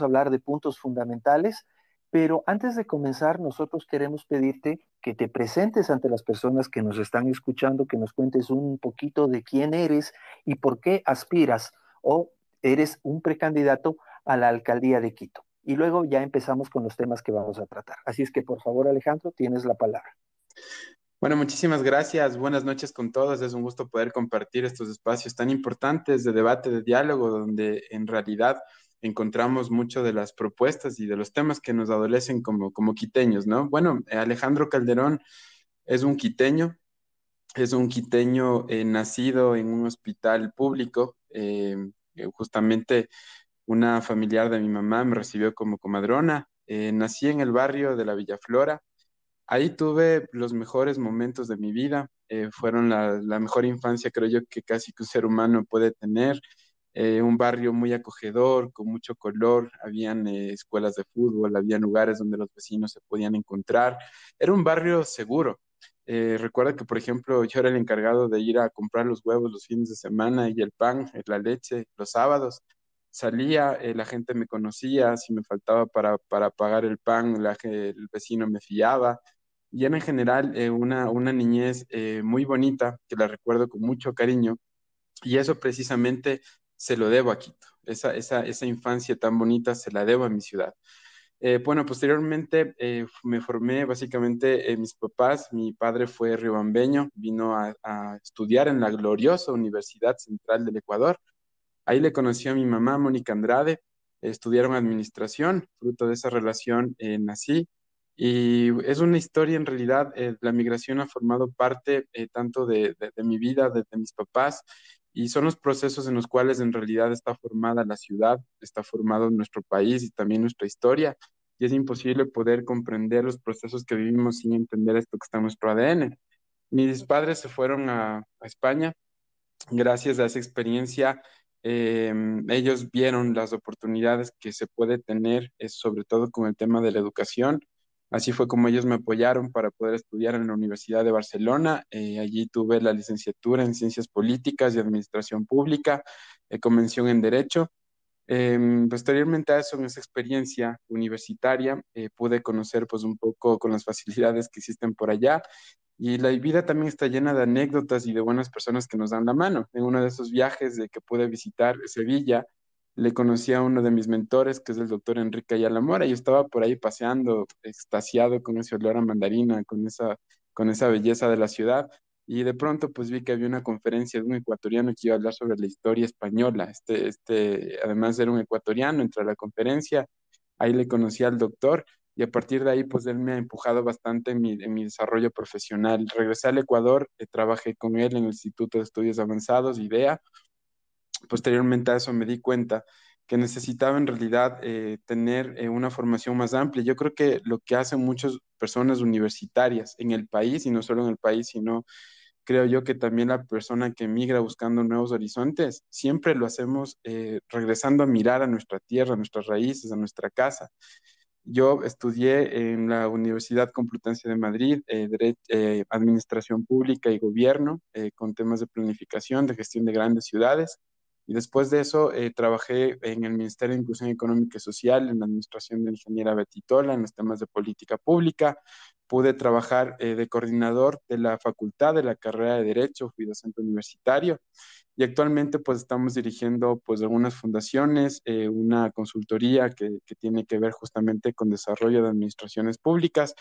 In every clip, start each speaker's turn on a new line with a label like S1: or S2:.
S1: a hablar de puntos fundamentales, pero antes de comenzar, nosotros queremos pedirte que te presentes ante las personas que nos están escuchando, que nos cuentes un poquito de quién eres y por qué aspiras o eres un precandidato a la alcaldía de Quito. Y luego ya empezamos con los temas que vamos a tratar. Así es que, por favor, Alejandro, tienes la palabra.
S2: Bueno, muchísimas gracias. Buenas noches con todos. Es un gusto poder compartir estos espacios tan importantes de debate, de diálogo, donde en realidad encontramos mucho de las propuestas y de los temas que nos adolecen como, como quiteños, ¿no? Bueno, Alejandro Calderón es un quiteño, es un quiteño eh, nacido en un hospital público. Eh, justamente una familiar de mi mamá me recibió como comadrona. Eh, nací en el barrio de la Villa Flora. Ahí tuve los mejores momentos de mi vida. fueron la, la, mejor infancia, creo yo, que casi que un ser humano puede tener. Eh, un barrio muy acogedor, con mucho color, habían eh, escuelas de fútbol, había lugares donde los vecinos se podían encontrar, era un barrio seguro. Eh, recuerda que, por ejemplo, yo era el encargado de ir a comprar los huevos los fines de semana y el pan, la leche los sábados. Salía, la gente me conocía, si me faltaba para, para pagar el pan, el vecino me fiaba. Y era en general una, una niñez muy bonita, que la recuerdo con mucho cariño. Y eso precisamente se lo debo a Quito. Esa, esa, esa infancia tan bonita se la debo a mi ciudad. Eh, bueno, posteriormente eh, me formé básicamente en mis papás. Mi padre fue riobambeño, vino a, estudiar en la gloriosa Universidad Central del Ecuador. Ahí le conocí a mi mamá, Mónica Andrade. Estudiaron administración, fruto de esa relación eh, nací. Y es una historia, en realidad, la migración ha formado parte tanto de, de, mi vida, de, de mis papás, y son los procesos en los cuales en realidad está formada la ciudad, está formado nuestro país y también nuestra historia. Y es imposible poder comprender los procesos que vivimos sin entender esto que está en nuestro ADN. Mis padres se fueron a, España. Gracias a esa experiencia, em, ellos vieron las oportunidades que se puede tener, sobre todo con el tema de la educación. Así fue como ellos me apoyaron para poder estudiar en la Universidad de Barcelona. Eh, allí tuve la licenciatura en Ciencias Políticas y Administración Pública, eh, convención en Derecho. Em, posteriormente a eso, en esa experiencia universitaria, eh, pude conocer pues un poco con las facilidades que existen por allá. Y la vida también está llena de anécdotas y de buenas personas que nos dan la mano. En uno de esos viajes de que pude visitar Sevilla, le conocí a uno de mis mentores, que es el doctor Enrique Ayala Mora. Yo estaba por ahí paseando, extasiado con ese olor a mandarina, con esa, con esa belleza de la ciudad. Y de pronto pues vi que había una conferencia de un ecuatoriano que iba a hablar sobre la historia española. Este, este, además era un ecuatoriano, entró a la conferencia, ahí le conocí al doctor y a partir de ahí pues él me ha empujado bastante en mi, en mi desarrollo profesional. Regresé al Ecuador, eh, trabajé con él en el Instituto de Estudios Avanzados, IDEA, posteriormente a eso me di cuenta que necesitaba en realidad eh, tener eh, una formación más amplia. Yo creo que lo que hacen muchas personas universitarias en el país, y no solo en el país, sino creo yo que también la persona que emigra buscando nuevos horizontes, siempre lo hacemos eh, regresando a mirar a nuestra tierra, a nuestras raíces, a nuestra casa. Yo estudié en la Universidad Complutense de Madrid, Administración Pública y Gobierno, con temas de planificación, de gestión de grandes ciudades. Y después de eso eh, trabajé en el Ministerio de Inclusión Económica y Social, en la administración de ingeniera Betitola, en los temas de política pública. Pude trabajar eh, de coordinador de la facultad de la carrera de Derecho, fui docente universitario y actualmente pues estamos dirigiendo pues algunas fundaciones, eh, una consultoría que, que, tiene que ver justamente con desarrollo de administraciones públicas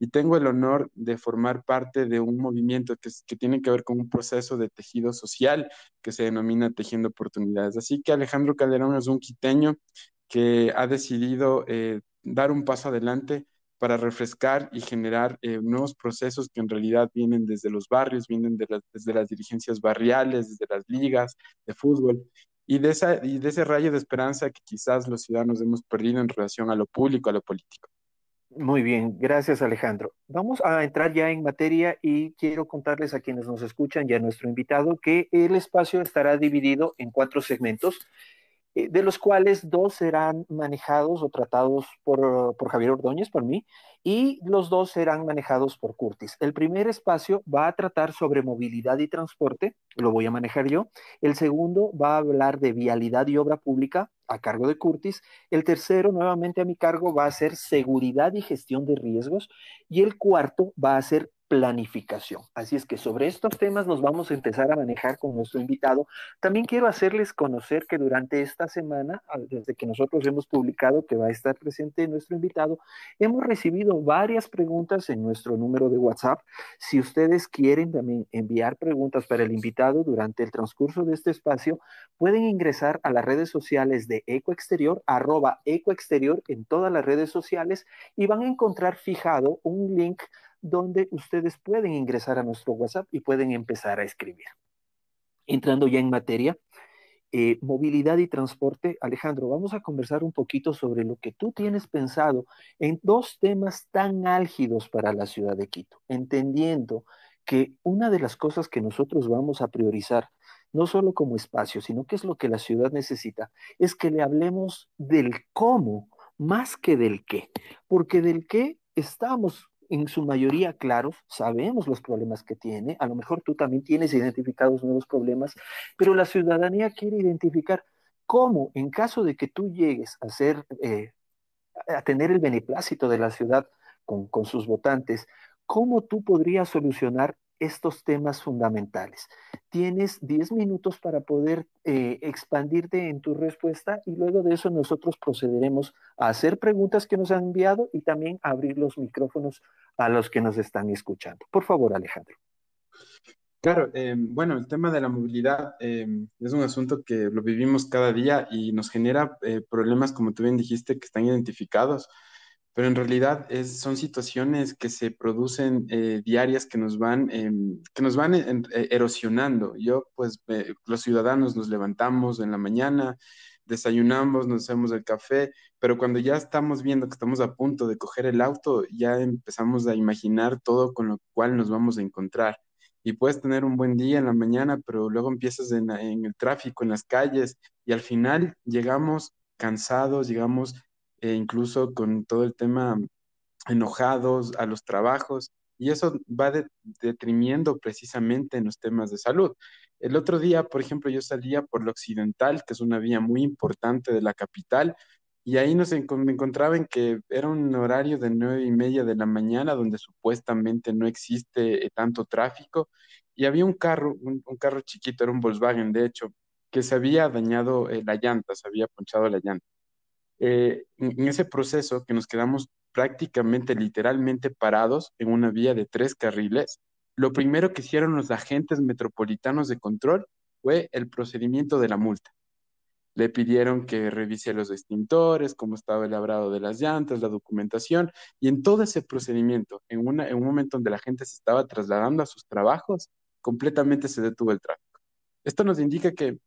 S2: y tengo el honor de formar parte de un movimiento que, tiene que ver con un proceso de tejido social que se denomina Tejiendo Oportunidades. Así que Alejandro Calderón es un quiteño que ha decidido eh, dar un paso adelante para refrescar y generar eh, nuevos procesos que en realidad vienen desde los barrios, vienen de desde las dirigencias barriales, desde las ligas de fútbol, y y de ese rayo de esperanza que quizás los ciudadanos hemos perdido en relación a lo público, a lo político.
S1: Muy bien, gracias Alejandro. Vamos a entrar ya en materia y quiero contarles a quienes nos escuchan y a nuestro invitado que el espacio estará dividido en cuatro segmentos. Eh, de los cuales dos serán manejados o tratados por, por Javier Ordóñez, por mí, y los dos serán manejados por Curtis. El primer espacio va a tratar sobre movilidad y transporte, lo voy a manejar yo. El segundo va a hablar de vialidad y obra pública a cargo de Curtis. El tercero, nuevamente a mi cargo, va a ser seguridad y gestión de riesgos. Y el cuarto va a ser planificación. Así es que sobre estos temas nos vamos a empezar a manejar con nuestro invitado. También quiero hacerles conocer que durante esta semana, desde que nosotros hemos publicado que va a estar presente nuestro invitado, hemos recibido varias preguntas en nuestro número de WhatsApp. Si ustedes quieren también enviar preguntas para el invitado durante el transcurso de este espacio, pueden ingresar a las redes sociales de Ecoexterior, arroba Ecoexterior en todas las redes sociales y van a encontrar fijado un link donde ustedes pueden ingresar a nuestro WhatsApp y pueden empezar a escribir. Entrando ya en materia, eh, movilidad y transporte, Alejandro, vamos a conversar un poquito sobre lo que tú tienes pensado en dos temas tan álgidos para la ciudad de Quito, entendiendo que una de las cosas que nosotros vamos a priorizar, no solo como espacio, sino que es lo que la ciudad necesita, es que le hablemos del cómo más que del qué, porque del qué estamos en su mayoría claros, sabemos los problemas que tiene, a lo mejor tú también tienes identificados nuevos problemas, pero la ciudadanía quiere identificar cómo, en caso de que tú llegues a ser, eh, tener el beneplácito de la ciudad con sus votantes, cómo tú podrías solucionar estos temas fundamentales. Tienes 10 minutos para poder eh, expandirte en tu respuesta y luego de eso nosotros procederemos a hacer preguntas que nos han enviado y también abrir los micrófonos a los que nos están escuchando. Por favor, Alejandro.
S2: Claro, eh, bueno, el tema de la movilidad eh, es un asunto que lo vivimos cada día y nos genera problemas, como tú bien dijiste, que están identificados pero en realidad es, son situaciones que se producen eh, diarias que nos van, em, que nos van eh, erosionando. Yo, pues, los ciudadanos nos levantamos en la mañana, desayunamos, nos hacemos el café, pero cuando ya estamos viendo que estamos a punto de coger el auto, ya empezamos a imaginar todo con lo cual nos vamos a encontrar. Y puedes tener un buen día en la mañana, pero luego empiezas en, en el tráfico, en las calles, y al final llegamos cansados, llegamos e incluso con todo el tema enojados a los trabajos, y eso va detrimiendo precisamente en los temas de salud. El otro día, por ejemplo, yo salía por la Occidental, que es una vía muy importante de la capital, y ahí nos me encontraba en que era un horario de nueve y media de la mañana donde supuestamente no existe eh, tanto tráfico, y había un carro, un, carro chiquito, era un Volkswagen, de hecho, que se había dañado eh, la llanta, se había ponchado la llanta. Eh, en ese proceso que nos quedamos prácticamente, literalmente parados en una vía de tres carriles, lo primero que hicieron los agentes metropolitanos de control fue el procedimiento de la multa. Le pidieron que revise los extintores, cómo estaba el labrado de las llantas, la documentación, y en todo ese procedimiento, en, en un momento donde la gente se estaba trasladando a sus trabajos, completamente se detuvo el tráfico. Esto nos indica que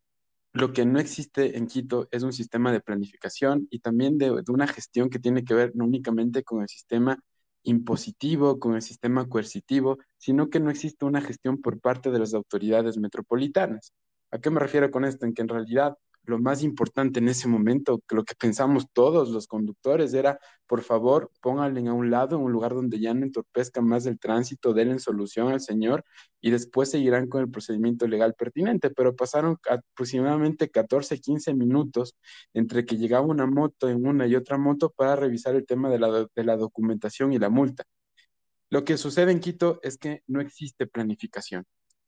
S2: lo que no existe en Quito es un sistema de planificación y también de, una gestión que tiene que ver no únicamente con el sistema impositivo, con el sistema coercitivo, sino que no existe una gestión por parte de las autoridades metropolitanas. ¿A qué me refiero con esto? En que en realidad lo más importante en ese momento, que lo que pensamos todos los conductores era, por favor, pónganle a un lado, en un lugar donde ya no entorpezca más el tránsito, denle solución al señor y después seguirán con el procedimiento legal pertinente. Pero pasaron aproximadamente 14, 15 minutos entre que llegaba una moto en una y otra moto para revisar el tema de la, de la documentación y la multa. Lo que sucede en Quito es que no existe planificación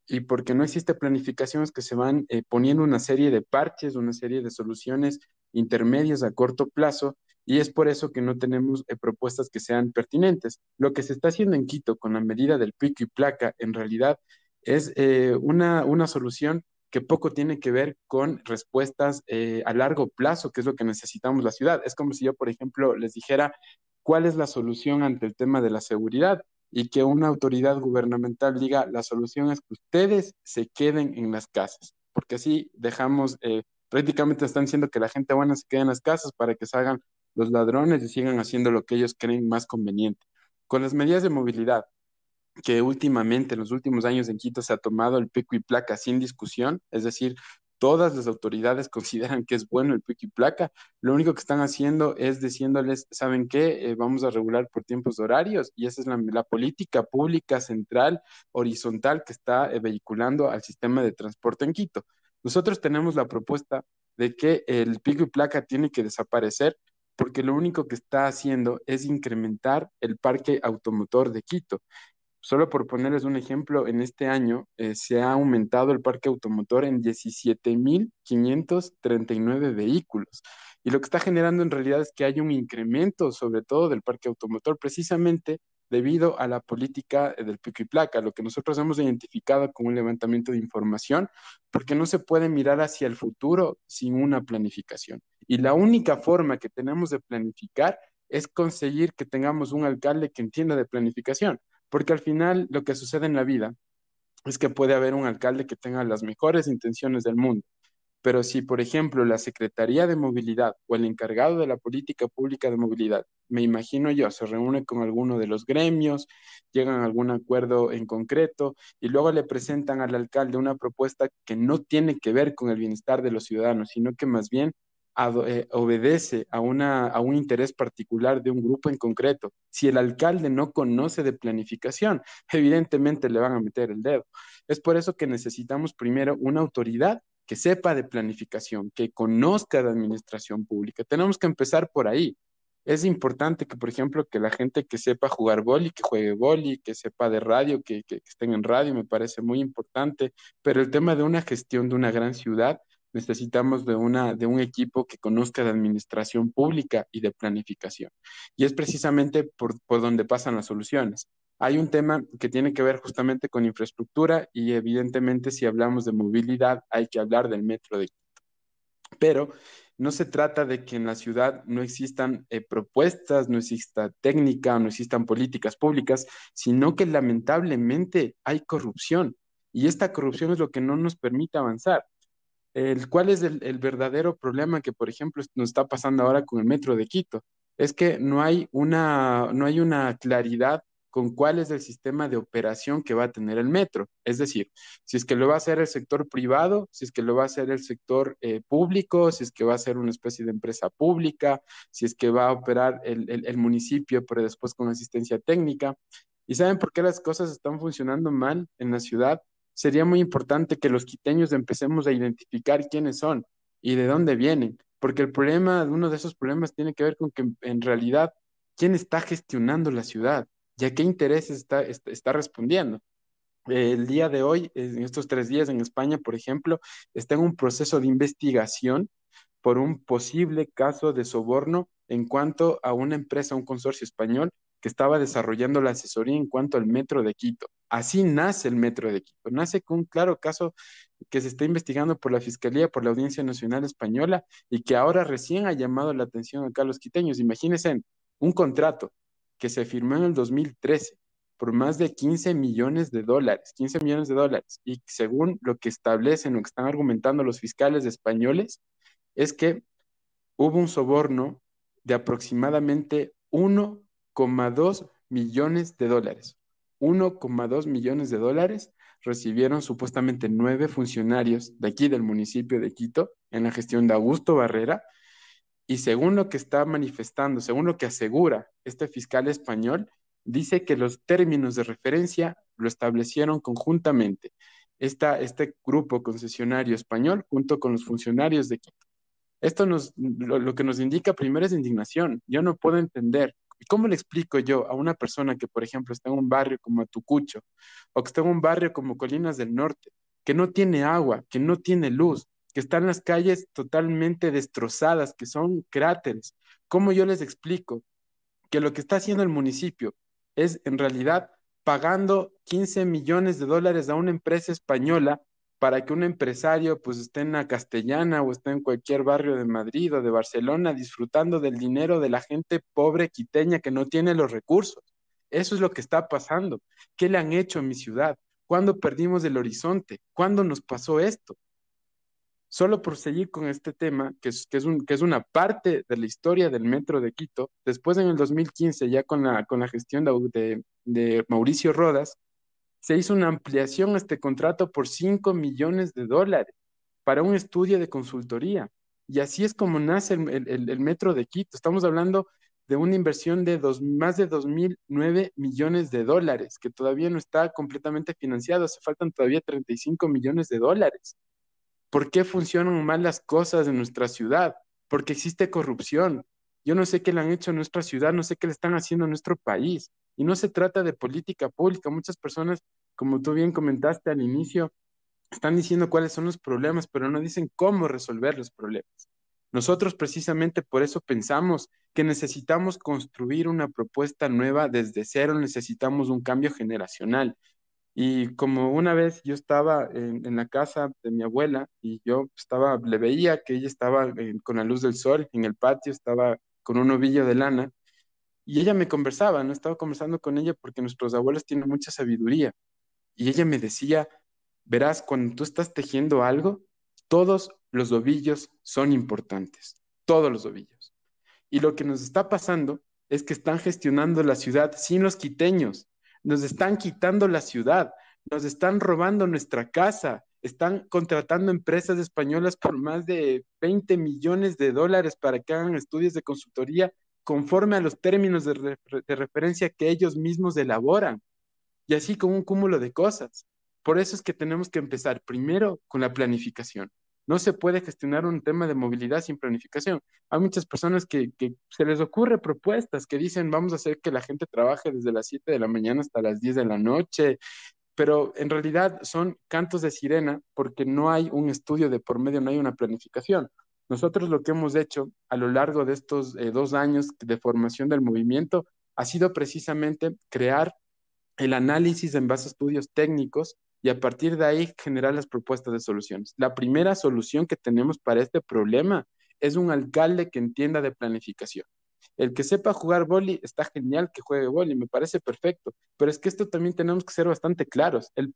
S2: y porque no existe planificación es que se van eh, poniendo una serie de parches, una serie de soluciones intermedias a corto plazo y es por eso que no tenemos eh, propuestas que sean pertinentes. Lo que se está haciendo en Quito con la medida del pico y placa en realidad es eh, una, una solución que poco tiene que ver con respuestas a largo plazo, que es lo que necesitamos la ciudad. Es como si yo, por ejemplo, les dijera cuál es la solución ante el tema de la seguridad y que una autoridad gubernamental diga la solución es que ustedes se queden en las casas, porque así dejamos, eh, prácticamente están diciendo que la gente buena se quede en las casas para que salgan los ladrones y sigan haciendo lo que ellos creen más conveniente. Con las medidas de movilidad, que últimamente, en los últimos años en Quito se ha tomado el pico y placa sin discusión, es decir, todas las autoridades consideran que es bueno el pico y placa, lo único que están haciendo es diciéndoles, ¿saben qué? Eh, vamos a regular por tiempos horarios y esa es la, política pública central, horizontal que está eh, vehiculando al sistema de transporte en Quito. Nosotros tenemos la propuesta de que el pico y placa tiene que desaparecer porque lo único que está haciendo es incrementar el parque automotor de Quito. Solo por ponerles un ejemplo, en este año eh, se ha aumentado el parque automotor en 17.539 vehículos. Y lo que está generando en realidad es que hay un incremento, sobre todo del parque automotor, precisamente debido a la política eh, del pico y placa, lo que nosotros hemos identificado como un levantamiento de información, porque no se puede mirar hacia el futuro sin una planificación. Y la única forma que tenemos de planificar es conseguir que tengamos un alcalde que entienda de planificación. Porque al final lo que sucede en la vida es que puede haber un alcalde que tenga las mejores intenciones del mundo, pero si, por ejemplo, la Secretaría de Movilidad o el encargado de la política pública de movilidad, me imagino yo, se reúne con alguno de los gremios, llegan a algún acuerdo en concreto y luego le presentan al alcalde una propuesta que no tiene que ver con el bienestar de los ciudadanos, sino que más bien obedece a, una, a un interés particular de un grupo en concreto. Si el alcalde no conoce de planificación, evidentemente le van a meter el dedo. Es por eso que necesitamos primero una autoridad que sepa de planificación, que conozca de administración pública. Tenemos que empezar por ahí. Es importante que, por ejemplo, que la gente que sepa jugar boli, que juegue boli, que sepa de radio, que, que, que estén en radio, me parece muy importante, pero el tema de una gestión de una gran ciudad necesitamos de, una, de un equipo que conozca de administración pública y de planificación. Y es precisamente por, por donde pasan las soluciones. Hay un tema que tiene que ver justamente con infraestructura y evidentemente si hablamos de movilidad hay que hablar del metro de Quito. Pero no se trata de que en la ciudad no existan eh, propuestas, no exista técnica, no existan políticas públicas, sino que lamentablemente hay corrupción. Y esta corrupción es lo que no nos permite avanzar. El, ¿Cuál es el, verdadero problema que, por ejemplo, nos está pasando ahora con el metro de Quito? Es que no hay una, no hay una claridad con cuál es el sistema de operación que va a tener el metro. Es decir, si es que lo va a hacer el sector privado, si es que lo va a hacer el sector eh, público, si es que va a ser una especie de empresa pública, si es que va a operar el, el municipio, pero después con asistencia técnica. ¿Y saben por qué las cosas están funcionando mal en la ciudad? Sería muy importante que los quiteños empecemos a identificar quiénes son y de dónde vienen, porque el problema, uno de esos problemas tiene que ver con que en realidad, ¿quién está gestionando la ciudad? ¿Y a qué intereses está, está, respondiendo? El día de hoy, en estos tres días en España, por ejemplo, está en un proceso de investigación por un posible caso de soborno en cuanto a una empresa, un consorcio español que estaba desarrollando la asesoría en cuanto al metro de Quito. Así nace el metro de Quito. Nace con un claro caso que se está investigando por la Fiscalía, por la Audiencia Nacional Española y que ahora recién ha llamado la atención a los quiteños. Imagínense un contrato que se firmó en el 2013 por más de 15 millones de dólares, 15 millones de dólares. Y según lo que establecen, lo que están argumentando los fiscales españoles, es que hubo un soborno de aproximadamente 1 1,2 millones de dólares. 1,2 millones de dólares recibieron supuestamente nueve funcionarios de aquí del municipio de Quito en la gestión de Augusto Barrera. Y según lo que está manifestando, según lo que asegura este fiscal español, dice que los términos de referencia lo establecieron conjuntamente este grupo concesionario español junto con los funcionarios de Quito. Esto nos, lo, lo que nos indica primero es indignación. Yo no puedo entender ¿Y cómo le explico yo a una persona que, por ejemplo, está en un barrio como Atucucho o que está en un barrio como Colinas del Norte, que no tiene agua, que no tiene luz, que están las calles totalmente destrozadas, que son cráteres? ¿Cómo yo les explico que lo que está haciendo el municipio es en realidad pagando 15 millones de dólares a una empresa española para que un empresario pues esté en la Castellana o esté en cualquier barrio de Madrid o de Barcelona disfrutando del dinero de la gente pobre quiteña que no tiene los recursos. Eso es lo que está pasando. ¿Qué le han hecho a mi ciudad? ¿Cuándo perdimos el horizonte? ¿Cuándo nos pasó esto? Solo por seguir con este tema, que es, que es, un, que es una parte de la historia del metro de Quito, después en el 2015, ya con la, con la gestión de, de Mauricio Rodas, se hizo una ampliación a este contrato por 5 millones de dólares. para un estudio de consultoría. Y así es como nace el, metro de Quito. Estamos hablando de una inversión de más de 2.009 millones de dólares, que todavía no está completamente financiado, se faltan todavía 35 millones de dólares. ¿Por qué funcionan mal las cosas en nuestra ciudad? Porque existe corrupción. Yo no sé qué le han hecho a nuestra ciudad, no sé qué le están haciendo a nuestro país. Y no se trata de política pública. Muchas personas, como tú bien comentaste al inicio, están diciendo cuáles son los problemas, pero no dicen cómo resolver los problemas. Nosotros precisamente por eso pensamos que necesitamos construir una propuesta nueva desde cero, necesitamos un cambio generacional. Y como una vez yo estaba en, la casa de mi abuela y yo estaba, le veía que ella estaba con la luz del sol en el patio, estaba con un ovillo de lana y ella me conversaba, no estaba conversando con ella porque nuestros abuelos tienen mucha sabiduría. Y ella me decía, verás, cuando tú estás tejiendo algo, todos los ovillos son importantes, todos los ovillos. Y lo que nos está pasando es que están gestionando la ciudad sin los quiteños, nos están quitando la ciudad, nos están robando nuestra casa, están contratando empresas españolas por más de 20 millones de dólares para que hagan estudios de consultoría conforme a los términos de, referencia que ellos mismos elaboran. Y así con un cúmulo de cosas. Por eso es que tenemos que empezar primero con la planificación. No se puede gestionar un tema de movilidad sin planificación. Hay muchas personas que, se les ocurre propuestas que dicen vamos a hacer que la gente trabaje desde las 7 de la mañana hasta las 10 de la noche, pero en realidad son cantos de sirena porque no hay un estudio de por medio, no hay una planificación. Nosotros lo que hemos hecho a lo largo de estos eh, dos años de formación del movimiento ha sido precisamente crear el análisis en base a estudios técnicos y a partir de ahí generar las propuestas de soluciones. La primera solución que tenemos para este problema es un alcalde que entienda de planificación. El que sepa jugar boli está genial que juegue boli, me parece perfecto, pero es que esto también tenemos que ser bastante claros. El,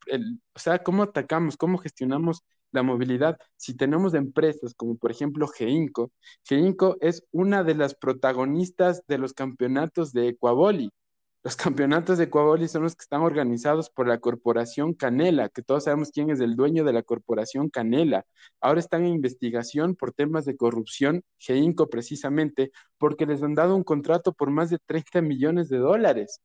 S2: o sea, cómo atacamos, cómo gestionamos la movilidad. Si tenemos empresas como por ejemplo Geinco, Geinco es una de las protagonistas de los campeonatos de Ecuaboli. Los campeonatos de Ecuador son los que están organizados por la Corporación Canela, que todos sabemos quién es el dueño de la Corporación Canela. Ahora están en investigación por temas de corrupción, GEINCO precisamente, porque les han dado un contrato por más de 30 millones de dólares.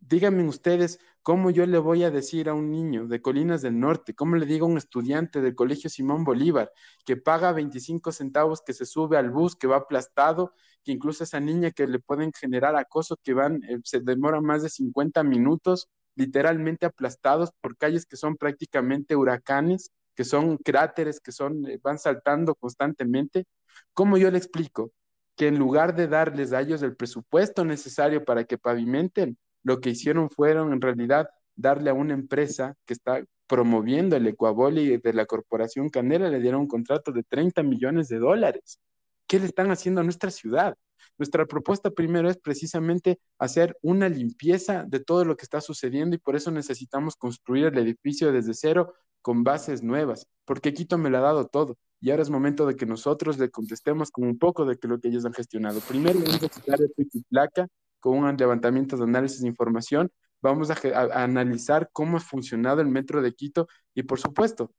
S2: Díganme ustedes cómo yo le voy a decir a un niño de Colinas del Norte, cómo le digo a un estudiante del Colegio Simón Bolívar que paga 25 centavos, que se sube al bus, que va aplastado, que incluso esa niña que le pueden generar acoso, que van, eh, se demora más de 50 minutos literalmente aplastados por calles que son prácticamente huracanes, que son cráteres, que son, eh, van saltando constantemente. ¿Cómo yo le explico? que en lugar de darles a ellos el presupuesto necesario para que pavimenten, lo que hicieron fueron en realidad darle a una empresa que está promoviendo el Ecuaboli de la Corporación Canela, le dieron un contrato de 30 millones de dólares. ¿Qué le están haciendo a nuestra ciudad? Nuestra propuesta primero es precisamente hacer una limpieza de todo lo que está sucediendo y por eso necesitamos construir el edificio desde cero con bases nuevas, porque Quito me lo ha dado todo y ahora es momento de que nosotros le contestemos con un poco de lo que ellos han gestionado. Primero, vamos a quitar placa con un levantamiento de análisis de información, vamos a, analizar cómo ha funcionado el metro de Quito y por supuesto,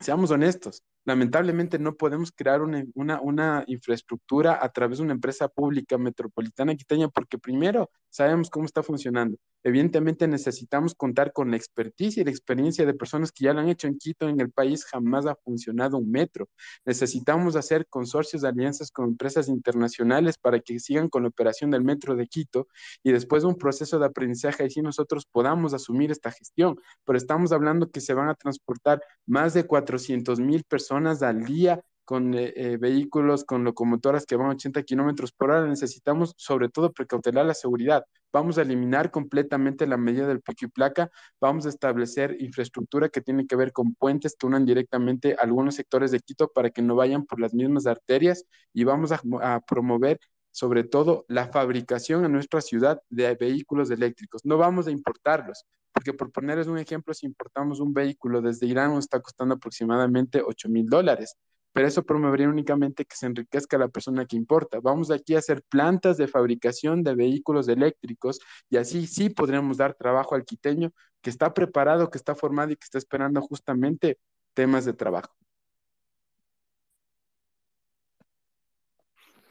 S2: seamos honestos, lamentablemente no podemos crear una, una, infraestructura a través de una empresa pública metropolitana quiteña porque primero sabemos cómo está funcionando. Evidentemente necesitamos contar con la expertise y la experiencia de personas que ya lo han hecho en Quito, en el país jamás ha funcionado un metro. Necesitamos hacer consorcios de alianzas con empresas internacionales para que sigan con la operación del metro de Quito y después de un proceso de aprendizaje así nosotros podamos asumir esta gestión. Pero estamos hablando que se van a transportar más de 400 mil personas al día con eh, eh, vehículos, con locomotoras que van a 80 kilómetros por hora, necesitamos sobre todo precautelar la seguridad. Vamos a eliminar completamente la medida del pico y placa, vamos a establecer infraestructura que tiene que ver con puentes que unan directamente algunos sectores de Quito para que no vayan por las mismas arterias y vamos a, a promover sobre todo la fabricación en nuestra ciudad de vehículos eléctricos. No vamos a importarlos, porque por ponerles un ejemplo, si importamos un vehículo desde Irán, nos está costando aproximadamente 8 mil dólares, pero eso promovería únicamente que se enriquezca la persona que importa. Vamos aquí a hacer plantas de fabricación de vehículos eléctricos y así sí podremos dar trabajo al quiteño que está preparado, que está formado y que está esperando justamente temas de trabajo.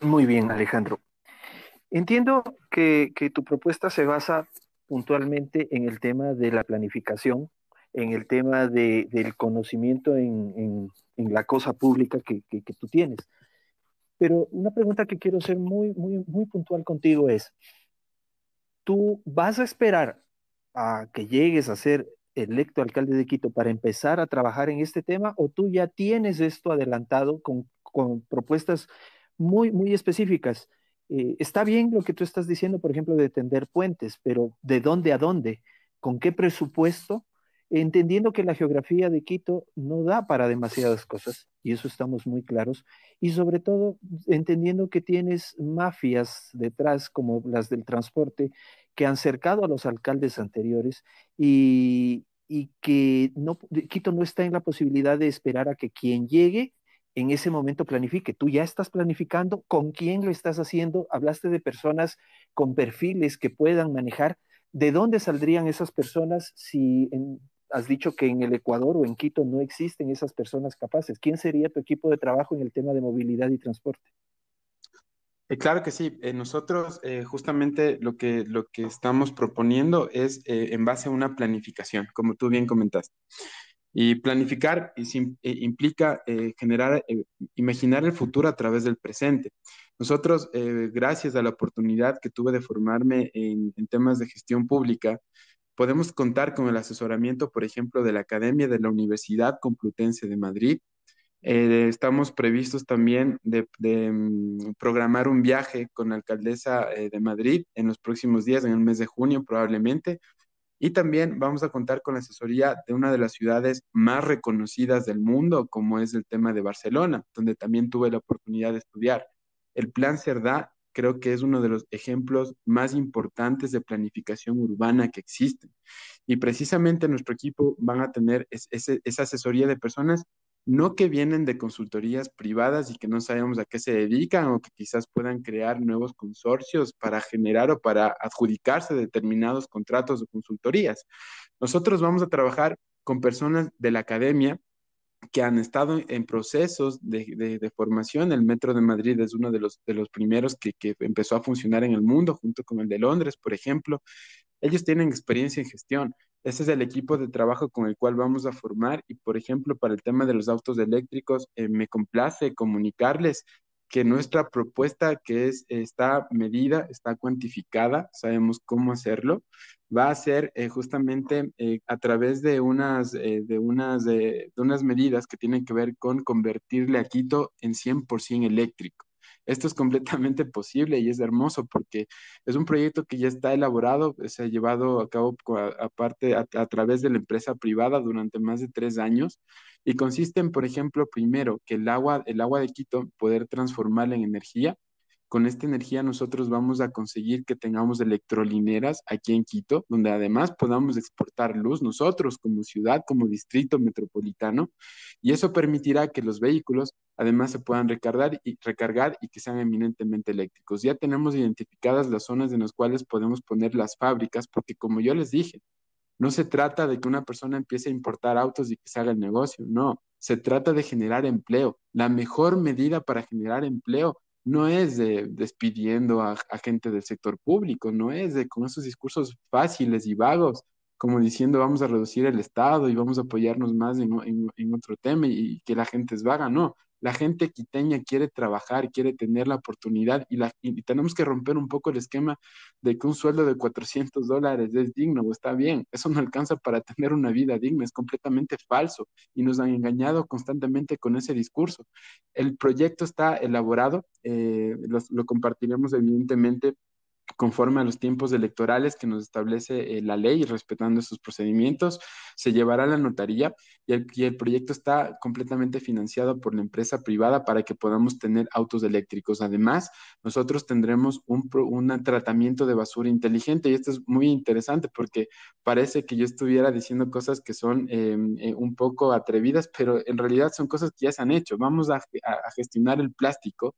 S1: Muy bien, Alejandro. Entiendo que, tu propuesta se basa puntualmente en el tema de la planificación, en el tema del conocimiento en, la cosa pública que, tú tienes. Pero una pregunta que quiero ser muy, muy, muy puntual contigo es, ¿tú vas a esperar a que llegues a ser electo alcalde de Quito para empezar a trabajar en este tema o tú ya tienes esto adelantado con, propuestas muy, muy específicas? Eh, está bien lo que tú estás diciendo, por ejemplo, de tender puentes, pero ¿de dónde a dónde? ¿Con qué presupuesto? Entendiendo que la geografía de Quito no da para demasiadas cosas, y eso estamos muy claros, y sobre todo entendiendo que tienes mafias detrás, como las del transporte, que han cercado a los alcaldes anteriores y, que Quito no está en la posibilidad de esperar a que quien llegue en ese momento planifique. Tú ya estás planificando con quién lo estás haciendo. Hablaste de personas con perfiles que puedan manejar. ¿De dónde saldrían esas personas si has dicho que en el Ecuador o en Quito no existen esas personas capaces? ¿Quién sería tu equipo de trabajo en el tema de movilidad y transporte?
S2: Eh, claro que sí. Eh, nosotros eh, justamente lo que, lo que estamos proponiendo es en base a una planificación, como tú bien comentaste. Y planificar implica generar, imaginar el futuro a través del presente. Nosotros, gracias a la oportunidad que tuve de formarme en, en temas de gestión pública, podemos contar con el asesoramiento, por ejemplo, de la Academia de la Universidad Complutense de Madrid, eh, estamos previstos también de, mm, programar un viaje con la alcaldesa eh, de Madrid en los próximos días, en el mes de junio probablemente. Y también vamos a contar con la asesoría de una de las ciudades más reconocidas del mundo, como es el tema de Barcelona, donde también tuve la oportunidad de estudiar. El Plan Cerdá creo que es uno de los ejemplos más importantes de planificación urbana que existen. Y precisamente nuestro equipo van a tener esa asesoría de personas no que vienen de consultorías privadas y que no sabemos a qué se dedican o que quizás puedan crear nuevos consorcios para generar o para adjudicarse determinados contratos o consultorías. Nosotros vamos a trabajar con personas de la academia que han estado en procesos de, formación. El Metro de Madrid es uno de los, de los primeros que, que empezó a funcionar en el mundo, junto con el de Londres, por ejemplo. Ellos tienen experiencia en gestión ese es el equipo de trabajo con el cual vamos a formar y, por ejemplo, para el tema de los autos eléctricos, eh, me complace comunicarles que nuestra propuesta que es, está medida, está cuantificada, sabemos cómo hacerlo, va a ser eh, justamente eh, a través de unas, de, unas, de unas medidas que tienen que ver con convertirle a Quito en 100% eléctrico. Esto es completamente posible y es hermoso porque es un proyecto que ya está elaborado, se ha llevado a cabo aparte a, través de la empresa privada durante más de tres años y consiste en, por ejemplo, primero, que el agua, el agua de Quito poder transformarla en energía. Con esta energía nosotros vamos a conseguir que tengamos electrolineras aquí en Quito, donde además podamos exportar luz nosotros como ciudad, como distrito metropolitano, y eso permitirá que los vehículos además se puedan recargar y, recargar y que sean eminentemente eléctricos. Ya tenemos identificadas las zonas en las cuales podemos poner las fábricas, porque como yo les dije, no se trata de que una persona empiece a importar autos y que se haga el negocio, no, se trata de generar empleo. La mejor medida para generar empleo no es de despidiendo a, gente del sector público, no es de con esos discursos fáciles y vagos, como diciendo vamos a reducir el Estado y vamos a apoyarnos más en, en otro tema y, que la gente es vaga, no. La gente quiteña quiere trabajar, quiere tener la oportunidad y, tenemos que romper un poco el esquema de que un sueldo de 400 dólares es digno o está bien. Eso no alcanza para tener una vida digna, es completamente falso y nos han engañado constantemente con ese discurso. El proyecto está elaborado, eh, lo compartiremos evidentemente conforme a los tiempos electorales que nos establece eh, la ley, respetando esos procedimientos, se llevará a la notaría y el, proyecto está completamente financiado por la empresa privada para que podamos tener autos eléctricos. Además, nosotros tendremos un, tratamiento de basura inteligente y esto es muy interesante porque parece que yo estuviera diciendo cosas que son em, eh, un poco atrevidas, pero en realidad son cosas que ya se han hecho. Vamos a gestionar el plástico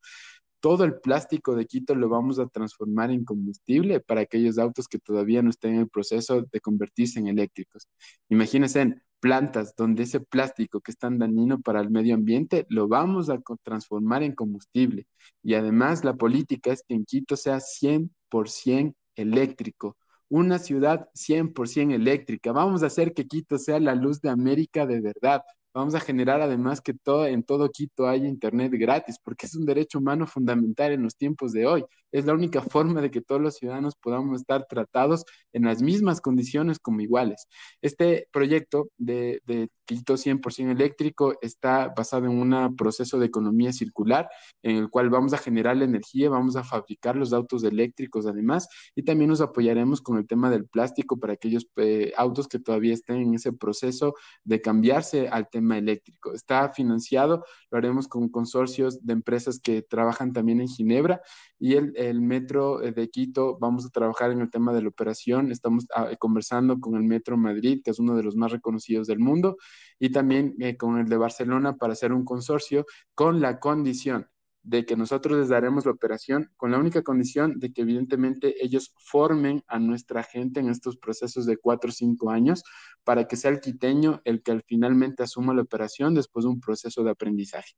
S2: todo el plástico de Quito lo vamos a transformar en combustible para aquellos autos que todavía no estén en el proceso de convertirse en eléctricos. Imagínense, plantas donde ese plástico que es tan dañino para el medio ambiente lo vamos a transformar en combustible. Y además la política es que en Quito sea 100% eléctrico, una ciudad 100% eléctrica. Vamos a hacer que Quito sea la luz de América de verdad. Vamos a generar además que todo, en todo Quito haya internet gratis, porque es un derecho humano fundamental en los tiempos de hoy. Es la única forma de que todos los ciudadanos podamos estar tratados en las mismas condiciones como iguales. Este proyecto de, de Quito 100% eléctrico está basado en un proceso de economía circular en el cual vamos a generar la energía, vamos a fabricar los autos eléctricos además y también nos apoyaremos con el tema del plástico para aquellos eh, autos que todavía estén en ese proceso de cambiarse al tema eléctrico. Está financiado, lo haremos con consorcios de empresas que trabajan también en Ginebra y el, el Metro de Quito, vamos a trabajar en el tema de la operación, estamos ah, conversando con el Metro Madrid, que es uno de los más reconocidos del mundo, y también eh, con el de Barcelona para hacer un consorcio con la condición de que nosotros les daremos la operación con la única condición de que evidentemente ellos formen a nuestra gente en estos procesos de cuatro o cinco años para que sea el quiteño el que finalmente asuma la operación después de un proceso de aprendizaje.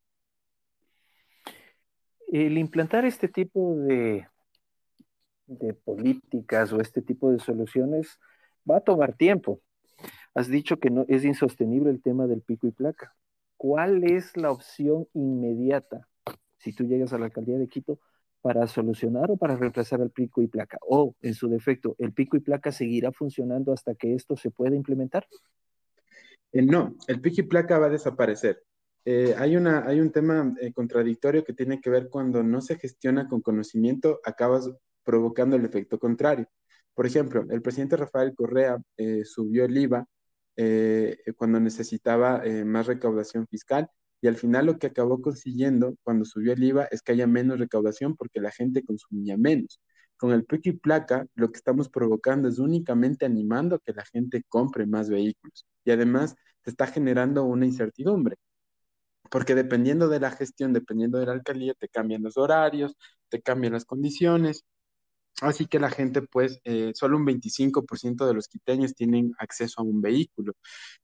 S1: El implantar este tipo de, políticas o este tipo de soluciones va a tomar tiempo. Has dicho que no es insostenible el tema del pico y placa. ¿Cuál es la opción inmediata si tú llegas a la alcaldía de Quito, para solucionar o para reemplazar el pico y placa? O, en su defecto, ¿el pico y placa seguirá funcionando hasta que esto se pueda implementar?
S2: Eh, no, el pico y placa va a desaparecer. Eh, hay, una, hay un tema eh, contradictorio que tiene que ver cuando no se gestiona con conocimiento, acabas provocando el efecto contrario. Por ejemplo, el presidente Rafael Correa subió el IVA cuando necesitaba más recaudación fiscal y al final lo que acabó consiguiendo cuando subió el IVA es que haya menos recaudación porque la gente consumía menos. Con el pico y placa, lo que estamos provocando es únicamente animando a que la gente compre más vehículos. Y además te está generando una incertidumbre. Porque dependiendo de la gestión, dependiendo de la alcaldía, te cambian los horarios, te cambian las condiciones. Así que la gente, pues, eh, solo un 25% de los quiteños tienen acceso a un vehículo,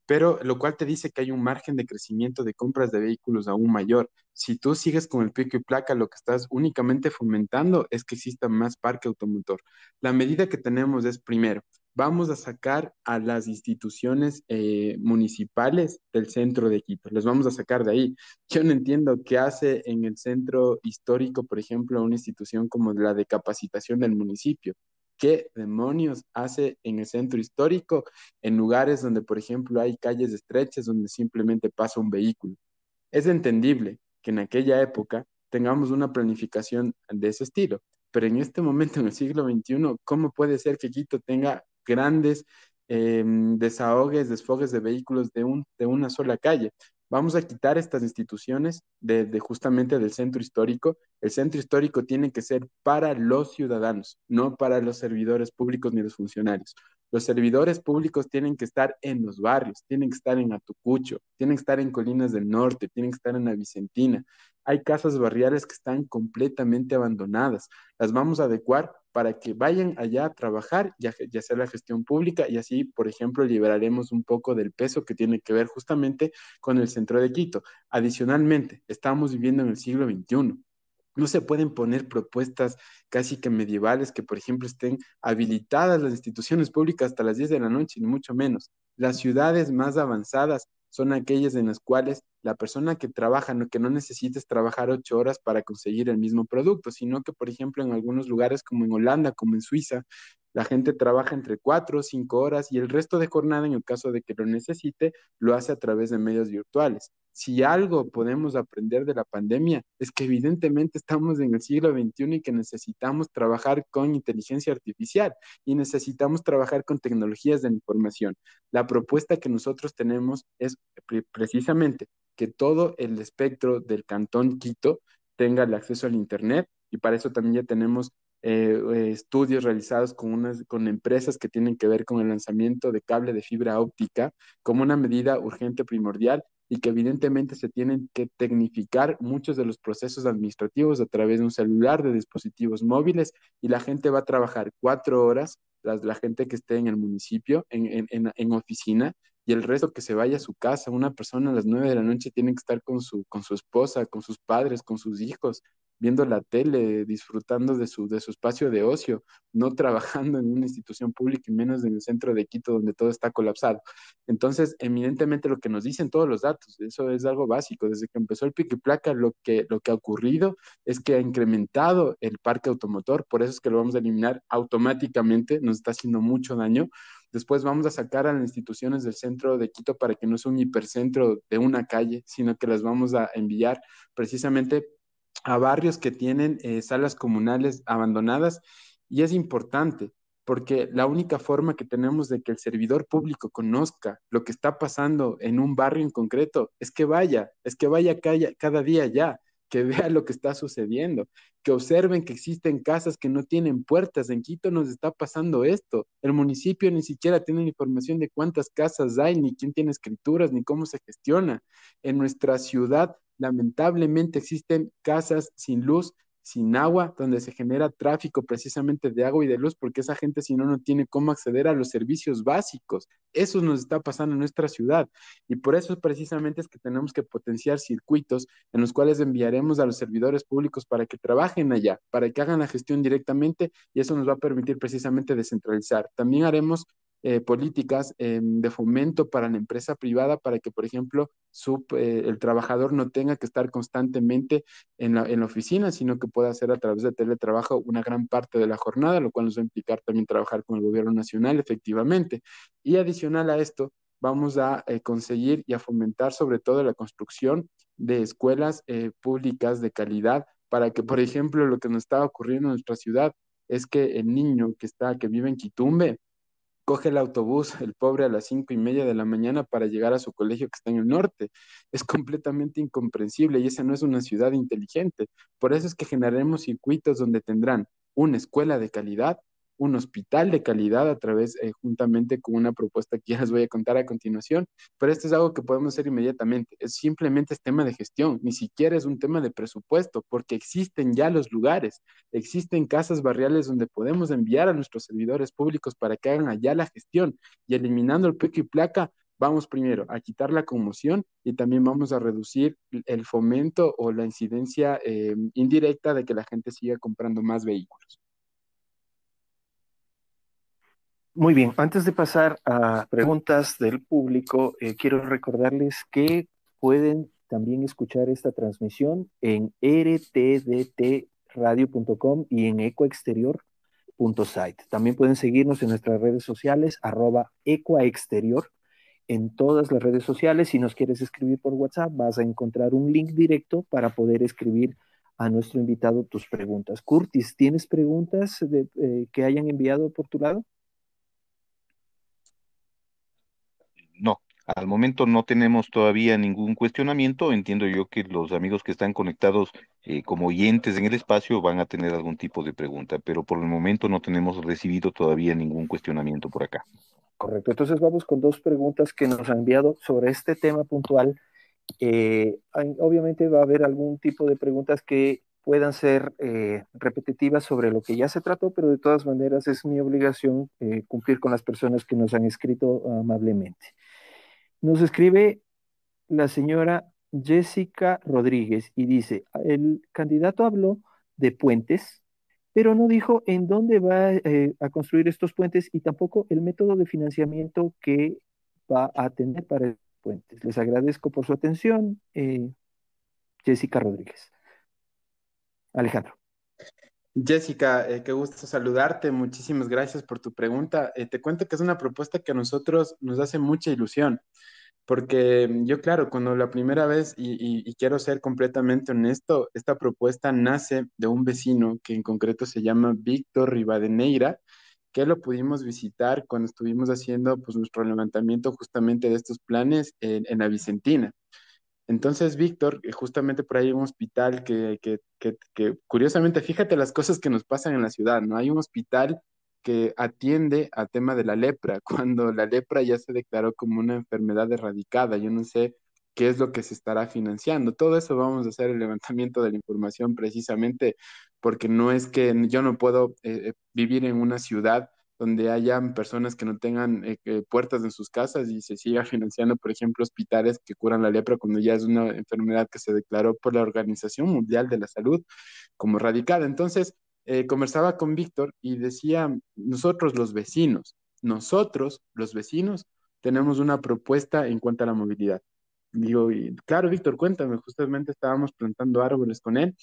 S2: pero lo cual te dice que hay un margen de crecimiento de compras de vehículos aún mayor. Si tú sigues con el pico y placa, lo que estás únicamente fomentando es que exista más parque automotor. La medida que tenemos es, primero, vamos a sacar a las instituciones eh, municipales del centro de Quito, les vamos a sacar de ahí. Yo no entiendo qué hace en el centro histórico, por ejemplo, una institución como la de capacitación del municipio. ¿Qué demonios hace en el centro histórico en lugares donde, por ejemplo, hay calles estrechas donde simplemente pasa un vehículo? Es entendible que en aquella época tengamos una planificación de ese estilo, pero en este momento, en el siglo XXI, ¿cómo puede ser que Quito tenga grandes em, desahogues, desfogues de vehículos de, un, de una sola calle. Vamos a quitar estas instituciones de, justamente del centro histórico. El centro histórico tiene que ser para los ciudadanos, no para los servidores públicos ni los funcionarios. Los servidores públicos tienen que estar en los barrios, tienen que estar en Atucucho, tienen que estar en Colinas del Norte, tienen que estar en la Vicentina. Hay casas barriales que están completamente abandonadas. Las vamos a adecuar para que vayan allá a trabajar y, hacer la gestión pública y así, por ejemplo, liberaremos un poco del peso que tiene que ver justamente con el centro de Quito. Adicionalmente, estamos viviendo en el siglo XXI. No se pueden poner propuestas casi que medievales que, por ejemplo, estén habilitadas las instituciones públicas hasta las 10 de la noche, ni mucho menos. Las ciudades más avanzadas son aquellas en las cuales la persona que trabaja, no, que no necesites trabajar ocho horas para conseguir el mismo producto, sino que, por ejemplo, en algunos lugares como en Holanda, como en Suiza, la gente trabaja entre cuatro o cinco horas y el resto de jornada, en el caso de que lo necesite, lo hace a través de medios virtuales. Si algo podemos aprender de la pandemia es que evidentemente estamos en el siglo XXI y que necesitamos trabajar con inteligencia artificial y necesitamos trabajar con tecnologías de información. La propuesta que nosotros tenemos es precisamente que todo el espectro del cantón Quito tenga el acceso al Internet y para eso también ya tenemos eh, eh, estudios realizados con, unas, con empresas que tienen que ver con el lanzamiento de cable de fibra óptica como una medida urgente primordial y que evidentemente se tienen que tecnificar muchos de los procesos administrativos a través de un celular, de dispositivos móviles, y la gente va a trabajar cuatro horas, la, la gente que esté en el municipio, en, en, en, oficina, y el resto que se vaya a su casa. Una persona a las nueve de la noche tiene que estar con su, con su esposa, con sus padres, con sus hijos, viendo la tele, disfrutando de su, de su espacio de ocio, no trabajando en una institución pública y menos en el centro de Quito donde todo está colapsado. Entonces, eminentemente lo que nos dicen todos los datos, eso es algo básico. Desde que empezó el pique y placa, lo que, lo que ha ocurrido es que ha incrementado el parque automotor, por eso es que lo vamos a eliminar automáticamente, nos está haciendo mucho daño. Después vamos a sacar a las instituciones del centro de Quito para que no sea un hipercentro de una calle, sino que las vamos a enviar precisamente a barrios que tienen eh, salas comunales abandonadas y es importante porque la única forma que tenemos de que el servidor público conozca lo que está pasando en un barrio en concreto es que vaya, es que vaya cada, cada día ya, que vea lo que está sucediendo, que observen que existen casas que no tienen puertas. En Quito nos está pasando esto. El municipio ni siquiera tiene información de cuántas casas hay, ni quién tiene escrituras, ni cómo se gestiona. En nuestra ciudad lamentablemente existen casas sin luz, sin agua, donde se genera tráfico precisamente de agua y de luz, porque esa gente si no, no tiene cómo acceder a los servicios básicos. Eso nos está pasando en nuestra ciudad. Y por eso precisamente es que tenemos que potenciar circuitos en los cuales enviaremos a los servidores públicos para que trabajen allá, para que hagan la gestión directamente y eso nos va a permitir precisamente descentralizar. También haremos eh, políticas em, de fomento para la empresa privada para que, por ejemplo, eh, el trabajador no tenga que estar constantemente en la, en la oficina, sino que pueda hacer a través de teletrabajo una gran parte de la jornada, lo cual nos va a implicar también trabajar con el gobierno nacional, efectivamente. Y adicional a esto, vamos a eh, conseguir y a fomentar sobre todo la construcción de escuelas públicas de calidad para que, por ejemplo, lo que nos está ocurriendo en nuestra ciudad es que el niño que está, que vive en Quitumbe, coge el autobús, el pobre, a las cinco y media de la mañana para llegar a su colegio que está en el norte. Es completamente incomprensible y esa no es una ciudad inteligente. Por eso es que generaremos circuitos donde tendrán una escuela de calidad, un hospital de calidad a través, eh, juntamente con una propuesta que ya les voy a contar a continuación, pero esto es algo que podemos hacer inmediatamente. Es simplemente es tema de gestión, ni siquiera es un tema de presupuesto, porque existen ya los lugares, existen casas barriales donde podemos enviar a nuestros servidores públicos para que hagan allá la gestión y eliminando el pico y placa. Vamos primero a quitar la conmoción y también vamos a reducir el fomento o la incidencia eh, indirecta de que la gente siga comprando más vehículos.
S1: Muy bien, antes de pasar a preguntas del público, eh, quiero recordarles que pueden también escuchar esta transmisión en rtdtradio.com y en ecoexterior.site. También pueden seguirnos en nuestras redes sociales, arroba ecoexterior, en todas las redes sociales. Si nos quieres escribir por WhatsApp, vas a encontrar un link directo para poder escribir a nuestro invitado tus preguntas. Curtis, ¿tienes preguntas eh, que hayan enviado por tu lado?
S3: No, al momento no tenemos todavía ningún cuestionamiento. Entiendo yo que los amigos que están conectados eh, como oyentes en el espacio van a tener algún tipo de pregunta, pero por el momento no tenemos recibido todavía ningún cuestionamiento por acá.
S1: Correcto. Entonces vamos con dos preguntas que nos han enviado sobre este tema puntual. Eh, obviamente va a haber algún tipo de preguntas que puedan ser eh, repetitivas sobre lo que ya se trató, pero de todas maneras es mi obligación cumplir con las personas que nos han escrito amablemente. Nos escribe la señora Jessica Rodríguez y dice, el candidato habló de puentes, pero no dijo en dónde va eh, a construir estos puentes y tampoco el método de financiamiento que va a tener para puentes. Les agradezco por su atención, eh, Jessica Rodríguez. Alejandro.
S2: Jessica, eh, qué gusto saludarte. Muchísimas gracias por tu pregunta. te cuento que es una propuesta que a nosotros nos hace mucha ilusión. Porque yo, claro, cuando la primera vez, y, quiero ser completamente honesto, esta propuesta nace de un vecino que en concreto se llama Víctor Rivadeneira, que lo pudimos visitar cuando estuvimos haciendo pues, nuestro levantamiento justamente de estos planes en, la Vicentina. Entonces, Víctor, eh, justamente por ahí hay un hospital que, que, que, curiosamente, fíjate las cosas que nos pasan en la ciudad, ¿no? Hay un hospital que atiende al tema de la lepra, cuando la lepra ya se declaró como una enfermedad erradicada. Yo no sé qué es lo que se estará financiando. Todo eso vamos a hacer el levantamiento de la información precisamente porque no es que yo no puedo eh, eh, vivir en una ciudad donde hayan personas que no tengan eh, puertas en sus casas y se siga financiando, por ejemplo, hospitales que curan la lepra cuando ya es una enfermedad que se declaró por la Organización Mundial de la Salud como radical. Entonces, eh, conversaba con Víctor y decía, nosotros los vecinos, nosotros los vecinos tenemos una propuesta en cuanto a la movilidad. Digo, claro, Víctor, cuéntame, justamente estábamos plantando árboles con él.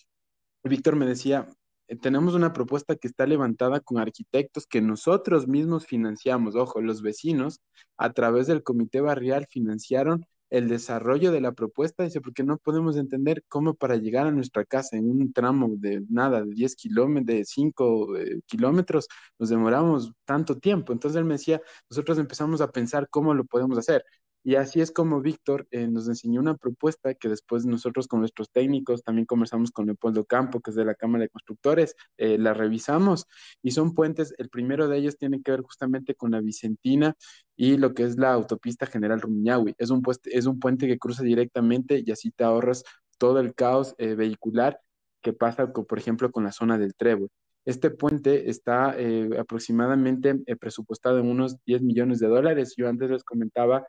S2: Víctor me decía, eh, tenemos una propuesta que está levantada con arquitectos que nosotros mismos financiamos. Ojo, los vecinos a través del comité barrial financiaron el desarrollo de la propuesta, dice, porque no podemos entender cómo para llegar a nuestra casa en un tramo de nada, de 10 kilómetros, de 5 eh, kilómetros, nos demoramos tanto tiempo. Entonces él me decía, nosotros empezamos a pensar cómo lo podemos hacer. Y así es como Víctor eh, nos enseñó una propuesta que después nosotros con nuestros técnicos también conversamos con Leopoldo Campo, que es de la Cámara de Constructores, eh, la revisamos y son puentes, el primero de ellos tiene que ver justamente con la Vicentina y lo que es la autopista General Rumiñahui. Es un, es un puente que cruza directamente y así te ahorras todo el caos eh, vehicular que pasa, por ejemplo, con la zona del Trébol. Este puente está aproximadamente presupuestado en unos 10 millones de dólares. Yo antes les comentaba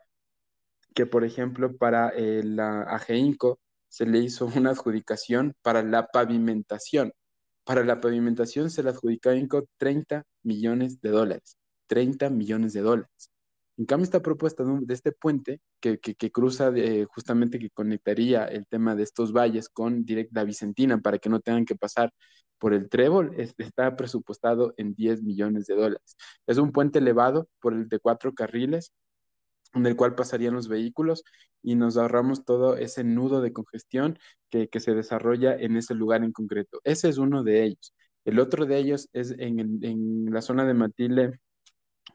S2: que, por ejemplo, para eh, la AGEINCO se le hizo una adjudicación para la pavimentación. Para la pavimentación se le adjudicó a INCO 30 millones de dólares. 30 millones de dólares. En cambio, esta propuesta de, este puente que, cruza justamente que conectaría el tema de estos valles con directa Vicentina para que no tengan que pasar por el trébol, está presupuestado en 10 millones de dólares. Es un puente elevado por el de cuatro carriles en el cual pasarían los vehículos y nos ahorramos todo ese nudo de congestión que, se desarrolla en ese lugar en concreto. Ese es uno de ellos. El otro de ellos es en, la zona de Matile,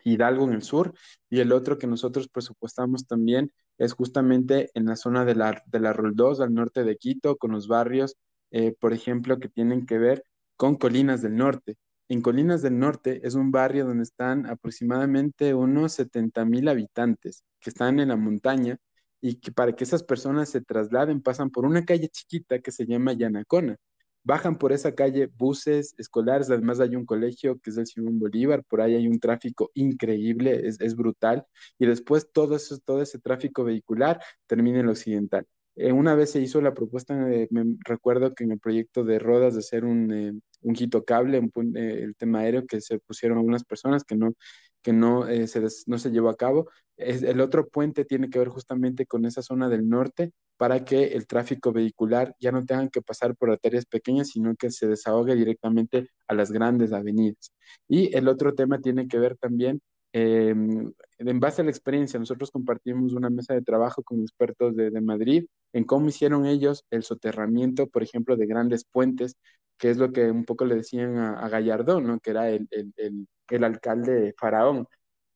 S2: Hidalgo en el sur, y el otro que nosotros presupuestamos también es justamente en la zona de la, de la 2, al norte de Quito, con los barrios, eh, por ejemplo, que tienen que ver con Colinas del Norte en Colinas del Norte es un barrio donde están aproximadamente unos 70 mil habitantes que están en la montaña y que para que esas personas se trasladen pasan por una calle chiquita que se llama Yanacona. Bajan por esa calle buses escolares, además hay un colegio que es el Simón Bolívar, por ahí hay un tráfico increíble, es, brutal, y después todo, eso, todo ese tráfico vehicular termina en el occidental. Eh, una vez se hizo la propuesta, me recuerdo que en el proyecto de Rodas de hacer un, eh, un cable, eh, el tema aéreo que se pusieron algunas personas que no, que no, se, no se llevó a cabo. El otro puente tiene que ver justamente con esa zona del norte para que el tráfico vehicular ya no tenga que pasar por arterias pequeñas, sino que se desahogue directamente a las grandes avenidas. Y el otro tema tiene que ver también Em, en base a la experiencia, nosotros compartimos una mesa de trabajo con expertos de, Madrid en cómo hicieron ellos el soterramiento, por ejemplo, de grandes puentes, que es lo que un poco le decían a, Gallardón, ¿no? que era el, el, alcalde faraón.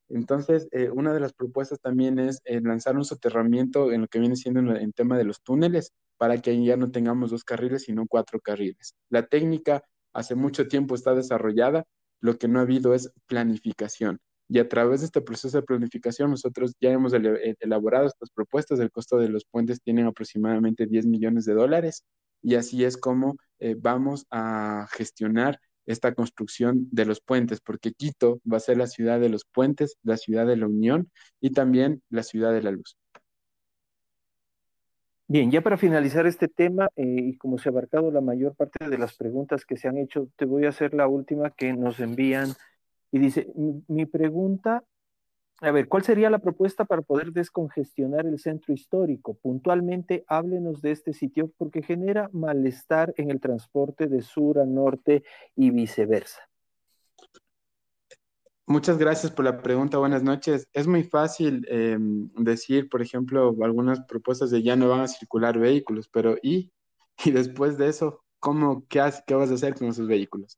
S2: Entonces, eh, una de las propuestas también es eh, lanzar un soterramiento en lo que viene siendo en tema de los túneles, para que ya no tengamos dos carriles, sino cuatro carriles. La técnica hace mucho tiempo está desarrollada, lo que no ha habido es planificación. Y a través de este proceso de planificación, nosotros ya hemos eh, elaborado estas propuestas. El costo de los puentes tienen aproximadamente 10 millones de dólares. Y así es como eh, vamos a gestionar esta construcción de los puentes, porque Quito va a ser la ciudad de los puentes, la ciudad de la unión y también la ciudad de la luz.
S1: Bien, ya para finalizar este tema, eh, y como se ha abarcado la mayor parte de las preguntas que se han hecho, te voy a hacer la última que nos envían y dice, mi, pregunta, a ver, ¿cuál sería la propuesta para poder descongestionar el centro histórico? Puntualmente, háblenos de este sitio porque genera malestar en el transporte de sur a norte y viceversa.
S2: Muchas gracias por la pregunta. Buenas noches. Es muy fácil em, decir, por ejemplo, algunas propuestas de ya no van a circular vehículos, pero ¿y? Y después de eso, ¿cómo, qué, qué vas a hacer con esos vehículos?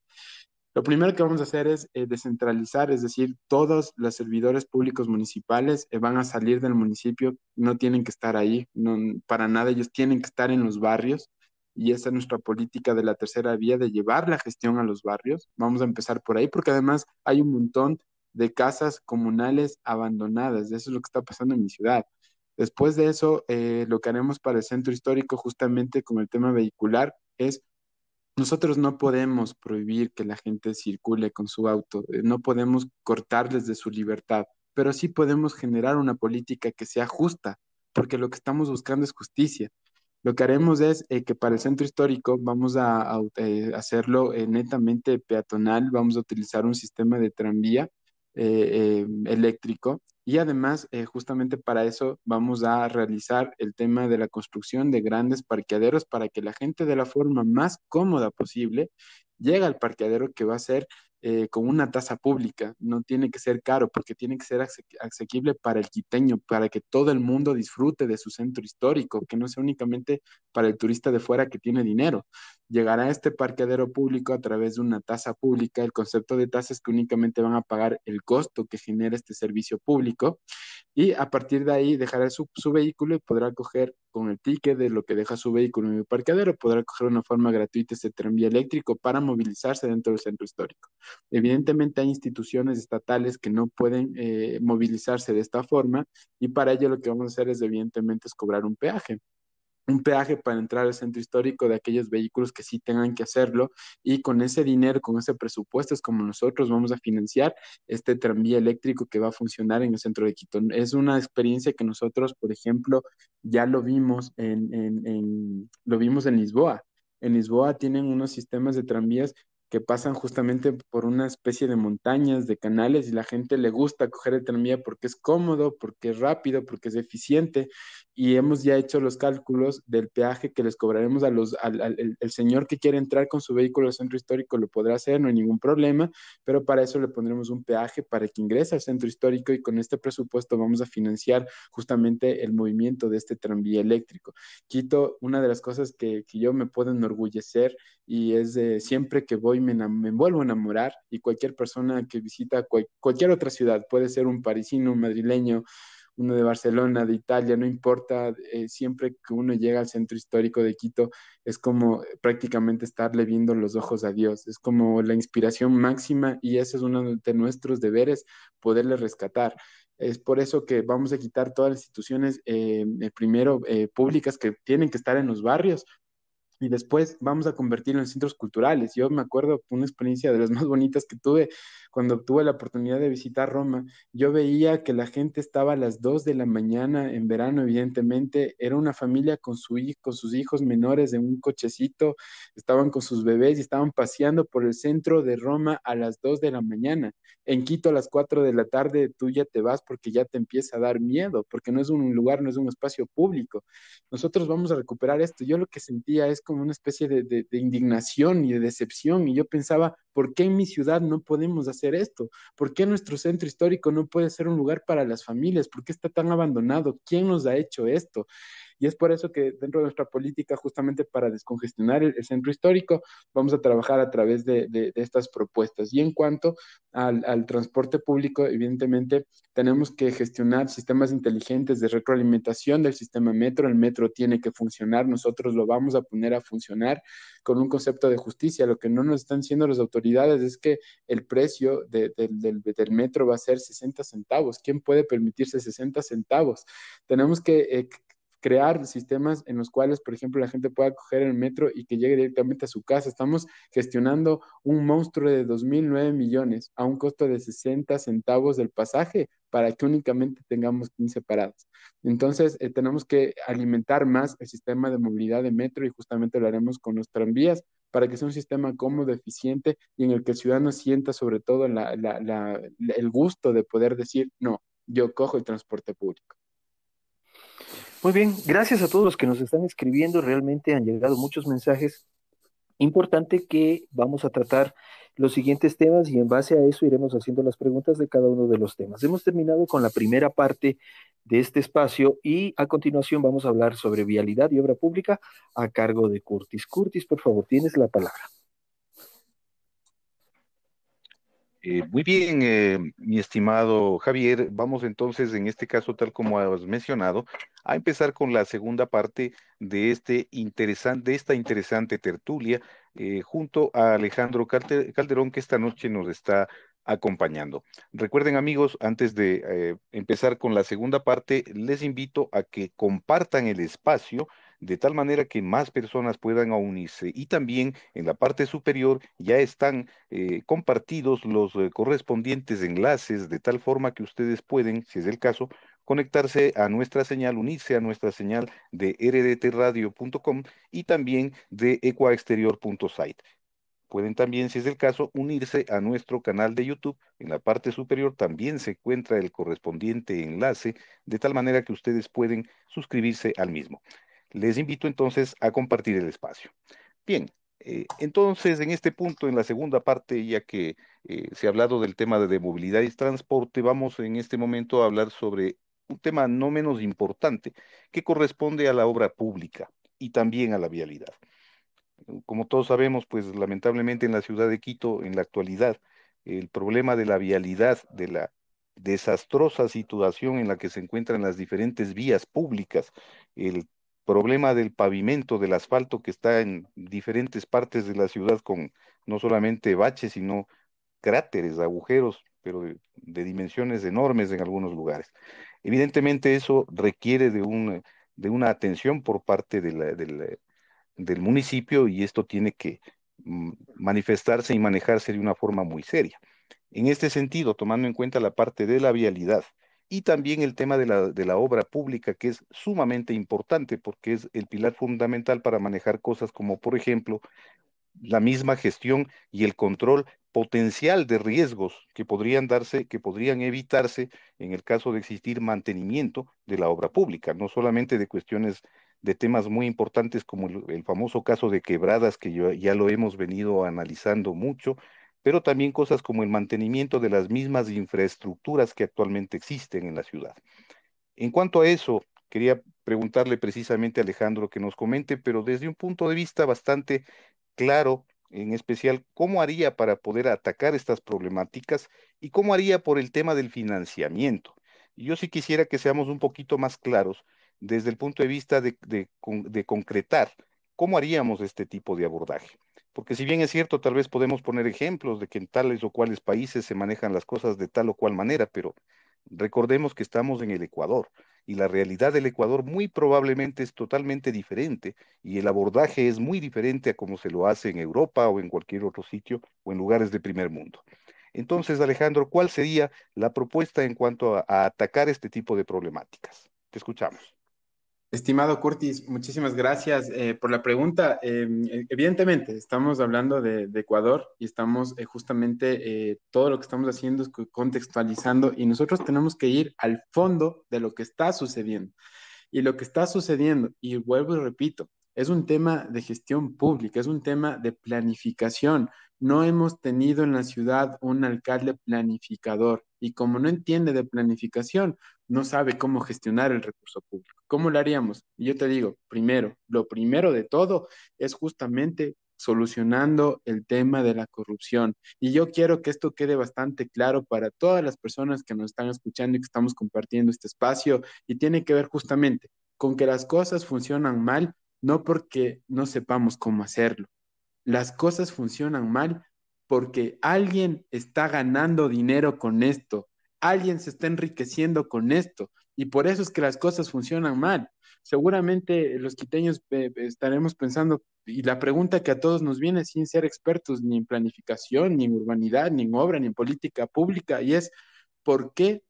S2: Lo primero que vamos a hacer es eh, descentralizar, es decir, todos los servidores públicos municipales eh, van a salir del municipio, no tienen que estar ahí, no, para nada, ellos tienen que estar en los barrios y esa es nuestra política de la tercera vía, de llevar la gestión a los barrios. Vamos a empezar por ahí porque además hay un montón de casas comunales abandonadas, eso es lo que está pasando en mi ciudad. Después de eso, eh, lo que haremos para el centro histórico justamente con el tema vehicular es nosotros no podemos prohibir que la gente circule con su auto, eh, no podemos cortarles de su libertad, pero sí podemos generar una política que sea justa, porque lo que estamos buscando es justicia. Lo que haremos es eh, que para el centro histórico vamos a, eh, hacerlo netamente peatonal, vamos a utilizar un sistema de tranvía eléctrico y además, eh, justamente para eso vamos a realizar el tema de la construcción de grandes parqueaderos para que la gente de la forma más cómoda posible llegue al parqueadero que va a ser eh, con una tasa pública. No tiene que ser caro porque tiene que ser asequible para el quiteño, para que todo el mundo disfrute de su centro histórico, que no sea únicamente para el turista de fuera que tiene dinero. Llegará a este parqueadero público a través de una tasa pública. El concepto de tasa es que únicamente van a pagar el costo que genera este servicio público y a partir de ahí dejará su, vehículo y podrá coger con el ticket de lo que deja su vehículo en el parqueadero, podrá coger una forma gratuita ese tranvía eléctrico para movilizarse dentro del centro histórico. Evidentemente hay instituciones estatales que no pueden eh, movilizarse de esta forma y para ello lo que vamos a hacer es evidentemente es cobrar un peaje un peaje para entrar al centro histórico de aquellos vehículos que sí tengan que hacerlo y con ese dinero, con ese presupuesto es como nosotros vamos a financiar este tranvía eléctrico que va a funcionar en el centro de Quito. Es una experiencia que nosotros, por ejemplo, ya lo vimos en, en lo vimos en Lisboa. En Lisboa tienen unos sistemas de tranvías que pasan justamente por una especie de montañas, de canales, y la gente le gusta coger el tranvía porque es cómodo, porque es rápido, porque es eficiente, y hemos ya hecho los cálculos del peaje que les cobraremos a los, al, el señor que quiere entrar con su vehículo al centro histórico lo podrá hacer, no hay ningún problema, pero para eso le pondremos un peaje para que ingrese al centro histórico y con este presupuesto vamos a financiar justamente el movimiento de este tranvía eléctrico. Quito, una de las cosas que, que yo me puedo enorgullecer y es de siempre que voy me, me vuelvo a enamorar y cualquier persona que visita cualquier otra ciudad, puede ser un parisino, un madrileño, uno de Barcelona, de Italia, no importa, eh, siempre que uno llega al centro histórico de Quito, es como prácticamente estarle viendo los ojos a Dios, es como la inspiración máxima y ese es uno de nuestros deberes, poderle rescatar. Es por eso que vamos a quitar todas las instituciones, eh, primero eh, públicas que tienen que estar en los barrios, y después vamos a convertirlo en centros culturales. Yo me acuerdo una experiencia de las más bonitas que tuve cuando tuve la oportunidad de visitar Roma. Yo veía que la gente estaba a las 2 de la mañana en verano, evidentemente. Era una familia con, su con sus hijos menores en un cochecito, estaban con sus bebés y estaban paseando por el centro de Roma a las 2 de la mañana. En Quito a las 4 de la tarde tú ya te vas porque ya te empieza a dar miedo, porque no es un lugar, no es un espacio público. Nosotros vamos a recuperar esto. Yo lo que sentía es como una especie de, indignación y de decepción. Y yo pensaba, ¿por qué en mi ciudad no podemos hacer esto? ¿Por qué nuestro centro histórico no puede ser un lugar para las familias? ¿Por qué está tan abandonado? ¿Quién nos ha hecho esto? Y es por eso que dentro de nuestra política, justamente para descongestionar el, centro histórico, vamos a trabajar a través de, estas propuestas. Y en cuanto al, al, transporte público, evidentemente tenemos que gestionar sistemas inteligentes de retroalimentación del sistema metro. El metro tiene que funcionar, nosotros lo vamos a poner a funcionar con un concepto de justicia. Lo que no nos están diciendo las autoridades es que el precio del, del, metro va a ser 60 centavos. ¿Quién puede permitirse 60 centavos? Tenemos que eh, crear sistemas en los cuales, por ejemplo, la gente pueda coger el metro y que llegue directamente a su casa. Estamos gestionando un monstruo de 2.009 millones a un costo de 60 centavos del pasaje para que únicamente tengamos 15 paradas. Entonces, eh, tenemos que alimentar más el sistema de movilidad de metro y justamente lo haremos con los tranvías para que sea un sistema cómodo, eficiente y en el que el ciudadano sienta sobre todo el gusto de poder decir, no, yo cojo el transporte público.
S1: Muy bien, gracias a todos los que nos están escribiendo. Realmente han llegado muchos mensajes. Importante que vamos a tratar los siguientes temas y en base a eso iremos haciendo las preguntas de cada uno de los temas. Hemos terminado con la primera parte de este espacio y a continuación vamos a hablar sobre vialidad y obra pública a cargo de Curtis. Curtis, por favor, tienes la palabra.
S3: Eh, muy bien, eh, mi estimado Javier. Vamos entonces, en este caso, tal como has mencionado, a empezar con la segunda parte de, este interesante, de esta interesante tertulia eh, junto a Alejandro Calderón, que esta noche nos está acompañando. Recuerden amigos, antes de empezar con la segunda parte, les invito a que compartan el espacio de tal manera que más personas puedan unirse. Y también en la parte superior ya están eh, compartidos los eh, correspondientes enlaces de tal forma que ustedes pueden, si es el caso, conectarse a nuestra señal, unirse a nuestra señal de rdtradio.com y también de ecuaexterior.site. Pueden también, si es el caso, unirse a nuestro canal de YouTube. En la parte superior también se encuentra el correspondiente enlace, de tal manera que ustedes pueden suscribirse al mismo. Les invito entonces a compartir el espacio. Bien, eh, entonces en este punto, en la segunda parte, ya que eh, se ha hablado del tema de movilidad y transporte, vamos en este momento a hablar sobre un tema no menos importante que corresponde a la obra pública y también a la vialidad. Como todos sabemos, pues lamentablemente en la ciudad de Quito, en la actualidad, el problema de la vialidad, de la desastrosa situación en la que se encuentran las diferentes vías públicas, el problema del pavimento, del asfalto que está en diferentes partes de la ciudad con no solamente baches, sino cráteres, agujeros, pero de, dimensiones enormes en algunos lugares. Evidentemente eso requiere de, un, de una atención por parte del municipio y esto tiene que mm, manifestarse y manejarse de una forma muy seria. En este sentido, tomando en cuenta la parte de la vialidad y también el tema de la, de la obra pública, que es sumamente importante porque es el pilar fundamental para manejar cosas como, por ejemplo, la misma gestión y el control potencial de riesgos que podrían darse, que podrían evitarse en el caso de existir mantenimiento de la obra pública, no solamente de cuestiones de temas muy importantes como el, famoso caso de quebradas que ya lo hemos venido analizando mucho, pero también cosas como el mantenimiento de las mismas infraestructuras que actualmente existen en la ciudad. En cuanto a eso, quería preguntarle precisamente a Alejandro que nos comente, pero desde un punto de vista bastante claro en especial cómo haría para poder atacar estas problemáticas y cómo haría por el tema del financiamiento. yo sí quisiera que seamos un poquito más claros desde el punto de vista de, de, concretar cómo haríamos este tipo de abordaje. Porque si bien es cierto, tal vez podemos poner ejemplos de que en tales o cuales países se manejan las cosas de tal o cual manera, pero recordemos que estamos en el Ecuador y la realidad del Ecuador muy probablemente es totalmente diferente y el abordaje es muy diferente a como se lo hace en Europa o en cualquier otro sitio o en lugares de primer mundo. Entonces, Alejandro, ¿cuál sería la propuesta en cuanto a, atacar este tipo de problemáticas? Te escuchamos.
S2: Estimado Curtis, muchísimas gracias eh, por la pregunta. Em, e, evidentemente, estamos hablando de, Ecuador y estamos eh, justamente, eh, todo lo que estamos haciendo es contextualizando y nosotros tenemos que ir al fondo de lo que está sucediendo. Y lo que está sucediendo, y vuelvo y repito, es un tema de gestión pública, es un tema de planificación. No hemos tenido en la ciudad un alcalde planificador y como no entiende de planificación, no sabe cómo gestionar el recurso público. ¿Cómo lo haríamos? Yo te digo, primero, lo primero de todo es justamente solucionando el tema de la corrupción. Y yo quiero que esto quede bastante claro para todas las personas que nos están escuchando y que estamos compartiendo este espacio y tiene que ver justamente con que las cosas funcionan mal, no porque no sepamos cómo hacerlo. Las cosas funcionan mal porque alguien está ganando dinero con esto alguien se está enriqueciendo con esto y por eso es que las cosas funcionan mal. Seguramente los quiteños eh, estaremos pensando, y la pregunta que a todos nos viene sin ser expertos ni en planificación, ni en urbanidad, ni en obra, ni en política pública, y es, ¿por qué?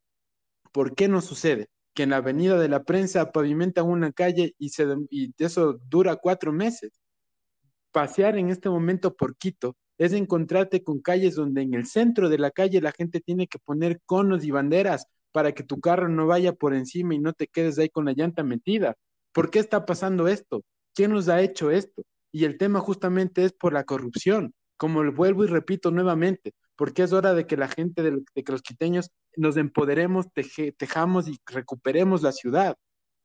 S2: ¿Por qué no sucede? Que en la avenida de la prensa pavimentan una calle y, y eso dura cuatro meses. Pasear en este momento por Quito es encontrarte con calles donde en el centro de la calle la gente tiene que poner conos y banderas para que tu carro no vaya por encima y no te quedes ahí con la llanta metida. ¿Por qué está pasando esto? ¿Quién nos ha hecho esto? Y el tema justamente es por la corrupción, como vuelvo y repito nuevamente, porque es hora de que la gente, de, que los quiteños nos empoderemos, tejamos y recuperemos la ciudad.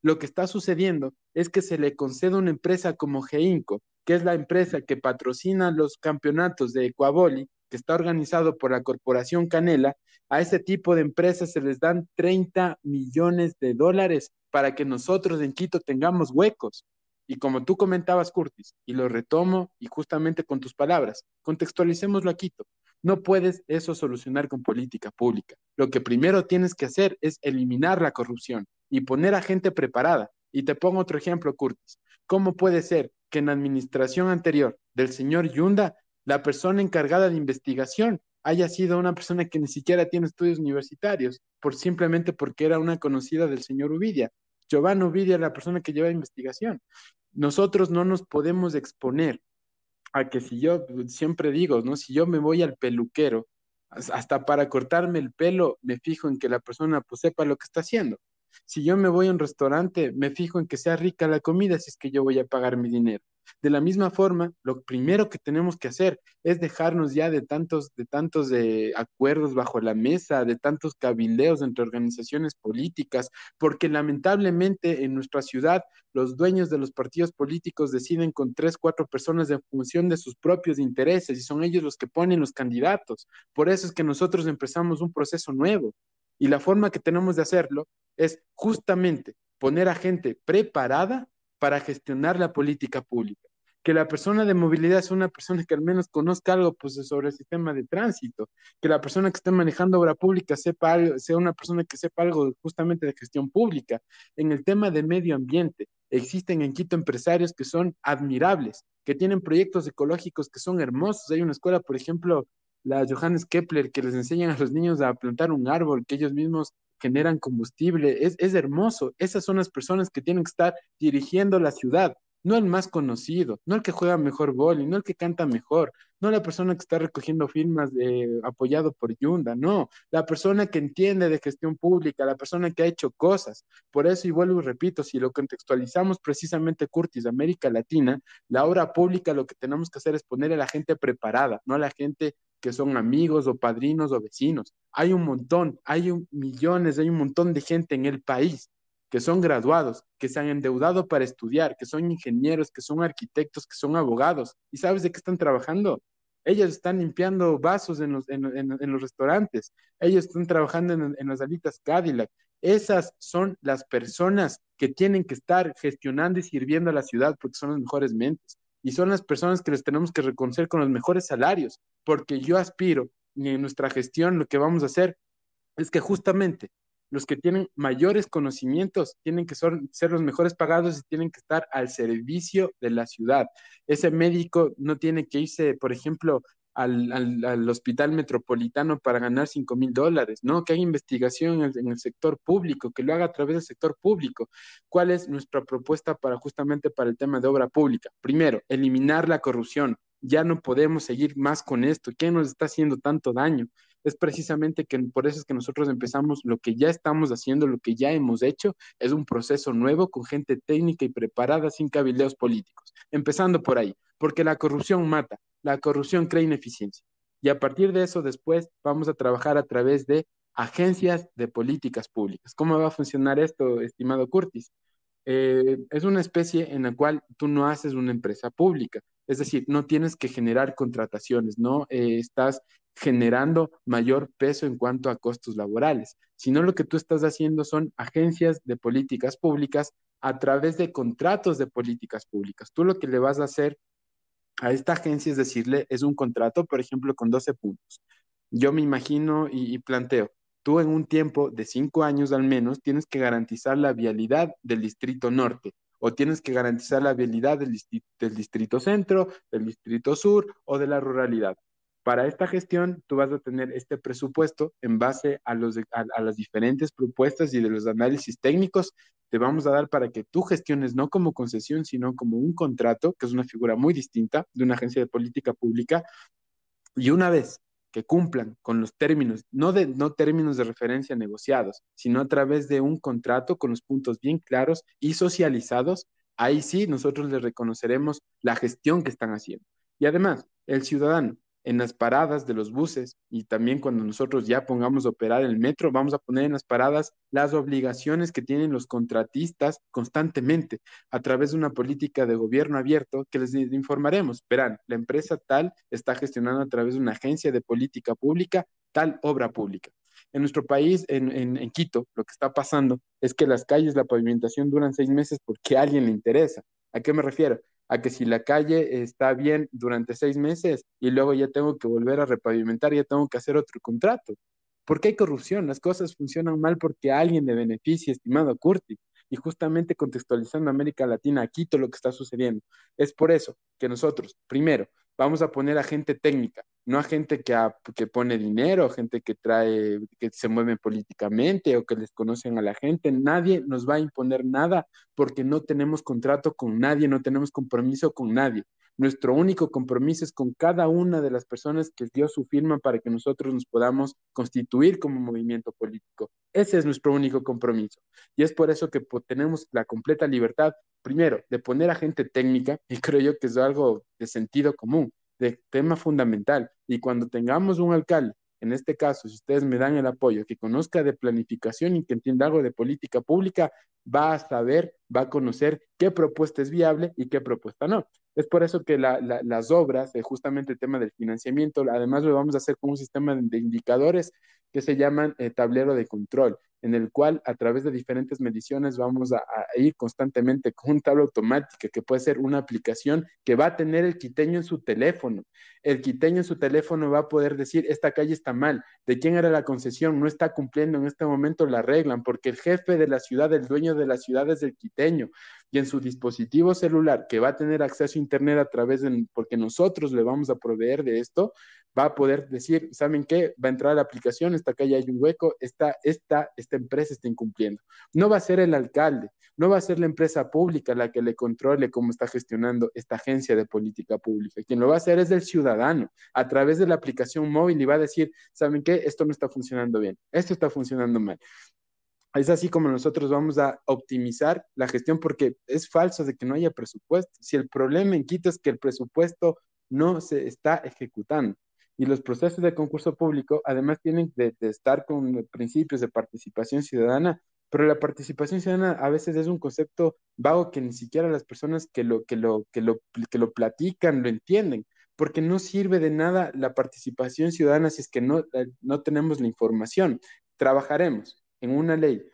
S2: Lo que está sucediendo es que se le concede una empresa como Geinco, que es la empresa que patrocina los campeonatos de Ecuaboli, que está organizado por la Corporación Canela, a ese tipo de empresas se les dan 30 millones de dólares para que nosotros en Quito tengamos huecos. Y como tú comentabas, Curtis, y lo retomo y justamente con tus palabras, contextualicémoslo a Quito. No puedes eso solucionar con política pública. Lo que primero tienes que hacer es eliminar la corrupción y poner a gente preparada. Y te pongo otro ejemplo, Curtis. ¿cómo puede ser que en la administración anterior del señor Yunda, la persona encargada de investigación haya sido una persona que ni siquiera tiene estudios universitarios, por simplemente porque era una conocida del señor Uvidia. Giovanni Uvidia la persona que lleva investigación. Nosotros no nos podemos exponer a que si yo siempre digo, ¿no? Si yo me voy al peluquero, hasta para cortarme el pelo, me fijo en que la persona pues, sepa lo que está haciendo. Si yo me voy a un restaurante, me fijo en que sea rica la comida si es que yo voy a pagar mi dinero. De la misma forma, lo primero que tenemos que hacer es dejarnos ya de tantos, de tantos de acuerdos bajo la mesa, de tantos cabildeos entre organizaciones políticas, porque lamentablemente en nuestra ciudad los dueños de los partidos políticos deciden con tres, cuatro personas en función de sus propios intereses y son ellos los que ponen los candidatos. Por eso es que nosotros empezamos un proceso nuevo. Y la forma que tenemos de hacerlo es justamente poner a gente preparada para gestionar la política pública. Que la persona de movilidad sea una persona que al menos conozca algo pues, sobre el sistema de tránsito, que la persona que esté manejando obra pública sepa sea una persona que sepa algo justamente de gestión pública. En el tema de medio ambiente, existen en Quito empresarios que son admirables, que tienen proyectos ecológicos que son hermosos. Hay una escuela, por ejemplo, la Johannes Kepler, que les enseñan a los niños a plantar un árbol, que ellos mismos generan combustible, es, es hermoso. Esas son las personas que tienen que estar dirigiendo la ciudad, no el más conocido, no el que juega mejor boli, no el que canta mejor, no la persona que está recogiendo firmas de, apoyado por Yunda, no, la persona que entiende de gestión pública, la persona que ha hecho cosas. Por eso, y vuelvo y repito, si lo contextualizamos precisamente, Curtis, América Latina, la obra pública lo que tenemos que hacer es poner a la gente preparada, no a la gente que son amigos o padrinos o vecinos. Hay un montón, hay millones, hay un montón de gente en el país que son graduados, que se han endeudado para estudiar, que son ingenieros, que son arquitectos, que son abogados. ¿Y sabes de qué están trabajando? Ellos están limpiando vasos en los, en, los restaurantes, ellos están trabajando en, en las alitas Cadillac. Esas son las personas que tienen que estar gestionando y sirviendo a la ciudad porque son las mejores mentes y son las personas que les tenemos que reconocer con los mejores salarios, porque yo aspiro y en nuestra gestión lo que vamos a hacer es que justamente los que tienen mayores conocimientos tienen que ser, los mejores pagados y tienen que estar al servicio de la ciudad. Ese médico no tiene que irse, por ejemplo, al, hospital metropolitano para ganar 5 mil dólares, ¿no? Que haya investigación en el, sector público, que lo haga a través del sector público. ¿Cuál es nuestra propuesta para justamente para el tema de obra pública? Primero, eliminar la corrupción. Ya no podemos seguir más con esto. ¿Quién nos está haciendo tanto daño? Es precisamente que por eso es que nosotros empezamos lo que ya estamos haciendo, lo que ya hemos hecho, es un proceso nuevo con gente técnica y preparada sin cabildeos políticos. Empezando por ahí, porque la corrupción mata, la corrupción crea ineficiencia. Y a partir de eso después vamos a trabajar a través de agencias de políticas públicas. ¿Cómo va a funcionar esto, estimado Curtis? Eh, es una especie en la cual tú no haces una empresa pública, es decir, no tienes que generar contrataciones, no eh, estás generando mayor peso en cuanto a costos laborales, sino lo que tú estás haciendo son agencias de políticas públicas a través de contratos de políticas públicas. Tú lo que le vas a hacer a esta agencia es decirle, es un contrato, por ejemplo, con 12 puntos. Yo me imagino y, planteo, tú en un tiempo de cinco años al menos tienes que garantizar la vialidad del distrito norte o tienes que garantizar la vialidad del, distrito centro, del distrito sur o de la ruralidad. Para esta gestión, tú vas a tener este presupuesto en base a, las diferentes propuestas y de los análisis técnicos. Te vamos a dar para que tú gestiones no como concesión, sino como un contrato, que es una figura muy distinta de una agencia de política pública. Y una vez que cumplan con los términos, no, de, no términos de referencia negociados, sino a través de un contrato con los puntos bien claros y socializados, ahí sí nosotros les reconoceremos la gestión que están haciendo. Y además, el ciudadano en las paradas de los buses y también cuando nosotros ya pongamos a operar el metro, vamos a poner en las paradas las obligaciones que tienen los contratistas constantemente a través de una política de gobierno abierto que les informaremos. Verán, la empresa tal está gestionando a través de una agencia de política pública tal obra pública. En nuestro país, en, en Quito, lo que está pasando es que las calles, la pavimentación duran seis meses porque a alguien le interesa. ¿A qué me refiero? A que si la calle está bien durante seis meses y luego ya tengo que volver a repavimentar, ya tengo que hacer otro contrato. ¿Por qué hay corrupción? Las cosas funcionan mal porque alguien le beneficia, estimado Curti. y justamente contextualizando América Latina, aquí todo lo que está sucediendo. Es por eso que nosotros, primero, vamos a poner a gente técnica, no a gente que, pone dinero, gente que trae, que se mueve políticamente o que les conocen a la gente. Nadie nos va a imponer nada porque no tenemos contrato con nadie, no tenemos compromiso con nadie. Nuestro único compromiso es con cada una de las personas que dio su firma para que nosotros nos podamos constituir como movimiento político. Ese es nuestro único compromiso. Y es por eso que tenemos la completa libertad, primero, de poner a gente técnica, y creo yo que es algo de sentido común, de tema fundamental. Y cuando tengamos un alcalde en este caso, si ustedes me dan el apoyo, que conozca de planificación y que entienda algo de política pública, va a saber, va a conocer qué propuesta es viable y qué propuesta no. Es por eso que las obras, justamente el tema del financiamiento, además lo vamos a hacer con un sistema de indicadores que se llaman eh, tablero de control en el cual a través de diferentes mediciones vamos a, ir constantemente con un tabla automática que puede ser una aplicación que va a tener el quiteño en su teléfono. El quiteño en su teléfono va a poder decir, esta calle está mal, de quién era la concesión, no está cumpliendo en este momento la regla, porque el jefe de la ciudad, el dueño de la ciudad es el quiteño y en su dispositivo celular que va a tener acceso a Internet a través de, porque nosotros le vamos a proveer de esto, va a poder decir, ¿saben qué? Va a entrar a la aplicación, esta calle hay un hueco, esta, esta, esta empresa está incumpliendo. No va a ser el alcalde, no va a ser la empresa pública la que le controle cómo está gestionando esta agencia de política pública. Quien lo va a hacer es el ciudadano, a través de la aplicación móvil y va a decir, ¿saben qué? Esto no está funcionando bien, esto está funcionando mal. Es así como nosotros vamos a optimizar la gestión porque es falso de que no haya presupuesto. Si el problema en Quito es que el presupuesto no se está ejecutando y los procesos de concurso público además tienen de, estar con principios de participación ciudadana, pero la participación ciudadana a veces es un concepto vago que ni siquiera las personas que lo, que lo, que lo, que lo platican lo entienden, porque no sirve de nada la participación ciudadana si es que no, eh, no tenemos la información. Trabajaremos en una ley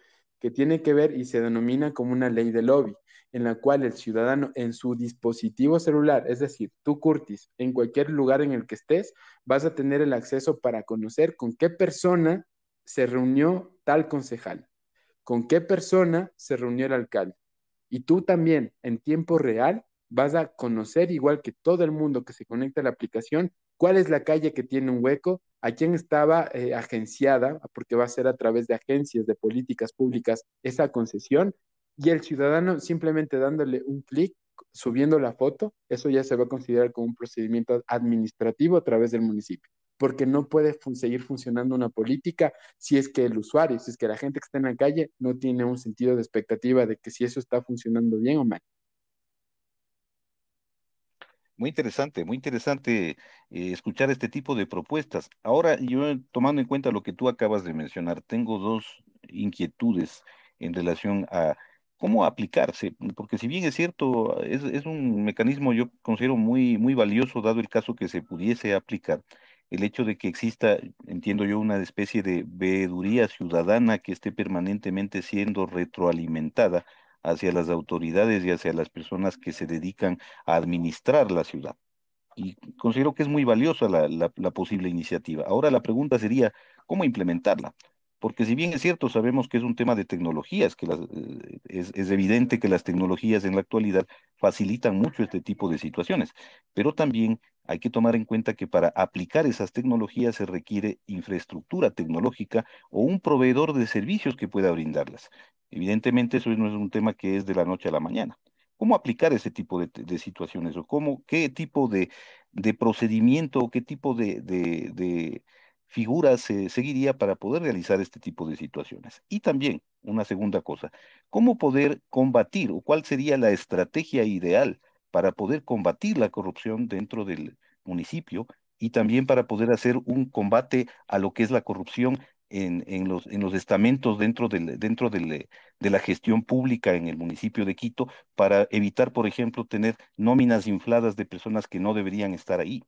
S2: que tiene que ver y se denomina como una ley de lobby, en la cual el ciudadano en su dispositivo celular, es decir, tú Curtis, en cualquier lugar en el que estés, vas a tener el acceso para conocer con qué persona se reunió tal concejal, con qué persona se reunió el alcalde. Y tú también, en tiempo real, vas a conocer, igual que todo el mundo que se conecta a la aplicación, cuál es la calle que tiene un hueco, a quién estaba eh, agenciada, porque va a ser a través de agencias de políticas públicas esa concesión, y el ciudadano simplemente dándole un clic, subiendo la foto, eso ya se va a considerar como un procedimiento administrativo a través del municipio, porque no puede seguir funcionando una política si es que el usuario, si es que la gente que está en la calle no tiene un sentido de expectativa de que si eso está funcionando bien o mal.
S3: Muy interesante, muy interesante eh, escuchar este tipo de propuestas. Ahora, yo tomando en cuenta lo que tú acabas de mencionar, tengo dos inquietudes en relación a cómo aplicarse, porque si bien es cierto, es, es un mecanismo yo considero muy, muy valioso dado el caso que se pudiese aplicar, el hecho de que exista, entiendo yo, una especie de veeduría ciudadana que esté permanentemente siendo retroalimentada hacia las autoridades y hacia las personas que se dedican a administrar la ciudad. Y considero que es muy valiosa la, posible iniciativa. Ahora la pregunta sería, ¿cómo implementarla? Porque si bien es cierto, sabemos que es un tema de tecnologías, que eh, es, evidente que las tecnologías en la actualidad facilitan mucho este tipo de situaciones, pero también hay que tomar en cuenta que para aplicar esas tecnologías se requiere infraestructura tecnológica o un proveedor de servicios que pueda brindarlas. Evidentemente eso no es un tema que es de la noche a la mañana. ¿Cómo aplicar ese tipo de, situaciones o cómo, qué tipo de, procedimiento o qué tipo de, figuras se seguiría para poder realizar este tipo de situaciones? Y también, una segunda cosa, ¿cómo poder combatir o cuál sería la estrategia ideal para poder combatir la corrupción dentro del municipio y también para poder hacer un combate a lo que es la corrupción en, en, los, en los estamentos dentro, del, dentro del, de la gestión pública en el municipio de Quito para evitar, por ejemplo, tener nóminas infladas de personas que no deberían estar ahí.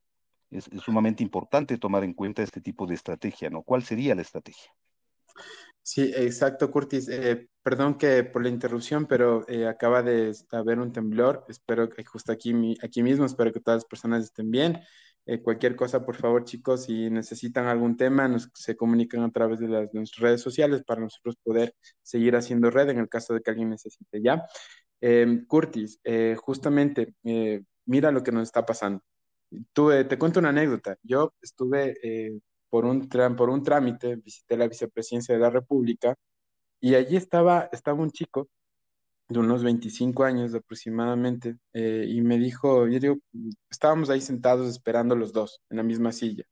S3: Es, sumamente importante tomar en cuenta este tipo de estrategia, ¿no? ¿Cuál sería la estrategia?
S2: Sí, exacto, Curtis. Eh, perdón que por la interrupción, pero eh, acaba de haber un temblor. Espero que justo aquí, aquí mismo, espero que todas las personas estén bien. Eh, cualquier cosa, por favor, chicos, si necesitan algún tema, nos, se comunican a través de las, nuestras redes sociales para nosotros poder seguir haciendo red en el caso de que alguien necesite, ¿ya? Em, Curtis, eh, justamente, eh, mira lo que nos está pasando. Tuve, te cuento una anécdota. Yo estuve por, un por un trámite, visité la vicepresidencia de la República y allí estaba, estaba un chico de unos 25 años aproximadamente, eh, y me dijo, yo digo, estábamos ahí sentados esperando los dos en la misma silla.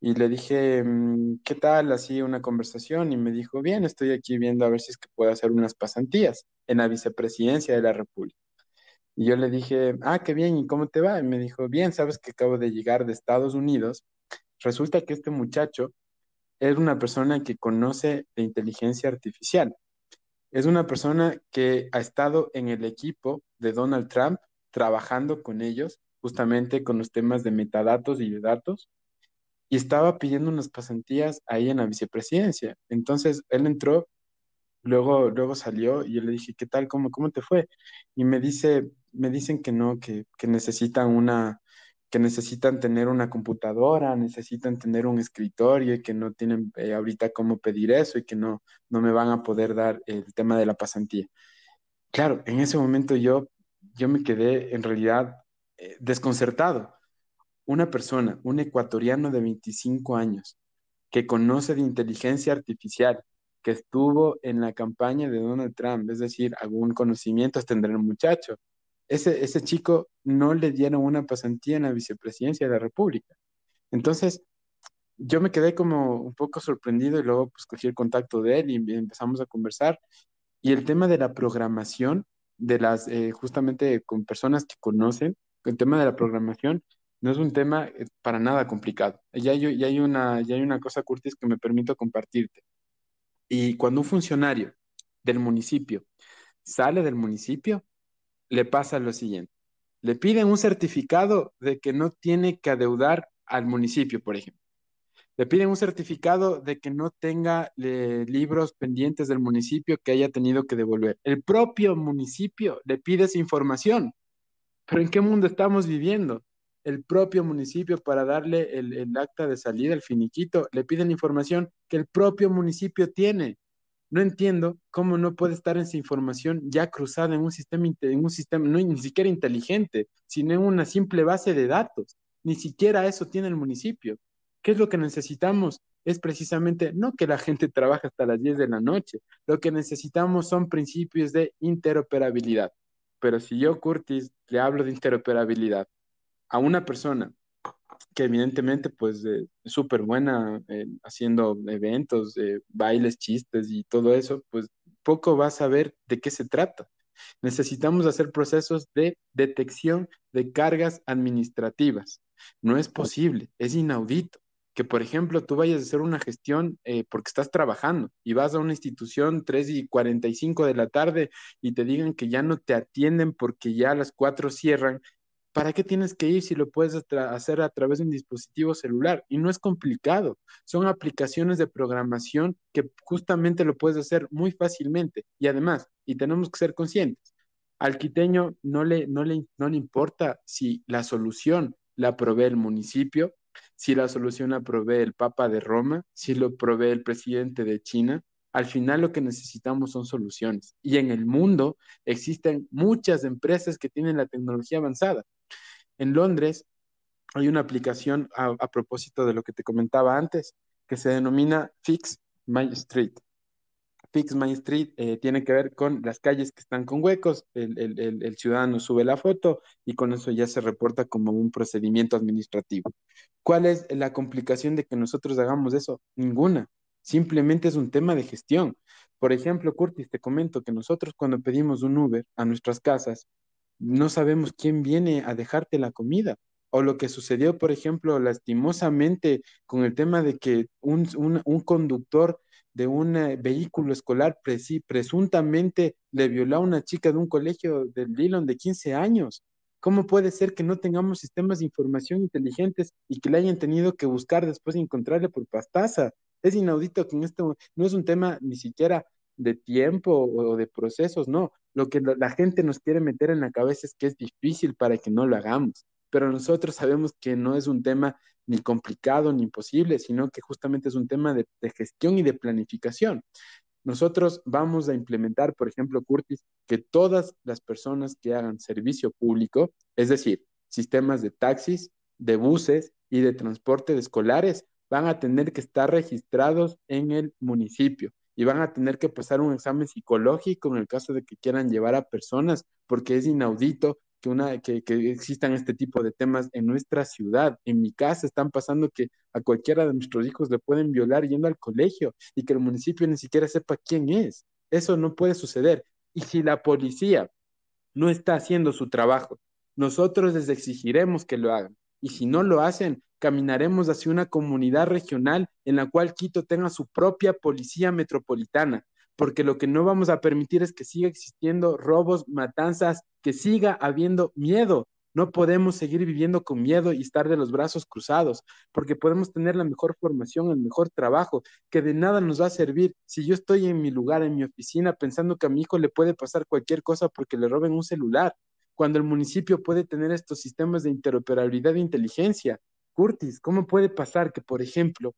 S2: Y le dije, mm, ¿qué tal? Así una conversación y me dijo, bien, estoy aquí viendo a ver si es que puedo hacer unas pasantías en la vicepresidencia de la República. Y yo le dije, ah, qué bien, ¿y cómo te va? Y me dijo, bien, sabes que acabo de llegar de Estados Unidos. Resulta que este muchacho es una persona que conoce de inteligencia artificial es una persona que ha estado en el equipo de Donald Trump trabajando con ellos justamente con los temas de metadatos y de datos y estaba pidiendo unas pasantías ahí en la vicepresidencia. Entonces él entró, luego, luego salió y yo le dije, ¿qué tal? ¿Cómo, cómo te fue? Y me dice, me dicen que no, que, que necesitan una, que necesitan tener una computadora, necesitan tener un escritorio y que no tienen eh, ahorita cómo pedir eso y que no, no me van a poder dar el tema de la pasantía. Claro, en ese momento yo, yo me quedé en realidad eh, desconcertado. Una persona, un ecuatoriano de 25 años, que conoce de inteligencia artificial, que estuvo en la campaña de Donald Trump, es decir, algún conocimiento tendrá el muchacho, ese, ese chico no le dieron una pasantía en la vicepresidencia de la República. Entonces, yo me quedé como un poco sorprendido y luego pues cogí el contacto de él y empezamos a conversar. Y el tema de la programación, de las, eh, justamente con personas que conocen, el tema de la programación no es un tema eh, para nada complicado. Ya hay, ya hay, una, ya hay una cosa, Curtis, que me permito compartirte. Y cuando un funcionario del municipio sale del municipio, le pasa lo siguiente. Le piden un certificado de que no tiene que adeudar al municipio, por ejemplo. Le piden un certificado de que no tenga libros pendientes del municipio que haya tenido que devolver. El propio municipio le pide esa información. Pero ¿en qué mundo estamos viviendo? El propio municipio para darle el, acta de salida, el finiquito, le piden información que el propio municipio tiene. No entiendo cómo no puede estar esa información ya cruzada en un sistema, en un sistema no ni siquiera inteligente, sino en una simple base de datos. Ni siquiera eso tiene el municipio. ¿Qué es lo que necesitamos? Es precisamente no que la gente trabaje hasta las 10 de la noche. Lo que necesitamos son principios de interoperabilidad. Pero si yo, Curtis, le hablo de interoperabilidad a una persona que evidentemente pues es súper buena eh, haciendo eventos, bailes, chistes y todo eso, pues poco va a saber de qué se trata. Necesitamos hacer procesos de detección de cargas administrativas. No es posible, es inaudito que, por ejemplo, tú vayas a hacer una gestión eh, porque estás trabajando y vas a una institución 3 y 45 de la tarde y te digan que ya no te atienden porque ya a las 4 cierran ¿Para qué tienes que ir si lo puedes hacer a través de un dispositivo celular? Y no es complicado. Son aplicaciones de programación que justamente lo puedes hacer muy fácilmente. Y además, y tenemos que ser conscientes, al quiteño no le, no le, no le importa si la solución la provee el municipio, si la solución la provee el Papa de Roma, si lo provee el presidente de China. Al final lo que necesitamos son soluciones. Y en el mundo existen muchas empresas que tienen la tecnología avanzada. En Londres hay una aplicación a, propósito de lo que te comentaba antes, que se denomina Fix My Street. Fix My Street eh, tiene que ver con las calles que están con huecos, el, ciudadano sube la foto y con eso ya se reporta como un procedimiento administrativo. ¿Cuál es la complicación de que nosotros hagamos eso? Ninguna. Simplemente es un tema de gestión. Por ejemplo, Curtis, te comento que nosotros cuando pedimos un Uber a nuestras casas, no sabemos quién viene a dejarte la comida. O lo que sucedió, por ejemplo, lastimosamente con el tema de que un, conductor de un eh, vehículo escolar presuntamente le violó a una chica de un colegio del Dillon de 15 años. ¿Cómo puede ser que no tengamos sistemas de información inteligentes y que le hayan tenido que buscar después de encontrarle por pastaza? Es inaudito que en esto no es un tema ni siquiera de tiempo o de procesos, no. Lo que la gente nos quiere meter en la cabeza es que es difícil para que no lo hagamos. pero nosotros sabemos que no es un tema ni complicado ni imposible, sino que justamente es un tema de, gestión y de planificación. Nosotros vamos a implementar, por ejemplo, Curtis, que todas las personas que hagan servicio público, es decir, sistemas de taxis, de buses y de transporte de escolares, van a tener que estar registrados en el municipio y van a tener que pasar un examen psicológico en el caso de que quieran llevar a personas, porque es inaudito que, una, que, que, existan este tipo de temas en nuestra ciudad. En mi casa están pasando que a cualquiera de nuestros hijos le pueden violar yendo al colegio y que el municipio ni siquiera sepa quién es. Eso no puede suceder. Y si la policía no está haciendo su trabajo, nosotros les exigiremos que lo hagan. Y si no lo hacen, caminaremos hacia una comunidad regional en la cual Quito tenga su propia policía metropolitana, porque lo que no vamos a permitir es que siga existiendo robos, matanzas, que siga habiendo miedo. No podemos seguir viviendo con miedo y estar de los brazos cruzados, porque podemos tener la mejor formación, el mejor trabajo, que de nada nos va a servir si yo estoy en mi lugar, en mi oficina, pensando que a mi hijo le puede pasar cualquier cosa porque le roben un celular, cuando el municipio puede tener estos sistemas de interoperabilidad de inteligencia. Curtis, ¿cómo puede pasar que, por ejemplo,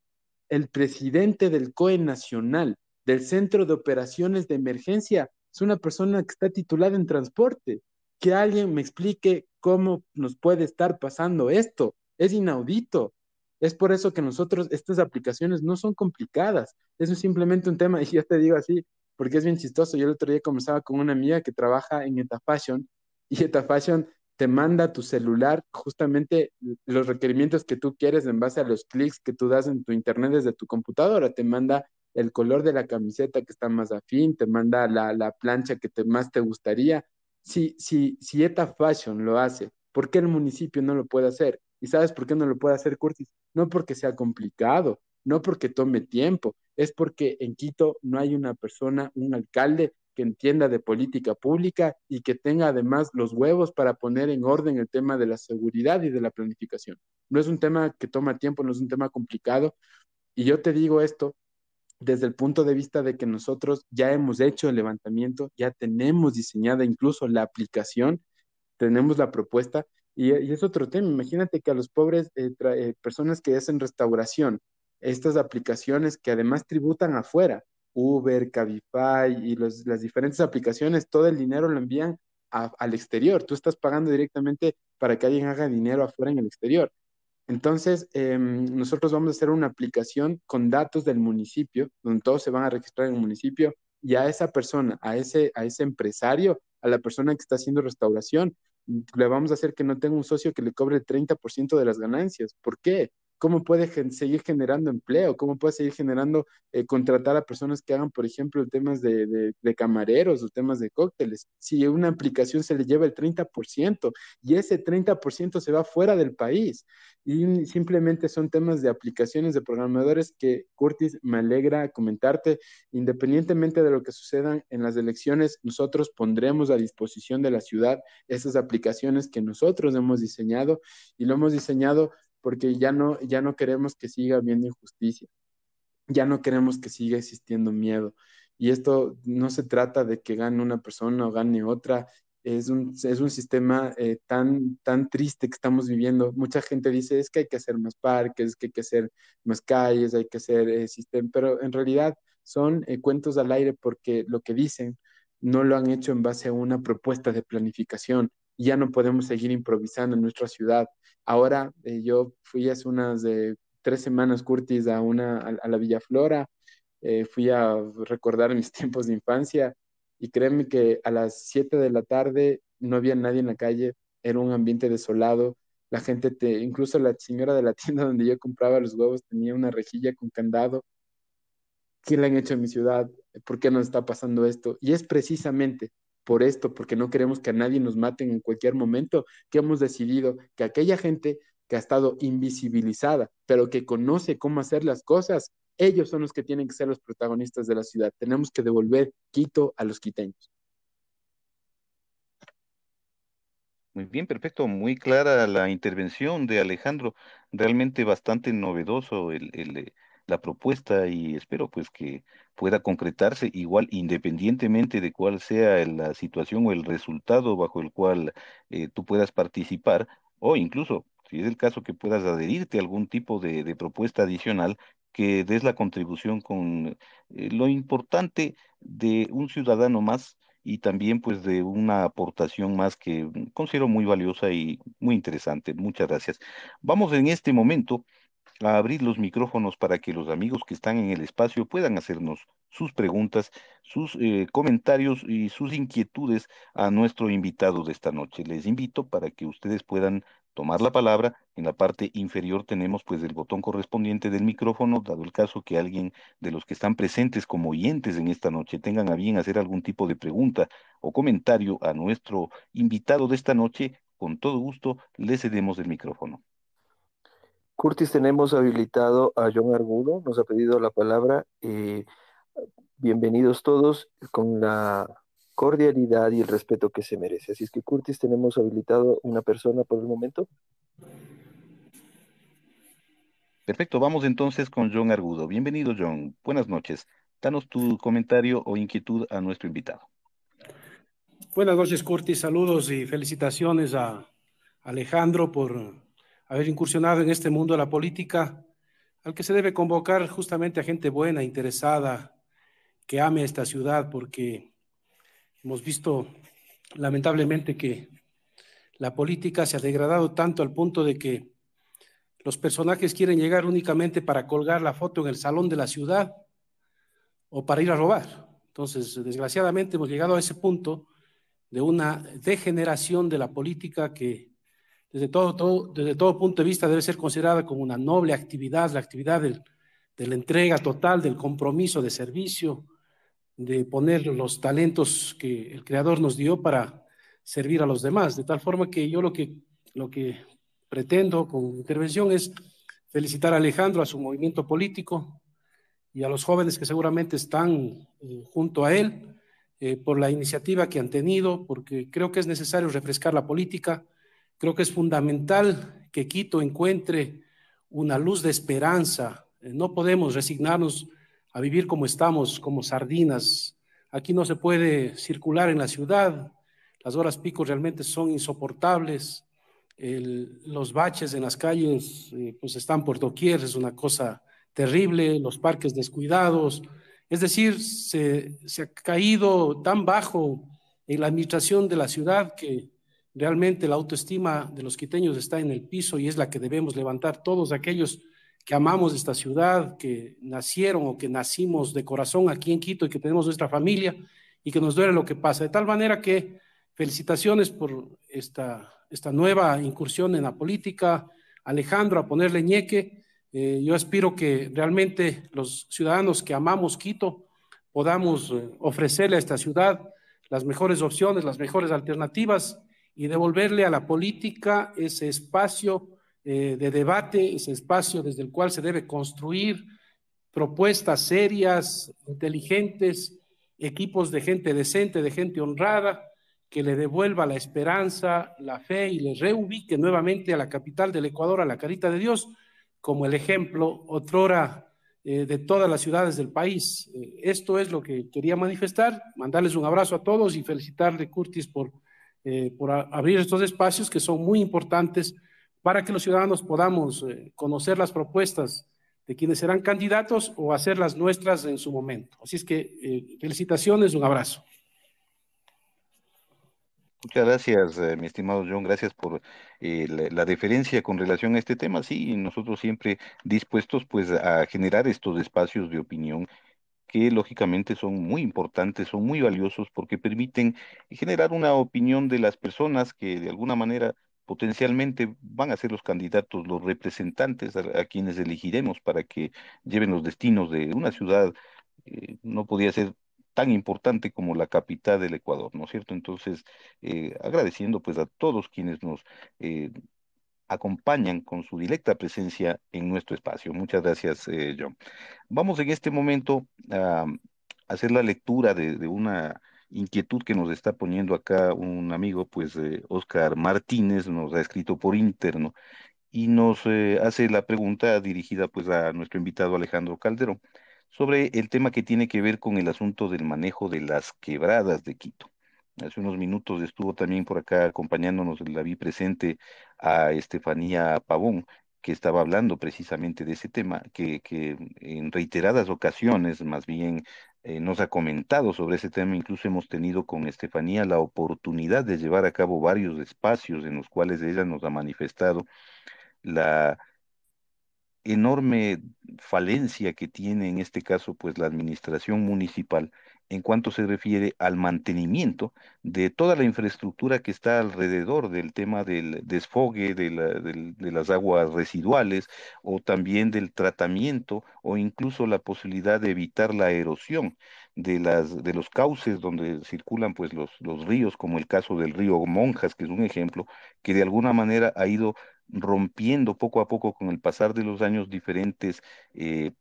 S2: el presidente del COE nacional del Centro de Operaciones de Emergencia es una persona que está titulada en transporte. Que alguien me explique cómo nos puede estar pasando esto. Es inaudito. Es por eso que nosotros, estas aplicaciones no son complicadas. Eso es simplemente un tema, y ya te digo así, porque es bien chistoso. Yo el otro día conversaba con una amiga que trabaja en Etafashion, y Etafashion te manda tu celular justamente los requerimientos que tú quieres en base a los clics que tú das en tu internet desde tu computadora. Te manda el color de la camiseta que está más afín, te manda la, la plancha que te, más te gustaría. Si, si, si ETA Fashion lo hace, ¿por qué el municipio no lo puede hacer? ¿Y sabes por qué no lo puede hacer, Curtis? No porque sea complicado, no porque tome tiempo, es porque en Quito no hay una persona, un alcalde que entienda de política pública y que tenga además los huevos para poner en orden el tema de la seguridad y de la planificación. No es un tema que toma tiempo, no es un tema complicado. Y yo te digo esto desde el punto de vista de que nosotros ya hemos hecho el levantamiento, ya tenemos diseñada incluso la aplicación, tenemos la propuesta, y, es otro tema. Imagínate que a los pobres eh, eh, personas que hacen restauración, estas aplicaciones que además tributan afuera, Uber, Cabify y las diferentes aplicaciones, todo el dinero lo envían al exterior. Tú estás pagando directamente para que alguien haga dinero afuera en el exterior. Entonces, em, nosotros vamos a hacer una aplicación con datos del municipio, donde todos se van a registrar en el municipio, y a esa persona, a ese, a ese empresario, a la persona que está haciendo restauración, le vamos a hacer que no tenga un socio que le cobre el 30% de las ganancias. ¿Por qué? Cómo puede seguir generando empleo, cómo puede seguir generando, eh, contratar a personas que hagan, por ejemplo, temas de, camareros o temas de cócteles. Si una aplicación se le lleva el 30% y ese 30% se va fuera del país y simplemente son temas de aplicaciones de programadores que, Curtis, me alegra comentarte, independientemente de lo que suceda en las elecciones, nosotros pondremos a disposición de la ciudad esas aplicaciones que nosotros hemos diseñado y lo hemos diseñado porque ya no, ya no queremos que siga habiendo injusticia, ya no queremos que siga existiendo miedo. Y esto no se trata de que gane una persona o gane otra, es un, es un sistema eh, tan, tan triste que estamos viviendo. Mucha gente dice es que hay que hacer más parques, que hay que hacer más calles, hay que hacer eh, sistema, pero en realidad son eh, cuentos al aire porque lo que dicen no lo han hecho en base a una propuesta de planificación ya no podemos seguir improvisando en nuestra ciudad. Ahora eh, yo fui hace unas tres semanas, Curtis, a, una, a, la Villa Flora, eh, fui a recordar mis tiempos de infancia y créeme que a las 7 de la tarde no había nadie en la calle, era un ambiente desolado, la gente, te, incluso la señora de la tienda donde yo compraba los huevos tenía una rejilla con candado. ¿Qué le han hecho en mi ciudad? ¿Por qué nos está pasando esto? Y es precisamente por esto, porque no queremos que a nadie nos maten en cualquier momento, que hemos decidido que aquella gente que ha estado invisibilizada, pero que conoce cómo hacer las cosas, ellos son los que tienen que ser los protagonistas de la ciudad. Tenemos que devolver Quito a los quiteños.
S3: Muy bien, perfecto. Muy clara la intervención de Alejandro. Realmente bastante novedoso el, el, la propuesta y espero pues que pueda concretarse igual independientemente de cuál sea la situación o el resultado bajo el cual eh, tú puedas participar, o incluso, si es el caso, que puedas adherirte a algún tipo de, propuesta adicional que des la contribución con eh, lo importante de un ciudadano más y también pues de una aportación más que considero muy valiosa y muy interesante. Muchas gracias. Vamos en este momento a abrir los micrófonos para que los amigos que están en el espacio puedan hacernos sus preguntas, sus eh, comentarios y sus inquietudes a nuestro invitado de esta noche. Les invito para que ustedes puedan tomar la palabra. En la parte inferior tenemos pues el botón correspondiente del micrófono, dado el caso que alguien de los que están presentes como oyentes en esta noche tengan a bien hacer algún tipo de pregunta o comentario a nuestro invitado de esta noche, con todo gusto le cedemos el micrófono.
S1: Curtis, tenemos habilitado a John Argudo, nos ha pedido la palabra. Eh, bienvenidos todos con la cordialidad y el respeto que se merece. Así es que, Curtis, tenemos habilitado una persona por el momento.
S3: Perfecto, vamos entonces con John Argudo. Bienvenido, John. Buenas noches. Danos tu comentario o inquietud a nuestro invitado.
S4: Buenas noches, Curtis. Saludos y felicitaciones a Alejandro por haber incursionado en este mundo de la política, al que se debe convocar justamente a gente buena, interesada, que ame esta ciudad, porque hemos visto lamentablemente que la política se ha degradado tanto al punto de que los personajes quieren llegar únicamente para colgar la foto en el salón de la ciudad o para ir a robar. Entonces, desgraciadamente hemos llegado a ese punto de una degeneración de la política que desde todo, punto de vista debe ser considerada como una noble actividad, la actividad de la entrega total, del compromiso de servicio, de poner los talentos que el Creador nos dio para servir a los demás. De tal forma que yo lo que, lo que pretendo con mi intervención es felicitar a Alejandro, a su movimiento político y a los jóvenes que seguramente están eh, junto a él eh, por la iniciativa que han tenido, porque creo que es necesario refrescar la política Creo que es fundamental que Quito encuentre una luz de esperanza. Eh, no podemos resignarnos a vivir como estamos, como sardinas. Aquí no se puede circular en la ciudad. Las horas pico realmente son insoportables. los baches en las calles eh, pues están por doquier, es una cosa terrible. Los parques descuidados. Es decir, se, se ha caído tan bajo en la administración de la ciudad que Realmente la autoestima de los quiteños está en el piso y es la que debemos levantar todos aquellos que amamos esta ciudad, que nacieron o que nacimos de corazón aquí en Quito y que tenemos nuestra familia y que nos duele lo que pasa. De tal manera que felicitaciones por esta, esta nueva incursión en la política. Alejandro, a ponerle ñeque. Eh, yo aspiro que realmente los ciudadanos que amamos Quito podamos eh, ofrecerle a esta ciudad las mejores opciones, las mejores alternativas y devolverle a la política ese espacio eh, de debate, ese espacio desde el cual se debe construir propuestas serias, inteligentes, equipos de gente decente, de gente honrada, que le devuelva la esperanza, la fe y le reubique nuevamente a la capital del Ecuador, a la carita de Dios, como el ejemplo otrora eh, de todas las ciudades del país. Eh, esto es lo que quería manifestar, mandarles un abrazo a todos y felicitarle, Curtis, por eh, por abrir estos espacios que son muy importantes para que los ciudadanos podamos eh, conocer las propuestas de quienes serán candidatos o hacerlas nuestras en su momento. Así es que eh, felicitaciones, un abrazo.
S3: Muchas gracias, mi estimado John. Gracias por la, la, deferencia con relación a este tema. Sí, nosotros siempre dispuestos pues a generar estos espacios de opinión que lógicamente son muy importantes, son muy valiosos porque permiten generar una opinión de las personas que de alguna manera potencialmente van a ser los candidatos, los representantes a, quienes elegiremos para que lleven los destinos de una ciudad, eh, no podía ser tan importante como la capital del Ecuador, ¿no es cierto? Entonces, eh, agradeciendo pues a todos quienes nos eh, acompañan con su directa presencia en nuestro espacio. Muchas gracias, eh, John. Vamos en este momento a hacer la lectura de, una inquietud que nos está poniendo acá un amigo, pues eh, Oscar Martínez, nos ha escrito por interno y nos eh, hace la pregunta dirigida pues a nuestro invitado Alejandro Calderón sobre el tema que tiene que ver con el asunto del manejo de las quebradas de Quito. Hace unos minutos estuvo también por acá acompañándonos, la vi presente a Estefanía Pavón, que estaba hablando precisamente de ese tema, que, que en reiteradas ocasiones más bien eh, nos ha comentado sobre ese tema. Incluso hemos tenido con Estefanía la oportunidad de llevar a cabo varios espacios en los cuales ella nos ha manifestado la enorme falencia que tiene en este caso pues la administración municipal en cuanto se refiere al mantenimiento de toda la infraestructura que está alrededor del tema del desfogue de, las aguas residuales o también del tratamiento o incluso la posibilidad de evitar la erosión de, los cauces donde circulan pues los, los ríos, como el caso del río Monjas, que es un ejemplo, que de alguna manera ha ido rompiendo poco a poco con el pasar de los años diferentes eh,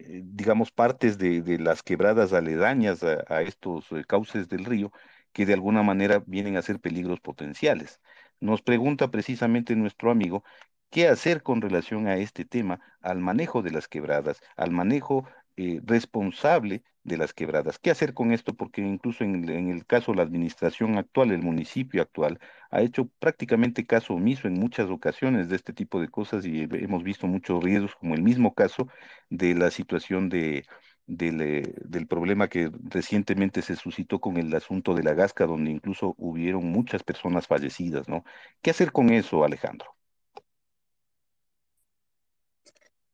S3: eh, digamos, partes de, de, las quebradas aledañas a, estos eh, cauces del río que de alguna manera vienen a ser peligros potenciales. Nos pregunta precisamente nuestro amigo qué hacer con relación a este tema, al manejo de las quebradas, al manejo eh, responsable de las quebradas. ¿Qué hacer con esto? Porque incluso en, el caso de la administración actual, el municipio actual, ha hecho prácticamente caso omiso en muchas ocasiones de este tipo de cosas y hemos visto muchos riesgos, como el mismo caso de la situación de, del, eh, del, problema que recientemente se suscitó con el asunto de la Gasca, donde incluso hubieron muchas personas fallecidas, ¿no? ¿Qué hacer con eso, Alejandro?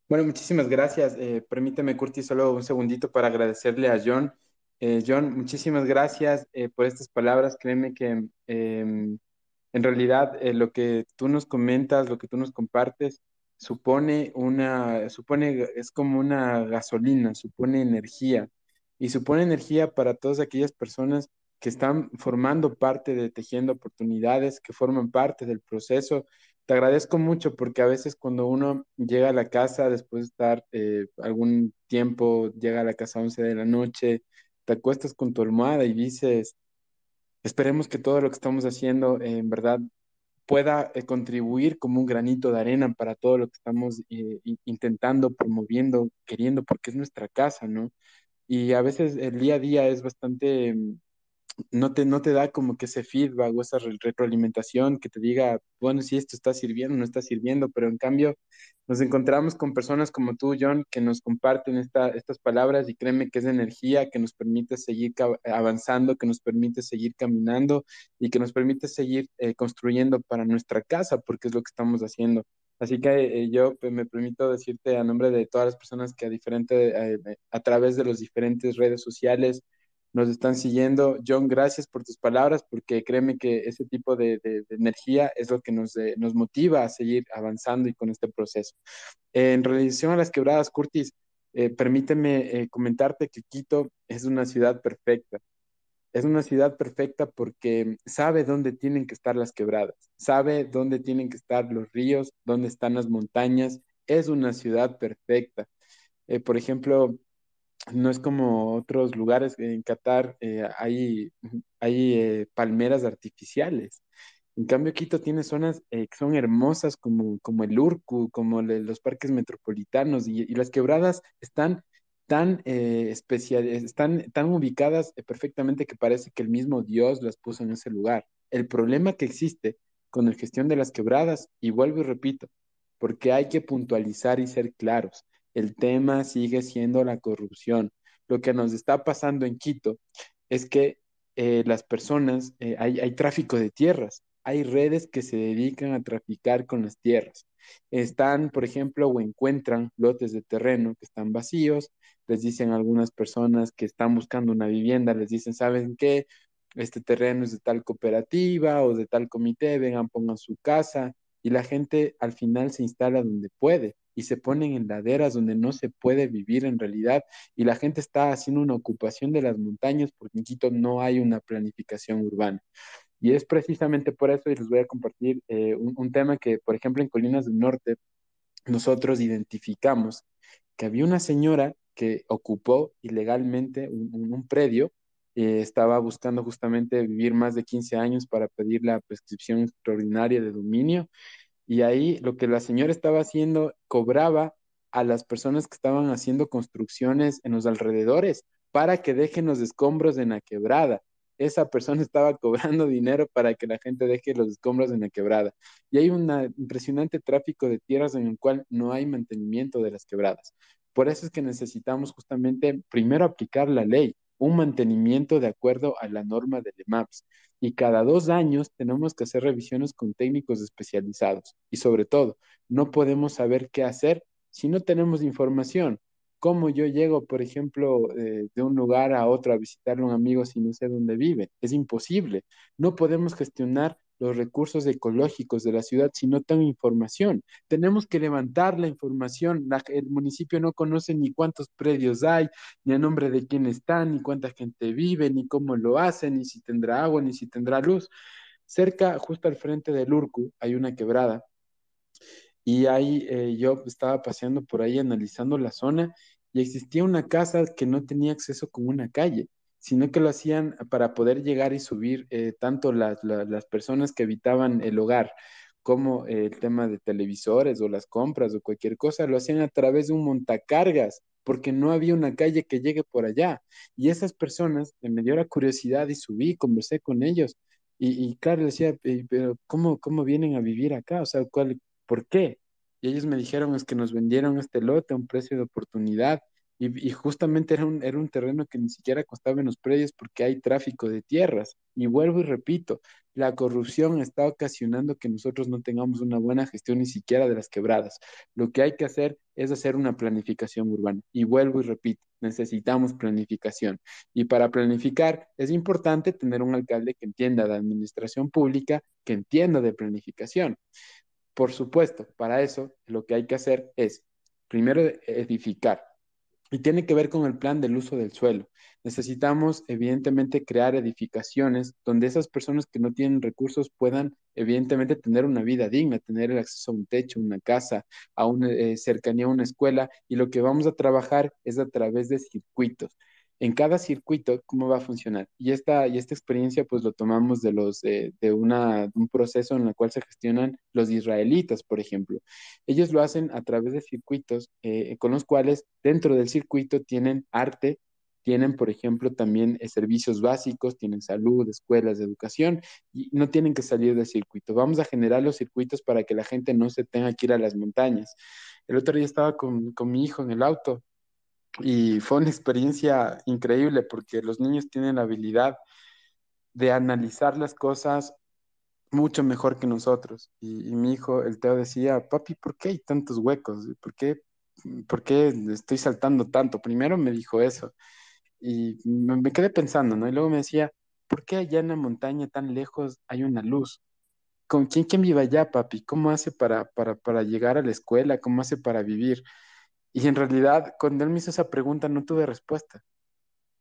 S2: Bueno, muchísimas gracias. Eh, permíteme, Curtis, solo un segundito para agradecerle a John. Eh, John, muchísimas gracias eh, por estas palabras. Créeme que em, en realidad lo que tú nos comentas, lo que tú nos compartes, supone una, supone, es como una gasolina, supone energía y supone energía para todas aquellas personas que están formando parte de Tejiendo Oportunidades, que forman parte del proceso te agradezco mucho porque a veces cuando uno llega a la casa después de estar eh, algún tiempo, llega a la casa a 11 de la noche, te acuestas con tu almohada y dices, esperemos que todo lo que estamos haciendo eh, en verdad pueda eh, contribuir como un granito de arena para todo lo que estamos intentando, promoviendo, queriendo, porque es nuestra casa, ¿no? Y a veces el día a día es bastante no te, no te da como que ese feedback o esa retroalimentación que te diga, bueno, si esto está sirviendo, no está sirviendo, pero en cambio nos encontramos con personas como tú, John, que nos comparten esta, estas palabras y créeme que es energía que nos permite seguir avanzando, que nos permite seguir caminando y que nos permite seguir eh, construyendo para nuestra casa, porque es lo que estamos haciendo. Así que eh, yo pues, me permito decirte a nombre de todas las personas que a, diferente, eh, a través de las diferentes redes sociales, nos están siguiendo. John, gracias por tus palabras, porque créeme que ese tipo de, energía es lo que nos, eh, nos, motiva a seguir avanzando y con este proceso. en relación a las quebradas, Curtis, eh, permíteme eh, comentarte que Quito es una ciudad perfecta. Es una ciudad perfecta porque sabe dónde tienen que estar las quebradas, sabe dónde tienen que estar los ríos, dónde están las montañas. Es una ciudad perfecta. por ejemplo, no es como otros lugares, en Qatar eh, hay, hay eh, palmeras artificiales. En cambio, Quito tiene zonas eh, que son hermosas como, como el Urcu, como los parques metropolitanos y, las quebradas están tan, especial, están tan ubicadas perfectamente que parece que el mismo Dios las puso en ese lugar. El problema que existe con la gestión de las quebradas, y vuelvo y repito, porque hay que puntualizar y ser claros el tema sigue siendo la corrupción. Lo que nos está pasando en Quito es que eh, las personas, eh, hay, tráfico de tierras, hay redes que se dedican a traficar con las tierras. Están, por ejemplo, o encuentran lotes de terreno que están vacíos, les dicen algunas personas que están buscando una vivienda, les dicen, ¿saben qué? Este terreno es de tal cooperativa o de tal comité, vengan, pongan su casa, y la gente al final se instala donde puede y se ponen en laderas donde no se puede vivir en realidad y la gente está haciendo una ocupación de las montañas porque en Quito no hay una planificación urbana. Y es precisamente por eso, y les voy a compartir eh, un, tema que, por ejemplo, en Colinas del Norte, nosotros identificamos que había una señora que ocupó ilegalmente un, predio, eh, estaba buscando justamente vivir más de 15 años para pedir la prescripción extraordinaria de dominio y ahí lo que la señora estaba haciendo, cobraba a las personas que estaban haciendo construcciones en los alrededores para que dejen los escombros en la quebrada. esa persona estaba cobrando dinero para que la gente deje los escombros en la quebrada. Y hay un impresionante tráfico de tierras en el cual no hay mantenimiento de las quebradas. Por eso es que necesitamos justamente primero aplicar la ley, un mantenimiento de acuerdo a la norma del EMAPS. Y cada dos años tenemos que hacer revisiones con técnicos especializados. Y sobre todo, no podemos saber qué hacer si no tenemos información. ¿Cómo yo llego, por ejemplo, eh, de un lugar a otro a visitarle a un amigo si no sé dónde vive? Es imposible. No podemos gestionar los recursos ecológicos de la ciudad si no tengo información. Tenemos que levantar la información. el municipio no conoce ni cuántos predios hay, ni a nombre de quién están, ni cuánta gente vive, ni cómo lo hacen, ni si tendrá agua, ni si tendrá luz. Cerca, justo al frente del Urcu, hay una quebrada. Y ahí eh, yo estaba paseando por ahí analizando la zona y existía una casa que no tenía acceso con una calle sino que lo hacían para poder llegar y subir eh, tanto las, personas que habitaban el hogar como el tema de televisores o las compras o cualquier cosa, lo hacían a través de un montacargas, porque no había una calle que llegue por allá. Y esas personas, me dio la curiosidad y subí, conversé con ellos. Y, y claro, decía, pero ¿cómo, ¿cómo vienen a vivir acá? O sea, ¿cuál, ¿por qué? Y ellos me dijeron, es que nos vendieron este lote a un precio de oportunidad y, justamente era un, era un terreno que ni siquiera costaba en los predios porque hay tráfico de tierras. Y vuelvo y repito, la corrupción está ocasionando que nosotros no tengamos una buena gestión ni siquiera de las quebradas. Lo que hay que hacer es hacer una planificación urbana. Y vuelvo y repito, necesitamos planificación. Y para planificar es importante tener un alcalde que entienda de administración pública, que entienda de planificación. Por supuesto, para eso lo que hay que hacer es, primero, edificar y tiene que ver con el plan del uso del suelo. Necesitamos, evidentemente, crear edificaciones donde esas personas que no tienen recursos puedan, evidentemente, tener una vida digna, tener el acceso a un techo, una casa, a una eh, cercanía a una escuela. Y lo que vamos a trabajar es a través de circuitos en cada circuito cómo va a funcionar. Y esta, y esta experiencia pues lo tomamos de, los, de, un proceso en el cual se gestionan los israelitas, por ejemplo. Ellos lo hacen a través de circuitos eh, con los cuales dentro del circuito tienen arte, tienen, por ejemplo, también eh, servicios básicos, tienen salud, escuelas, educación, y no tienen que salir del circuito. Vamos a generar los circuitos para que la gente no se tenga que ir a las montañas. El otro día estaba con, con mi hijo en el auto y fue una experiencia increíble porque los niños tienen la habilidad de analizar las cosas mucho mejor que nosotros. Y, mi hijo, el Teo, decía, papi, ¿por qué hay tantos huecos? ¿Por qué, ¿Por qué estoy saltando tanto? Primero me dijo eso. Y me, quedé pensando, ¿no? Y luego me decía, ¿por qué allá en la montaña tan lejos hay una luz? ¿Con quién, quién vive allá, papi? ¿Cómo hace para, para, para llegar a la escuela? ¿Cómo hace para vivir? Y en realidad, cuando él me hizo esa pregunta, no tuve respuesta.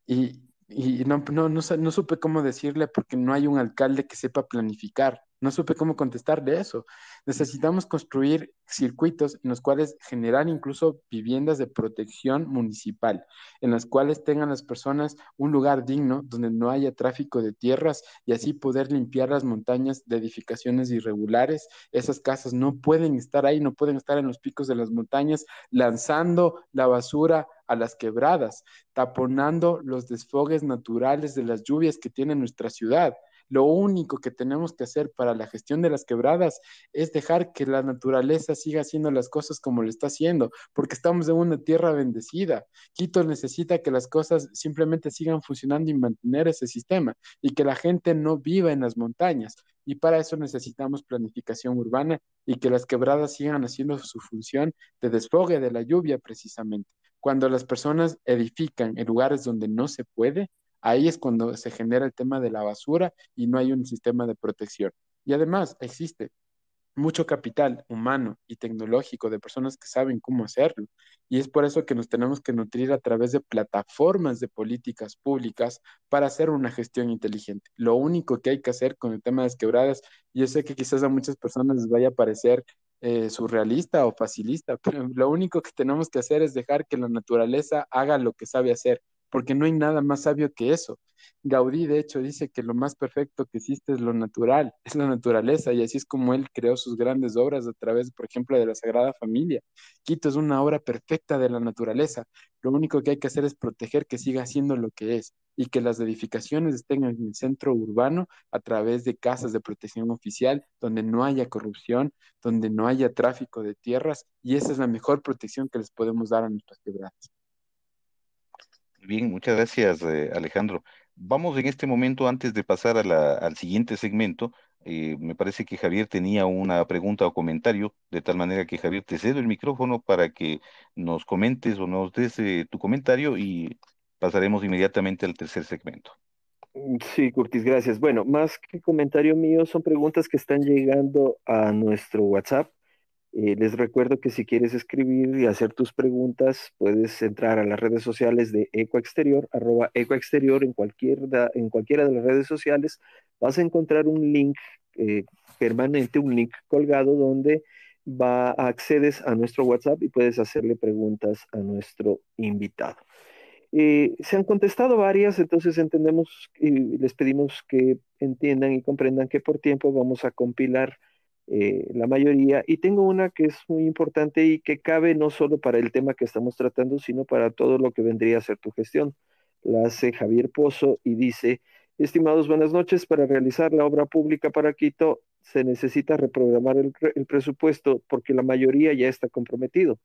S2: Y, y no, no, no, no, supe cómo decirle porque no hay un alcalde que sepa planificar. No supe cómo contestarle eso. Necesitamos construir circuitos en los cuales generar incluso viviendas de protección municipal, en las cuales tengan las personas un lugar digno donde no haya tráfico de tierras y así poder limpiar las montañas de edificaciones irregulares. Esas casas no pueden estar ahí, no pueden estar en los picos de las montañas lanzando la basura a las quebradas, taponando los desfogues naturales de las lluvias que tiene nuestra ciudad. Lo único que tenemos que hacer para la gestión de las quebradas es dejar que la naturaleza siga haciendo las cosas como lo está haciendo, porque estamos en una tierra bendecida. Quito necesita que las cosas simplemente sigan funcionando y mantener ese sistema y que la gente no viva en las montañas. Y para eso necesitamos planificación urbana y que las quebradas sigan haciendo su función de desfogue de la lluvia precisamente. Cuando las personas edifican en lugares donde no se puede, Ahí es cuando se genera el tema de la basura y no hay un sistema de protección. Y además existe mucho capital humano y tecnológico de personas que saben cómo hacerlo. Y es por eso que nos tenemos que nutrir a través de plataformas de políticas públicas para hacer una gestión inteligente. Lo único que hay que hacer con el tema de las quebradas, yo sé que quizás a muchas personas les vaya a parecer eh, surrealista o facilista, pero lo único que tenemos que hacer es dejar que la naturaleza haga lo que sabe hacer porque no hay nada más sabio que eso. Gaudí, de hecho, dice que lo más perfecto que existe es lo natural, es la naturaleza, y así es como él creó sus grandes obras a través, por ejemplo, de la Sagrada Familia. Quito es una obra perfecta de la naturaleza. Lo único que hay que hacer es proteger que siga siendo lo que es. y que las edificaciones estén en el centro urbano a través de casas de protección oficial, donde no haya corrupción, donde no haya tráfico de tierras, y esa es la mejor protección que les podemos dar a nuestras quebradas.
S3: Bien, muchas gracias, eh, Alejandro. Vamos en este momento, antes de pasar al siguiente segmento, eh, me parece que Javier tenía una pregunta o comentario, de tal manera que Javier, te cedo el micrófono para que nos comentes o nos des eh, tu comentario y pasaremos inmediatamente al tercer segmento.
S1: Mm, sí, Curtis, gracias. Bueno, más que comentario mío, son preguntas que están llegando a nuestro WhatsApp eh, les recuerdo que si quieres escribir y hacer tus preguntas, puedes entrar a las redes sociales de Ecoexterior, arroba Ecoexterior en, cualquier en cualquiera de las redes sociales. Vas a encontrar un link eh, permanente, un link colgado donde va, accedes a nuestro WhatsApp y puedes hacerle preguntas a nuestro invitado. Eh, se han contestado varias, entonces entendemos y les pedimos que entiendan y comprendan que por tiempo vamos a compilar eh, la mayoría. Y tengo una que es muy importante y que cabe no solo para el tema que estamos tratando, sino para todo lo que vendría a ser tu gestión. La hace Javier Pozo y dice, estimados, buenas noches. Para realizar la obra pública para Quito se necesita reprogramar el presupuesto porque la mayoría ya está comprometido.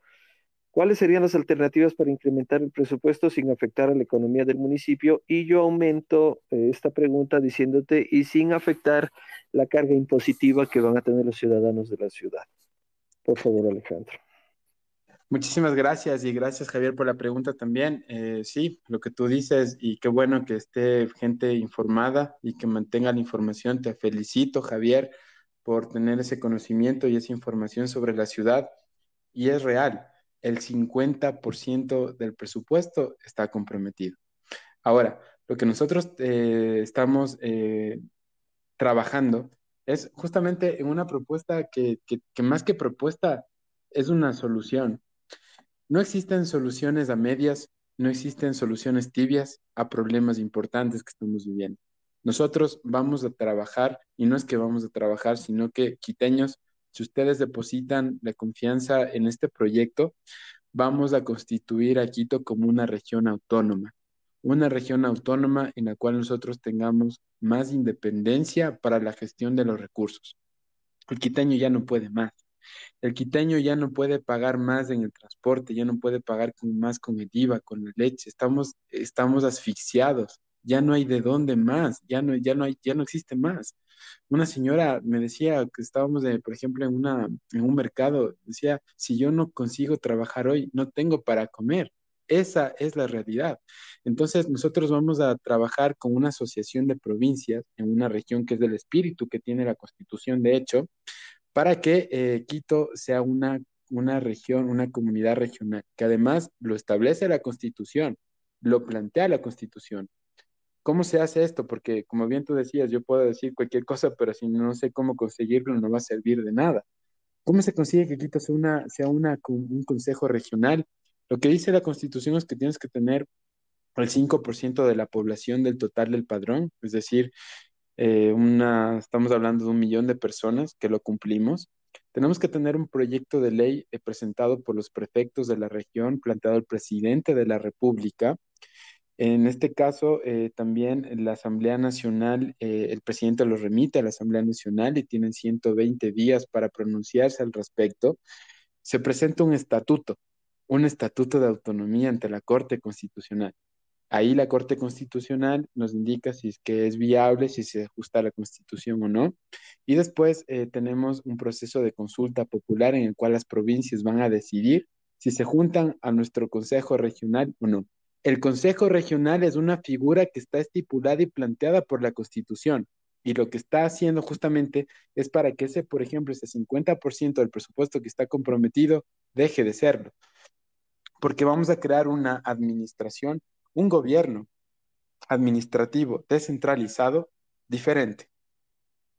S1: ¿Cuáles serían las alternativas para incrementar el presupuesto sin afectar a la economía del municipio? Y yo aumento eh, esta pregunta diciéndote, y sin afectar la carga impositiva que van a tener los ciudadanos de la ciudad. Por favor, Alejandro.
S2: Muchísimas gracias y gracias Javier por la pregunta también. Eh, sí, lo que tú dices y qué bueno que esté gente informada y que mantenga la información. Te felicito Javier por tener ese conocimiento y esa información sobre la ciudad y es real el 50% del presupuesto está comprometido. Ahora, lo que nosotros eh, estamos eh, trabajando es justamente en una propuesta que, que más que propuesta es una solución. No existen soluciones a medias, no existen soluciones tibias a problemas importantes que estamos viviendo. Nosotros vamos a trabajar, y no es que vamos a trabajar, sino que quiteños si ustedes depositan la confianza en este proyecto, vamos a constituir a Quito como una región autónoma, una región autónoma en la cual nosotros tengamos más independencia para la gestión de los recursos. El quiteño ya no puede más. El quiteño ya no puede pagar más en el transporte, ya no puede pagar más con el IVA, con la leche. Estamos, estamos asfixiados. Ya no hay de dónde más. Ya no, ya no hay, ya no existe más una señora me decía que estábamos, por ejemplo, en, una, en un mercado, decía, si yo no consigo trabajar hoy, no tengo para comer. Esa es la realidad. Entonces, nosotros vamos a trabajar con una asociación de provincias en una región que es del espíritu, que tiene la constitución, de hecho, para que eh, Quito sea una, una región, una comunidad regional, que además lo establece la constitución, lo plantea la constitución. ¿Cómo se hace esto? Porque como bien tú decías, yo puedo decir cualquier cosa, pero si no sé cómo conseguirlo, no va a servir de nada. ¿Cómo se consigue que Quito sea, una, sea una, un consejo regional? Lo que dice la Constitución es que tienes que tener el 5% de la población del total del padrón, es decir, eh, una, estamos hablando de un millón de personas que lo cumplimos. Tenemos que tener un proyecto de ley eh, presentado por los prefectos de la región, planteado el presidente de la República, en este caso, eh, también la Asamblea Nacional, eh, el presidente lo remite a la Asamblea Nacional y tienen 120 días para pronunciarse al respecto. Se presenta un estatuto, un estatuto de autonomía ante la Corte Constitucional. Ahí la Corte Constitucional nos indica si es que es viable, si se ajusta a la Constitución o no. Y después eh, tenemos un proceso de consulta popular en el cual las provincias van a decidir si se juntan a nuestro Consejo Regional o no. El Consejo Regional es una figura que está estipulada y planteada por la Constitución. Y lo que está haciendo justamente es para que ese, por ejemplo, ese 50% del presupuesto que está comprometido deje de serlo. Porque vamos a crear una administración, un gobierno administrativo descentralizado diferente.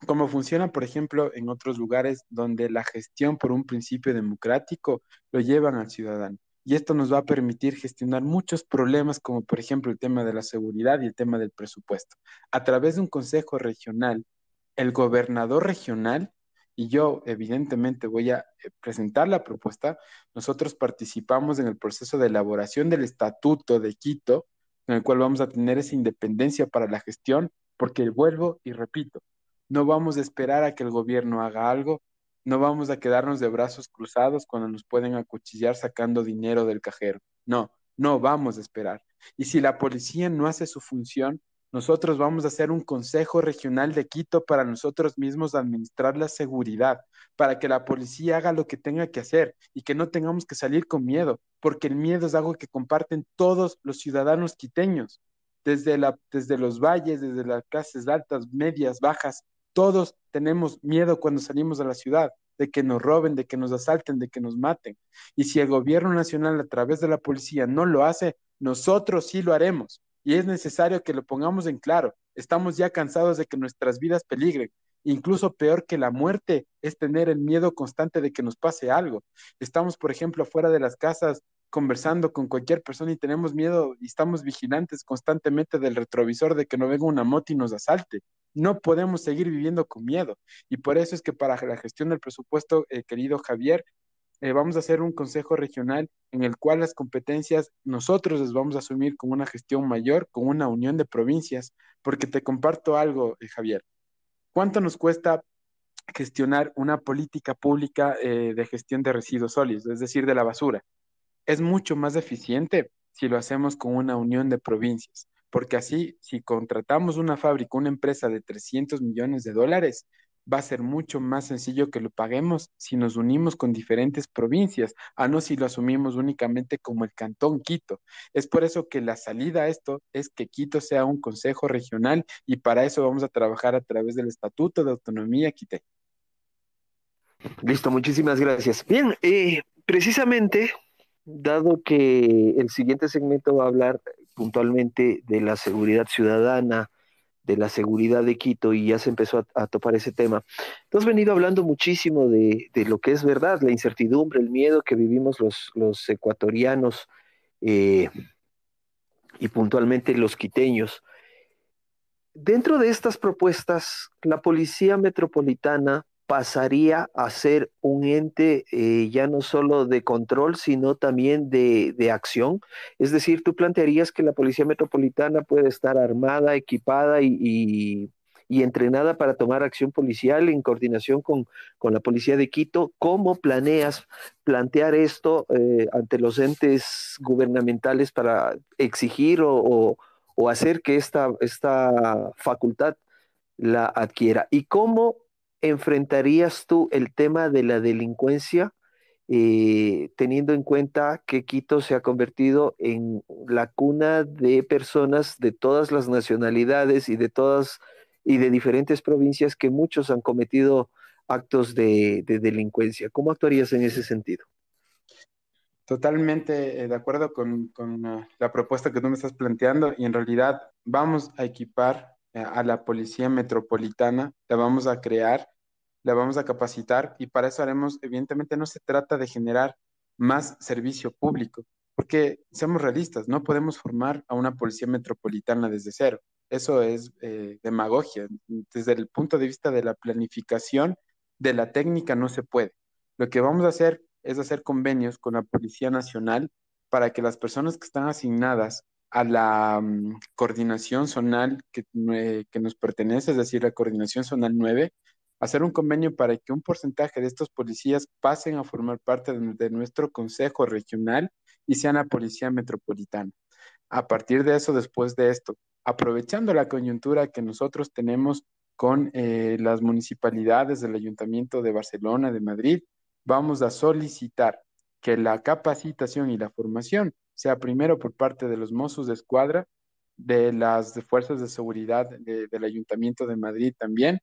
S2: Como funciona, por ejemplo, en otros lugares donde la gestión por un principio democrático lo llevan al ciudadano y esto nos va a permitir gestionar muchos problemas, como por ejemplo el tema de la seguridad y el tema del presupuesto. A través de un consejo regional, el gobernador regional, y yo evidentemente voy a eh, presentar la propuesta, nosotros participamos en el proceso de elaboración del estatuto de Quito, en el cual vamos a tener esa independencia para la gestión, porque vuelvo y repito, no vamos a esperar a que el gobierno haga algo, no vamos a quedarnos de brazos cruzados cuando nos pueden acuchillar sacando dinero del cajero. No, no vamos a esperar. Y si la policía no hace su función, nosotros vamos a hacer un Consejo Regional de Quito para nosotros mismos administrar la seguridad, para que la policía haga lo que tenga que hacer y que no tengamos que salir con miedo, porque el miedo es algo que comparten todos los ciudadanos quiteños, desde, desde los valles, desde las clases altas, medias, bajas, todos tenemos miedo cuando salimos de la ciudad, de que nos roben, de que nos asalten, de que nos maten. Y si el gobierno nacional a través de la policía no lo hace, nosotros sí lo haremos y es necesario que lo pongamos en claro. Estamos ya cansados de que nuestras vidas peligren. Incluso peor que la muerte es tener el miedo constante de que nos pase algo. Estamos, por ejemplo, fuera de las casas conversando con cualquier persona y tenemos miedo y estamos vigilantes constantemente del retrovisor de que no venga una moto y nos asalte. No podemos seguir viviendo con miedo. Y por eso es que para la gestión del presupuesto, eh, querido Javier, eh, vamos a hacer un consejo regional en el cual las competencias nosotros las vamos a asumir con una gestión mayor, con una unión de provincias, porque te comparto algo, eh, Javier. ¿Cuánto nos cuesta gestionar una política pública de gestión de residuos sólidos, es decir, de la basura? Es mucho más eficiente si lo hacemos con una unión de provincias, porque así, si contratamos una fábrica, una empresa de 300 millones de dólares, va a ser mucho más sencillo que lo paguemos si nos unimos con diferentes provincias, a no si lo asumimos únicamente como el Cantón Quito. Es por eso que la salida a esto es que Quito sea un consejo regional y para eso vamos a trabajar a través del Estatuto de Autonomía Quite.
S1: Listo, muchísimas gracias. Bien, eh, precisamente, dado que el siguiente segmento va a hablar puntualmente de la seguridad ciudadana, de la seguridad de Quito y ya se empezó a, topar ese tema. Tú has venido hablando muchísimo de, lo que es verdad, la incertidumbre, el miedo que vivimos los, los ecuatorianos eh, y puntualmente los quiteños. Dentro de estas propuestas, la Policía Metropolitana pasaría a ser un ente eh, ya no solo de control, sino también de, acción. Es decir, tú plantearías que la Policía Metropolitana puede estar armada, equipada y, entrenada para tomar acción policial en coordinación con, la Policía de Quito. ¿Cómo planeas plantear esto eh, ante los entes gubernamentales para exigir o, o hacer que esta, esta facultad la adquiera? ¿Y cómo enfrentarías tú el tema de la delincuencia, eh, teniendo en cuenta que Quito se ha convertido en la cuna de personas de todas las nacionalidades y de todas y de diferentes provincias que muchos han cometido actos de, delincuencia? ¿Cómo actuarías en ese sentido?
S2: Totalmente eh, de acuerdo con, ah, la propuesta que tú me estás planteando y en realidad vamos a equipar a la Policía Metropolitana, la vamos a crear, la vamos a capacitar y para eso haremos, evidentemente no se trata de generar más servicio público, porque seamos realistas, no podemos formar a una Policía Metropolitana desde cero. Eso es eh, demagogia. Desde el punto de vista de la planificación de la técnica no se puede. Lo que vamos a hacer es hacer convenios con la Policía Nacional para que las personas que están asignadas a la mm, coordinación zonal que, que, nos pertenece, es decir, la coordinación zonal 9, hacer un convenio para que un porcentaje de estos policías pasen a formar parte de, nuestro consejo regional y sean la policía metropolitana. A partir de eso, después de esto, aprovechando la coyuntura que nosotros tenemos con eh, las municipalidades del Ayuntamiento de Barcelona, de Madrid, vamos a solicitar que la capacitación y la formación sea primero por parte de los mozos de escuadra, de las fuerzas de seguridad del Ayuntamiento de Madrid también,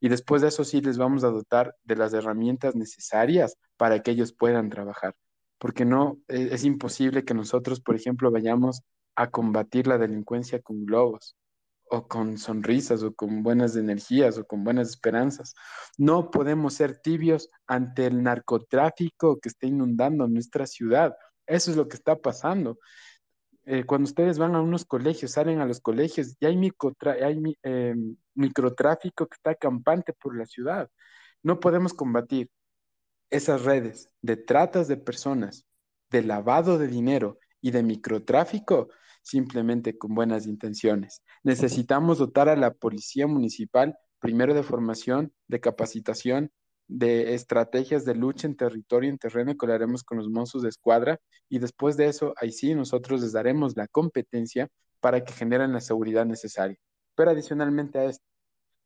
S2: y después de eso sí les vamos a dotar de las herramientas necesarias para que ellos puedan trabajar, porque no e, es imposible que nosotros, por ejemplo, vayamos a combatir la delincuencia con globos o con sonrisas o con buenas energías o con buenas esperanzas. No podemos ser tibios ante el narcotráfico que está inundando nuestra ciudad. Eso es lo que está pasando. Eh, cuando ustedes van a unos colegios, salen a los colegios, y hay, em, microtráfico que está campante por la ciudad. No podemos combatir esas redes de tratas de personas, de lavado de dinero y de microtráfico simplemente con buenas intenciones. Necesitamos dotar a la policía municipal primero de formación, de capacitación, de estrategias de lucha en territorio, en terreno, que lo haremos con los mozos de escuadra, y después de eso, ahí sí, nosotros les daremos la competencia para que generen la seguridad necesaria. Pero adicionalmente a esto,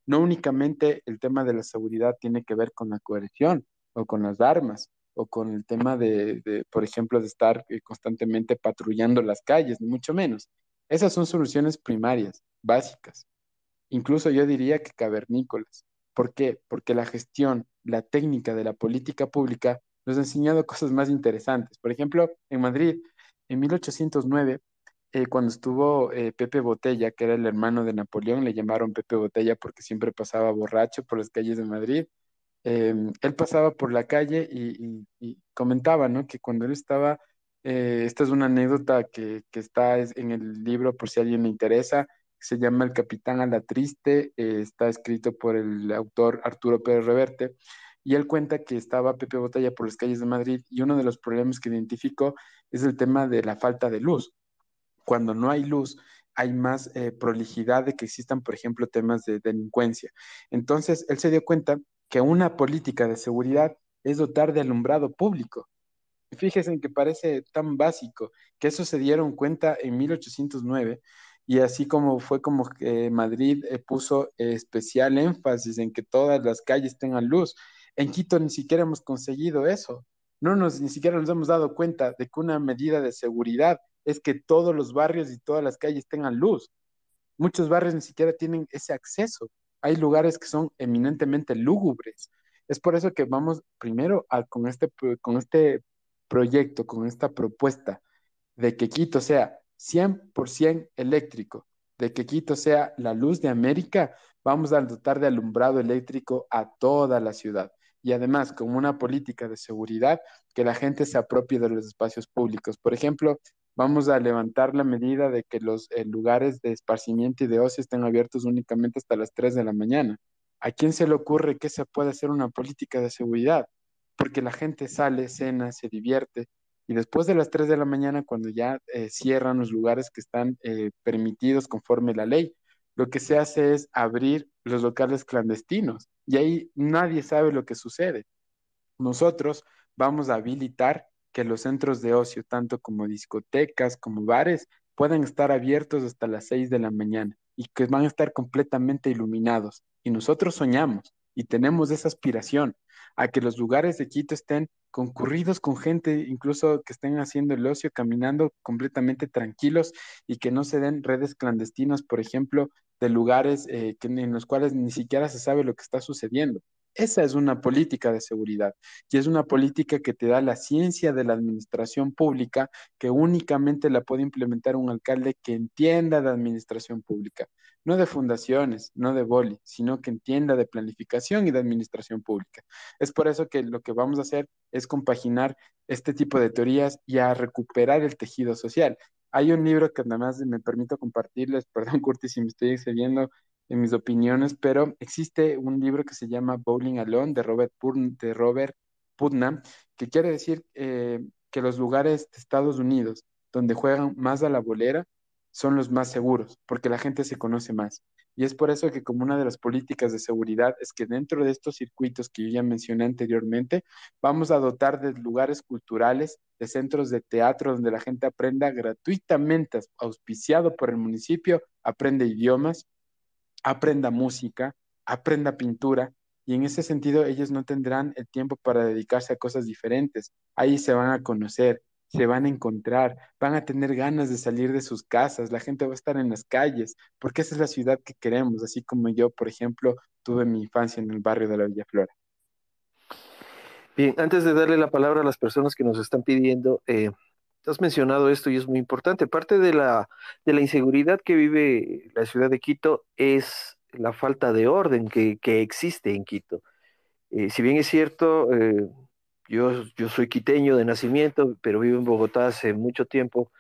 S2: no únicamente el tema de la seguridad tiene que ver con la coerción o con las armas o con el tema de, por ejemplo, de estar eh, constantemente patrullando las calles, mucho menos. Esas son soluciones primarias, básicas. Incluso yo diría que cavernícolas. ¿Por qué? Porque la gestión, la técnica de la política pública nos ha enseñado cosas más interesantes. Por ejemplo, en Madrid, en 1809, eh, cuando estuvo eh, Pepe Botella, que era el hermano de Napoleón, le llamaron Pepe Botella porque siempre pasaba borracho por las calles de Madrid. Em, él pasaba por la calle y, comentaba, ¿no? Que cuando él estaba, eh, esta es una anécdota que, que, está en el libro por si a alguien le interesa, se llama El Capitán a la Triste, está escrito por el autor Arturo Pérez Reverte, y él cuenta que estaba Pepe Botella por las calles de Madrid y uno de los problemas que identificó es el tema de la falta de luz cuando no hay luz, hay más eh, prolijidad de que existan, por ejemplo, temas de delincuencia. Entonces, él se dio cuenta que una política de seguridad es dotar de alumbrado público. Fíjense en que parece tan básico que eso se dieron cuenta en 1809 y así como fue como que Madrid eh, puso especial énfasis en que todas las calles tengan luz. En Quito ni siquiera hemos conseguido eso. No nos ni siquiera nos hemos dado cuenta de que una medida de seguridad es que todos los barrios y todas las calles tengan luz. Muchos barrios ni siquiera tienen ese acceso. Hay lugares que son eminentemente lúgubres. Es por eso que vamos primero con, este, con este proyecto, con esta propuesta de que Quito sea 100% eléctrico, de que Quito sea la luz de América, vamos a dotar de alumbrado eléctrico a toda la ciudad. Y además, como una política de seguridad, que la gente se apropie de los espacios públicos. Por ejemplo, vamos a levantar la medida de que los eh, lugares de esparcimiento y de ocio estén abiertos únicamente hasta las 3 de la mañana. ¿A quién se le ocurre que se puede hacer una política de seguridad? Porque la gente sale, cena, se divierte y después de las 3 de la mañana, cuando ya eh, cierran los lugares que están eh, permitidos conforme la ley, lo que se hace es abrir los locales clandestinos y ahí nadie sabe lo que sucede. Nosotros vamos a habilitar que los centros de ocio, tanto como discotecas, como bares, puedan estar abiertos hasta las 6 de la mañana y que van a estar completamente iluminados. Y nosotros soñamos y tenemos esa aspiración a que los lugares de Quito estén concurridos con gente, incluso que estén haciendo el ocio, caminando completamente tranquilos y que no se den redes clandestinas, por ejemplo, de lugares eh, en los cuales ni siquiera se sabe lo que está sucediendo. Esa es una política de seguridad y es una política que te da la ciencia de la administración pública que únicamente la puede implementar un alcalde que entienda de administración pública, no de fundaciones, no de boli, sino que entienda de planificación y de administración pública. Es por eso que lo que vamos a hacer es compaginar este tipo de teorías y a recuperar el tejido social. Hay un libro que además me permito compartirles, perdón Curtis si me estoy excediendo, en mis opiniones, pero existe un libro que se llama Bowling Alone de Robert, Putnam, que quiere decir eh, que los lugares de Estados Unidos donde juegan más a la bolera son los más seguros, porque la gente se conoce más. Y es por eso que como una de las políticas de seguridad es que dentro de estos circuitos que yo ya mencioné anteriormente, vamos a dotar de lugares culturales, de centros de teatro donde la gente aprenda gratuitamente, auspiciado por el municipio, aprende idiomas, aprenda música, aprenda pintura, y en ese sentido ellos no tendrán el tiempo para dedicarse a cosas diferentes. Ahí se van a conocer, se van a encontrar, van a tener ganas de salir de sus casas, la gente va a estar en las calles, porque esa es la ciudad que queremos, así como yo, por ejemplo, tuve mi infancia en el barrio de la Villa Flora.
S1: Bien, antes de darle la palabra a las personas que nos están pidiendo, eh, has mencionado esto y es muy importante. Parte de la, de la inseguridad que vive la ciudad de Quito es la falta de orden que, existe en Quito. Eh, si bien es cierto, eh, yo, yo soy quiteño de nacimiento, pero vivo en Bogotá hace mucho tiempo,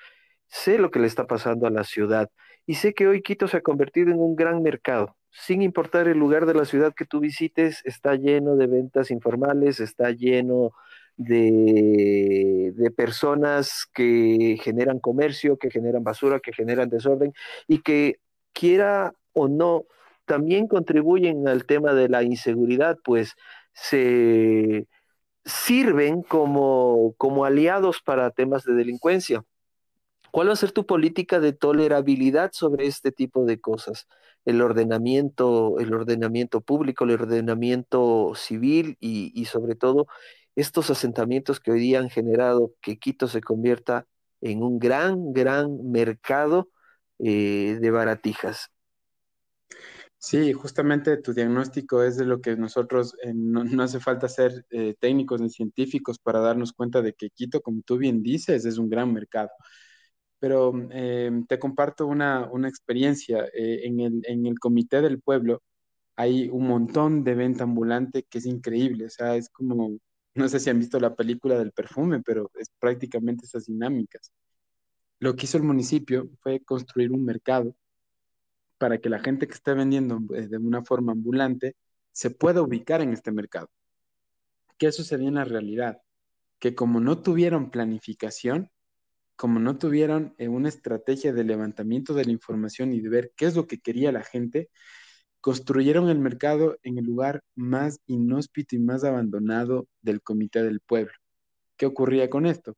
S1: sé lo que le está pasando a la ciudad y sé que hoy Quito se ha convertido en un gran mercado. Sin importar el lugar de la ciudad que tú visites, está lleno de ventas informales, está lleno de, personas que generan comercio, que generan basura, que generan desorden y que quiera o no, también contribuyen al tema de la inseguridad, pues se sirven como, como aliados para temas de delincuencia. ¿Cuál va a ser tu política de tolerabilidad sobre este tipo de cosas? El ordenamiento, el ordenamiento público, el ordenamiento civil y sobre todo estos asentamientos que hoy día han generado que Quito se convierta en un gran, gran mercado eh, de baratijas.
S2: Sí, justamente tu diagnóstico es de lo que nosotros eh, no, hace falta ser eh, técnicos ni científicos para darnos cuenta de que Quito, como tú bien dices, es un gran mercado. Pero te comparto una, una experiencia. en, el, en el Comité del Pueblo hay un montón de venta ambulante que es increíble. O sea, es como, no sé si han visto la película del perfume, pero es prácticamente esas dinámicas. Lo que hizo el municipio fue construir un mercado para que la gente que esté vendiendo eh, de una forma ambulante se pueda ubicar en este mercado. ¿Qué sucedió en la realidad? Que como no tuvieron planificación, como no tuvieron eh, una estrategia de levantamiento de la información y de ver qué es lo que quería la gente, construyeron el mercado en el lugar más inhóspito y más abandonado del Comité del Pueblo. ¿Qué ocurría con esto?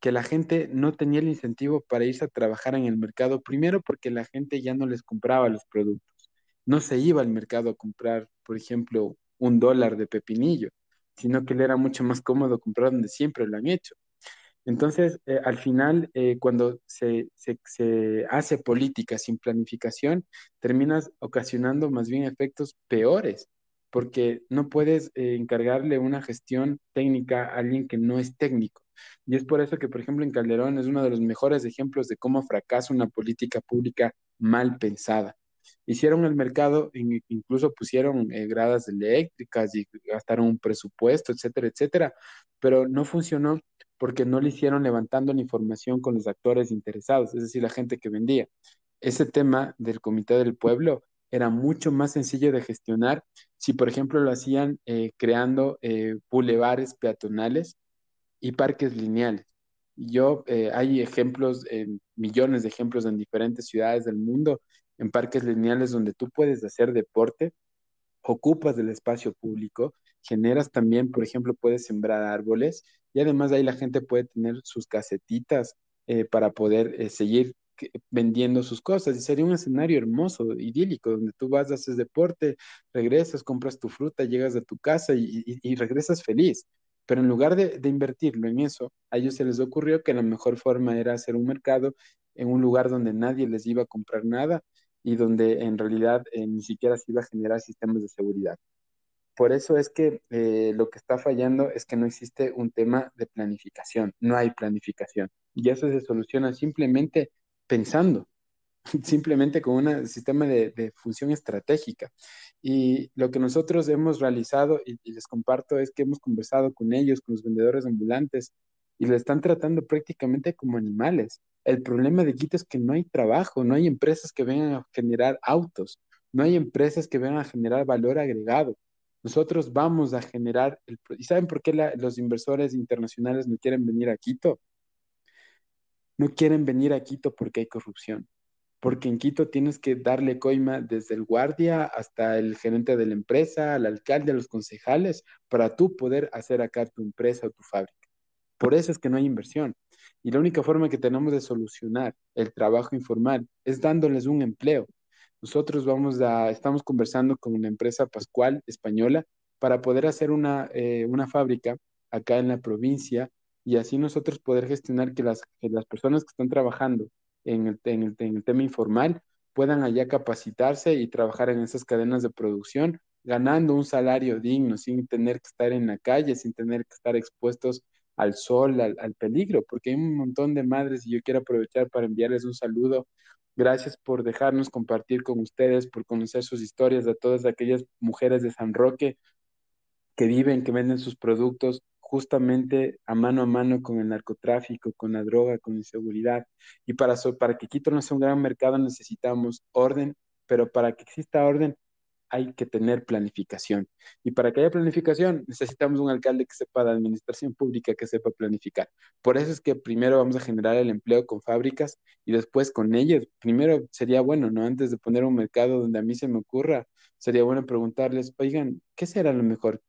S2: que la gente no tenía el incentivo para irse a trabajar en el mercado, primero porque la gente ya no les compraba los productos, no se iba al mercado a comprar, por ejemplo, un dólar de pepinillo, sino que le era mucho más cómodo comprar donde siempre lo han hecho. Entonces, eh, al final, eh, cuando se, hace política sin planificación, terminas ocasionando más bien efectos peores, porque no puedes eh, encargarle una gestión técnica a alguien que no es técnico. Y es por eso que, por ejemplo, en Calderón es uno de los mejores ejemplos de cómo fracasa una política pública mal pensada. Hicieron el mercado, incluso pusieron eh, gradas eléctricas y gastaron un presupuesto, etcétera, etcétera, pero no funcionó porque no le hicieron levantando la información con los actores interesados, es decir, la gente que vendía. Ese tema del Comité del Pueblo era mucho más sencillo de gestionar si, por ejemplo, lo hacían eh, creando eh, bulevares peatonales y parques lineales. Yo, hay ejemplos, millones de ejemplos en diferentes ciudades del mundo, en parques lineales donde tú puedes hacer deporte, ocupas del espacio público, generas también, por ejemplo, puedes sembrar árboles y además ahí la gente puede tener sus casetitas eh, para poder eh, seguir vendiendo sus cosas y sería un escenario hermoso, idílico, donde tú vas, haces deporte, regresas, compras tu fruta, llegas a tu casa y regresas feliz. Pero en lugar de, invertirlo en eso, a ellos se les ocurrió que la mejor forma era hacer un mercado en un lugar donde nadie les iba a comprar nada y donde en realidad eh, ni siquiera se iba a generar sistemas de seguridad. Por eso es que eh, lo que está fallando es que no existe un tema de planificación, no hay planificación. Y eso se soluciona simplemente pensando, simplemente con un sistema de, función estratégica. Y lo que nosotros hemos realizado, y, les comparto, es que hemos conversado con ellos, con los vendedores ambulantes, y lo están tratando prácticamente como animales. El problema de Quito es que no hay trabajo, no hay empresas que vengan a generar autos, no hay empresas que vengan a generar valor agregado. Nosotros vamos a generar, el, ¿y saben por qué los inversores internacionales no quieren venir a Quito? No quieren venir a Quito porque hay corrupción porque en Quito tienes que darle coima desde el guardia hasta el gerente de la empresa, al alcalde, a los concejales, para tú poder hacer acá tu empresa o tu fábrica. Por eso es que no hay inversión. Y la única forma que tenemos de solucionar el trabajo informal es dándoles un empleo. Nosotros vamos a, estamos conversando con una empresa Pascual española para poder hacer una, eh, una fábrica acá en la provincia y así nosotros poder gestionar que las, que las personas que están trabajando en el, tema informal puedan allá capacitarse y trabajar en esas cadenas de producción, ganando un salario digno, sin tener que estar en la calle, sin tener que estar expuestos al sol, al, al, peligro, porque hay un montón de madres y yo quiero aprovechar para enviarles un saludo. Gracias por dejarnos compartir con ustedes, por conocer sus historias de todas aquellas mujeres de San Roque que viven, que venden sus productos justamente a mano a mano con el narcotráfico, con la droga, con la inseguridad. Y para, para que Quito no sea un gran mercado necesitamos orden, pero para que exista orden hay que tener planificación. Y para que haya planificación, necesitamos un alcalde que sepa de administración pública, que sepa planificar. Por eso es que primero vamos a generar el empleo con fábricas y después con ellos. Primero sería bueno, ¿no? Antes de poner un mercado donde a mí se me ocurra, sería bueno preguntarles, oigan, ¿qué será lo mejor?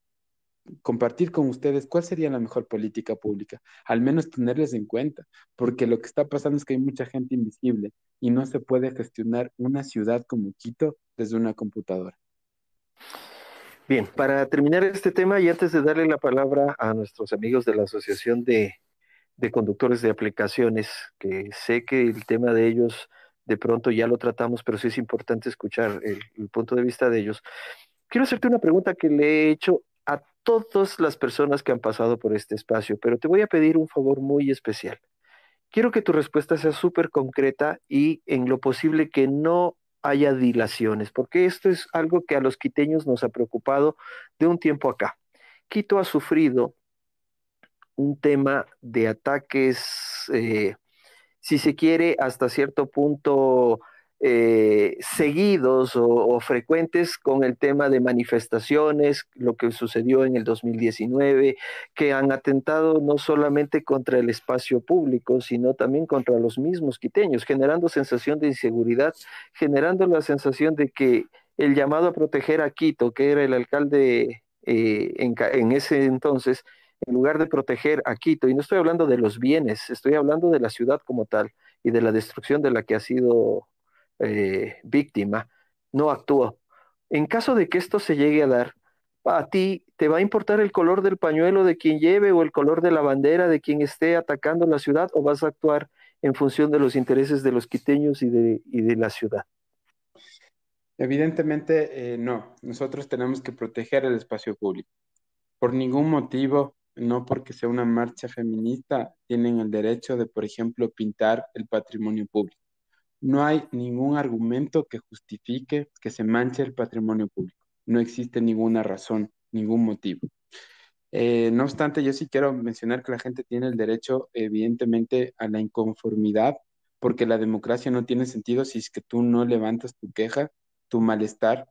S2: compartir con ustedes cuál sería la mejor política pública, al menos tenerles en cuenta, porque lo que está pasando es que hay mucha gente invisible y no se puede gestionar una ciudad como Quito desde una computadora.
S1: Bien, para terminar este tema y antes de darle la palabra a nuestros amigos de la Asociación de, Conductores de Aplicaciones, que sé que el tema de ellos de pronto ya lo tratamos, pero sí es importante escuchar el, el punto de vista de ellos. Quiero hacerte una pregunta que le he hecho a todas las personas que han pasado por este espacio, pero te voy a pedir un favor muy especial. Quiero que tu respuesta sea súper concreta y en lo posible que no haya dilaciones, porque esto es algo que a los quiteños nos ha preocupado de un tiempo acá. Quito ha sufrido un tema de ataques, eh, si se quiere, hasta cierto punto eh, seguidos o, frecuentes con el tema de manifestaciones, lo que sucedió en el 2019, que han atentado no solamente contra el espacio público, sino también contra los mismos quiteños, generando sensación de inseguridad, generando la sensación de que el llamado a proteger a Quito, que era el alcalde eh, en, en ese entonces, en lugar de proteger a Quito, y no estoy hablando de los bienes, estoy hablando de la ciudad como tal y de la destrucción de la que ha sido eh, víctima no actuó. En caso de que esto se llegue a dar, a ti te va a importar el color del pañuelo de quien lleve o el color de la bandera de quien esté atacando la ciudad o vas a actuar en función de los intereses de los quiteños y de, de la ciudad?
S2: Evidentemente, eh, no. Nosotros tenemos que proteger el espacio público. Por ningún motivo, no porque sea una marcha feminista, tienen el derecho de, por ejemplo, pintar el patrimonio público no hay ningún argumento que justifique que se manche el patrimonio público. No existe ninguna razón, ningún motivo. Eh, no obstante, yo sí quiero mencionar que la gente tiene el derecho, evidentemente, a la inconformidad, porque la democracia no tiene sentido si es que tú no levantas tu queja, tu malestar.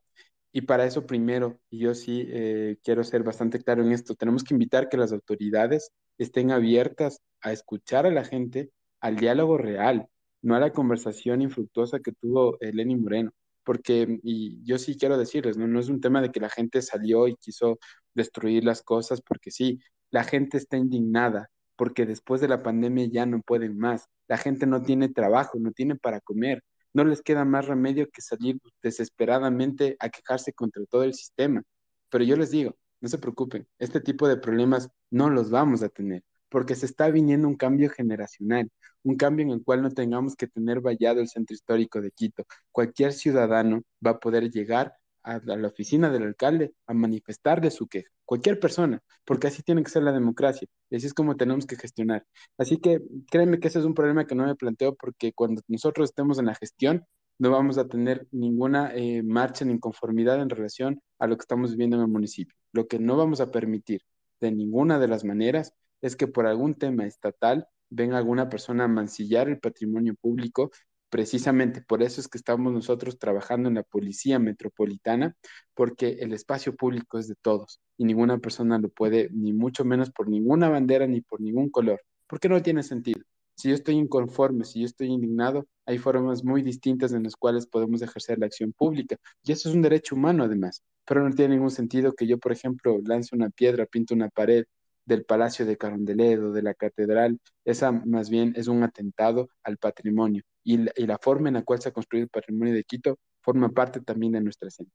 S2: Y para eso primero, y yo sí eh, quiero ser bastante claro en esto, tenemos que invitar que las autoridades estén abiertas a escuchar a la gente, al diálogo real, no a la conversación infructuosa que tuvo Lenny Moreno, porque, y yo sí quiero decirles, ¿no? no es un tema de que la gente salió y quiso destruir las cosas, porque sí, la gente está indignada, porque después de la pandemia ya no pueden más, la gente no tiene trabajo, no tiene para comer, no les queda más remedio que salir desesperadamente a quejarse contra todo el sistema. Pero yo les digo, no se preocupen, este tipo de problemas no los vamos a tener porque se está viniendo un cambio generacional, un cambio en el cual no tengamos que tener vallado el centro histórico de Quito. Cualquier ciudadano va a poder llegar a la oficina del alcalde a manifestarle su queja, cualquier persona, porque así tiene que ser la democracia, y así es como tenemos que gestionar. Así que créeme que ese es un problema que no me planteo porque cuando nosotros estemos en la gestión, no vamos a tener ninguna eh, marcha ni inconformidad en relación a lo que estamos viviendo en el municipio. Lo que no vamos a permitir de ninguna de las maneras es que por algún tema estatal venga alguna persona a mancillar el patrimonio público. Precisamente por eso es que estamos nosotros trabajando en la policía metropolitana, porque el espacio público es de todos y ninguna persona lo puede, ni mucho menos por ninguna bandera ni por ningún color, porque no tiene sentido. Si yo estoy inconforme, si yo estoy indignado, hay formas muy distintas en las cuales podemos ejercer la acción pública. Y eso es un derecho humano además. Pero no tiene ningún sentido que yo, por ejemplo, lance una piedra, pinto una pared del Palacio de Carondelet de la Catedral, esa más bien es un atentado al patrimonio y la, forma en la cual se ha construido el patrimonio de Quito forma parte también de nuestra escena.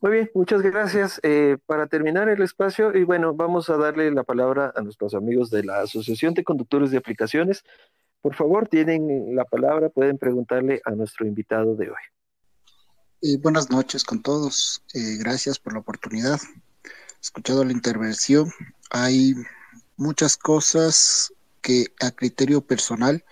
S1: Muy bien, muchas gracias. Eh, para terminar el espacio, y bueno, vamos a darle la palabra a nuestros amigos de la Asociación de Conductores de Aplicaciones. Por favor, tienen la palabra, pueden preguntarle a nuestro invitado de hoy.
S5: Eh, buenas noches con todos. Eh, gracias por la oportunidad escuchado la intervención, hay muchas cosas que a criterio personal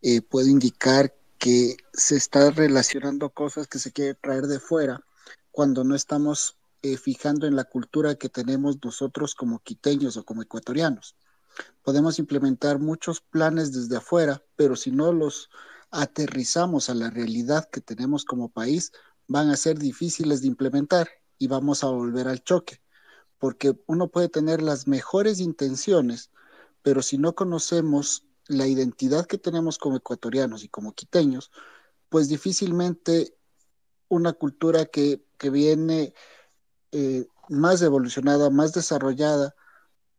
S5: eh, puedo indicar que se está relacionando cosas que se quiere traer de fuera cuando no estamos eh, fijando en la cultura que tenemos nosotros como quiteños o como ecuatorianos. Podemos implementar muchos planes desde afuera, pero si no los aterrizamos a la realidad que tenemos como país, van a ser difíciles de implementar y vamos a volver al choque, porque uno puede tener las mejores intenciones, pero si no conocemos la identidad que tenemos como ecuatorianos y como quiteños, pues difícilmente una cultura que, viene eh, más evolucionada, más desarrollada,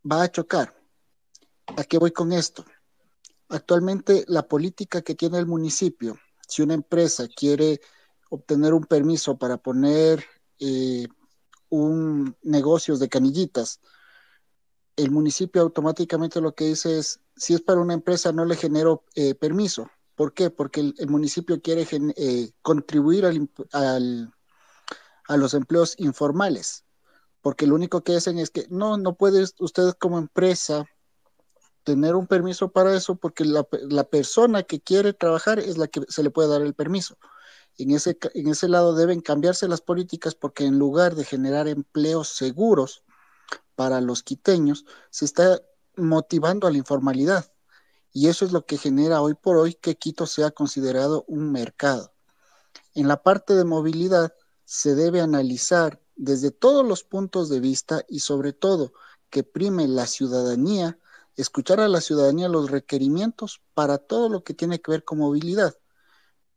S5: va a chocar. ¿A qué voy con esto? Actualmente la política que tiene el municipio, si una empresa quiere obtener un permiso para poner eh, un negocio de canillitas, el municipio automáticamente lo que dice es, si es para una empresa no le genero eh, permiso. ¿Por qué? Porque el, municipio quiere eh, contribuir al, a los empleos informales, porque lo único que hacen es que no, no puede usted como empresa tener un permiso para eso porque la, la, persona que quiere trabajar es la que se le puede dar el permiso. En ese, en ese lado deben cambiarse las políticas porque en lugar de generar empleos seguros para los quiteños, se está motivando a la informalidad. Y eso es lo que genera hoy por hoy que Quito sea considerado un mercado. En la parte de movilidad se debe analizar desde todos los puntos de vista y sobre todo que prime la ciudadanía escuchar a la ciudadanía los requerimientos para todo lo que tiene que ver con movilidad,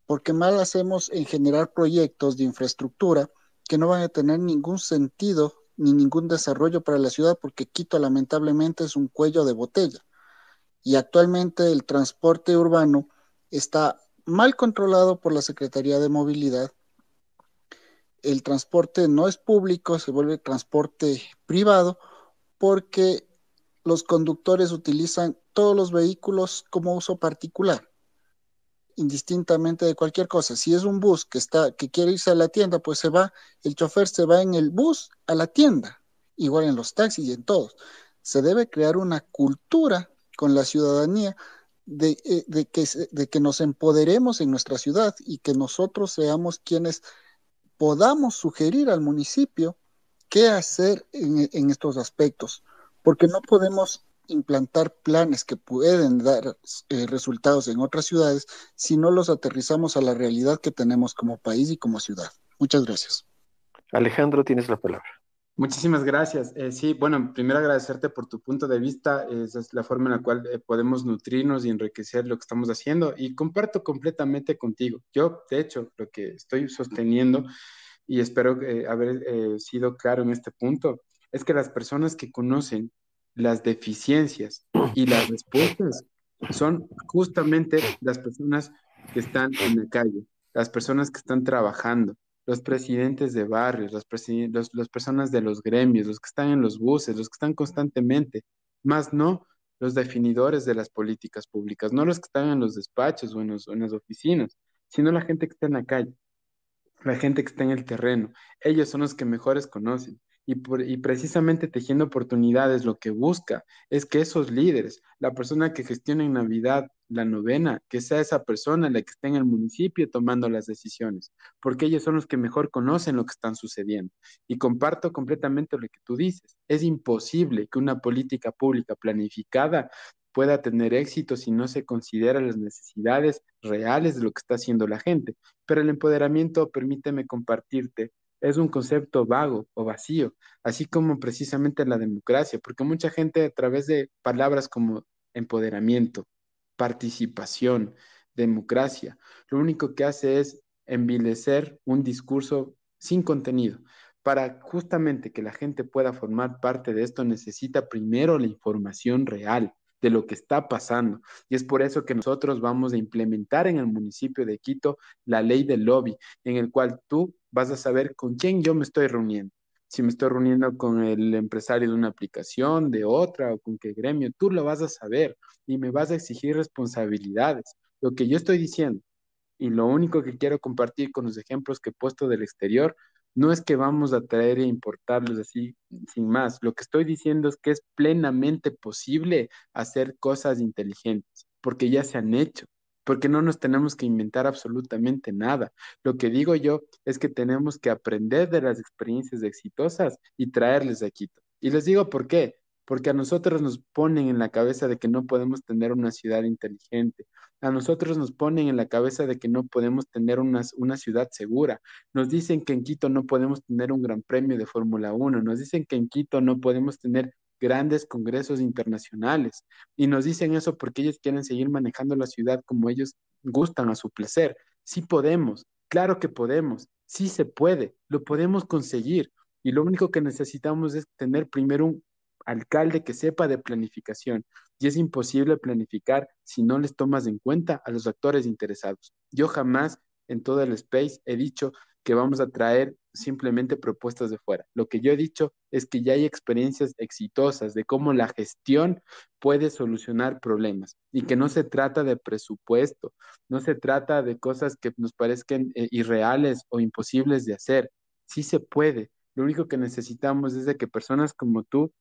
S5: porque mal hacemos en generar proyectos de infraestructura que no van a tener ningún sentido ni ningún desarrollo para la ciudad, porque Quito lamentablemente es un cuello de botella. Y actualmente el transporte urbano está mal controlado por la Secretaría de Movilidad. El transporte no es público, se vuelve transporte privado porque los conductores utilizan todos los vehículos como uso particular, indistintamente de cualquier cosa. Si es un bus que está que quiere irse a la tienda, pues se va, el chofer se va en el bus a la tienda, igual en los taxis y en todos. Se debe crear una cultura con la ciudadanía de, eh, que, de que nos empoderemos en nuestra ciudad y que nosotros seamos quienes podamos sugerir al municipio qué hacer en estos aspectos porque no podemos implantar planes que pueden dar eh, resultados en otras ciudades si no los aterrizamos a la realidad que tenemos como país y como ciudad. Muchas gracias.
S1: Alejandro, tienes la palabra.
S2: Muchísimas gracias. Eh, sí, bueno, primero agradecerte por tu punto de vista. Esa es la forma en la cual eh, podemos nutrirnos y enriquecer lo que estamos haciendo. Y comparto completamente contigo. Yo, de hecho, lo que estoy sosteniendo, y espero haber sido claro en este punto, es que las personas que conocen las deficiencias y las respuestas son justamente las personas que están en la calle, las personas que están trabajando, los presidentes de barrios, las, personas de los gremios, los que están en los buses, los que están constantemente, más no los definidores de las políticas públicas, no los que están en los despachos o en las oficinas, sino la gente que está en la calle, la gente que está en el terreno. Ellos son los que mejores conocen. Y, precisamente tejiendo oportunidades lo que busca es que esos líderes, la persona que gestiona en Navidad la novena, que sea esa persona la que esté en el municipio tomando las decisiones, porque ellos son los que mejor conocen lo que están sucediendo. Y comparto completamente lo que tú dices. Es imposible que una política pública planificada pueda tener éxito si no se considera las necesidades reales de lo que está haciendo la gente. Pero el empoderamiento, permíteme compartirte, es un concepto vago o vacío, así como precisamente la democracia, porque mucha gente a través de palabras como empoderamiento, participación, democracia, lo único que hace es envilecer un discurso sin contenido. Para justamente que la gente pueda formar parte de esto necesita primero la información real de lo que está pasando. Y es por eso que nosotros vamos a implementar en el municipio de Quito la ley del lobby, en el cual tú vas a saber con quién yo me estoy reuniendo. Si me estoy reuniendo con el empresario de una aplicación, de otra o con qué gremio, tú lo vas a saber y me vas a exigir responsabilidades. Lo que yo estoy diciendo y lo único que quiero compartir con los ejemplos que he puesto del exterior no es que vamos a traer e importarlos así sin más. Lo que estoy diciendo es que es plenamente posible hacer cosas inteligentes, porque ya se han hecho porque no nos tenemos que inventar absolutamente nada. Lo que digo yo es que tenemos que aprender de las experiencias exitosas y traerles a Quito. Y les digo por qué. Porque a nosotros nos ponen en la cabeza de que no podemos tener una ciudad inteligente, a nosotros nos ponen en la cabeza de que no podemos tener una, una ciudad segura, nos dicen que en Quito no podemos tener un gran premio de Fórmula 1, nos dicen que en Quito no podemos tener grandes congresos internacionales. Y nos dicen eso porque ellos quieren seguir manejando la ciudad como ellos gustan a su placer. Sí podemos, claro que podemos, sí se puede, lo podemos conseguir. Y lo único que necesitamos es tener primero un alcalde que sepa de planificación y es imposible planificar si no les tomas en cuenta a los actores interesados. Yo jamás en todo el space he dicho que vamos a traer simplemente propuestas de fuera. Lo que yo he dicho es que ya hay experiencias exitosas de cómo la gestión puede solucionar problemas y que no se trata de presupuesto, no se trata de cosas que nos parezcan eh, irreales o imposibles de hacer. Sí se puede. Lo único que necesitamos es de que personas como tú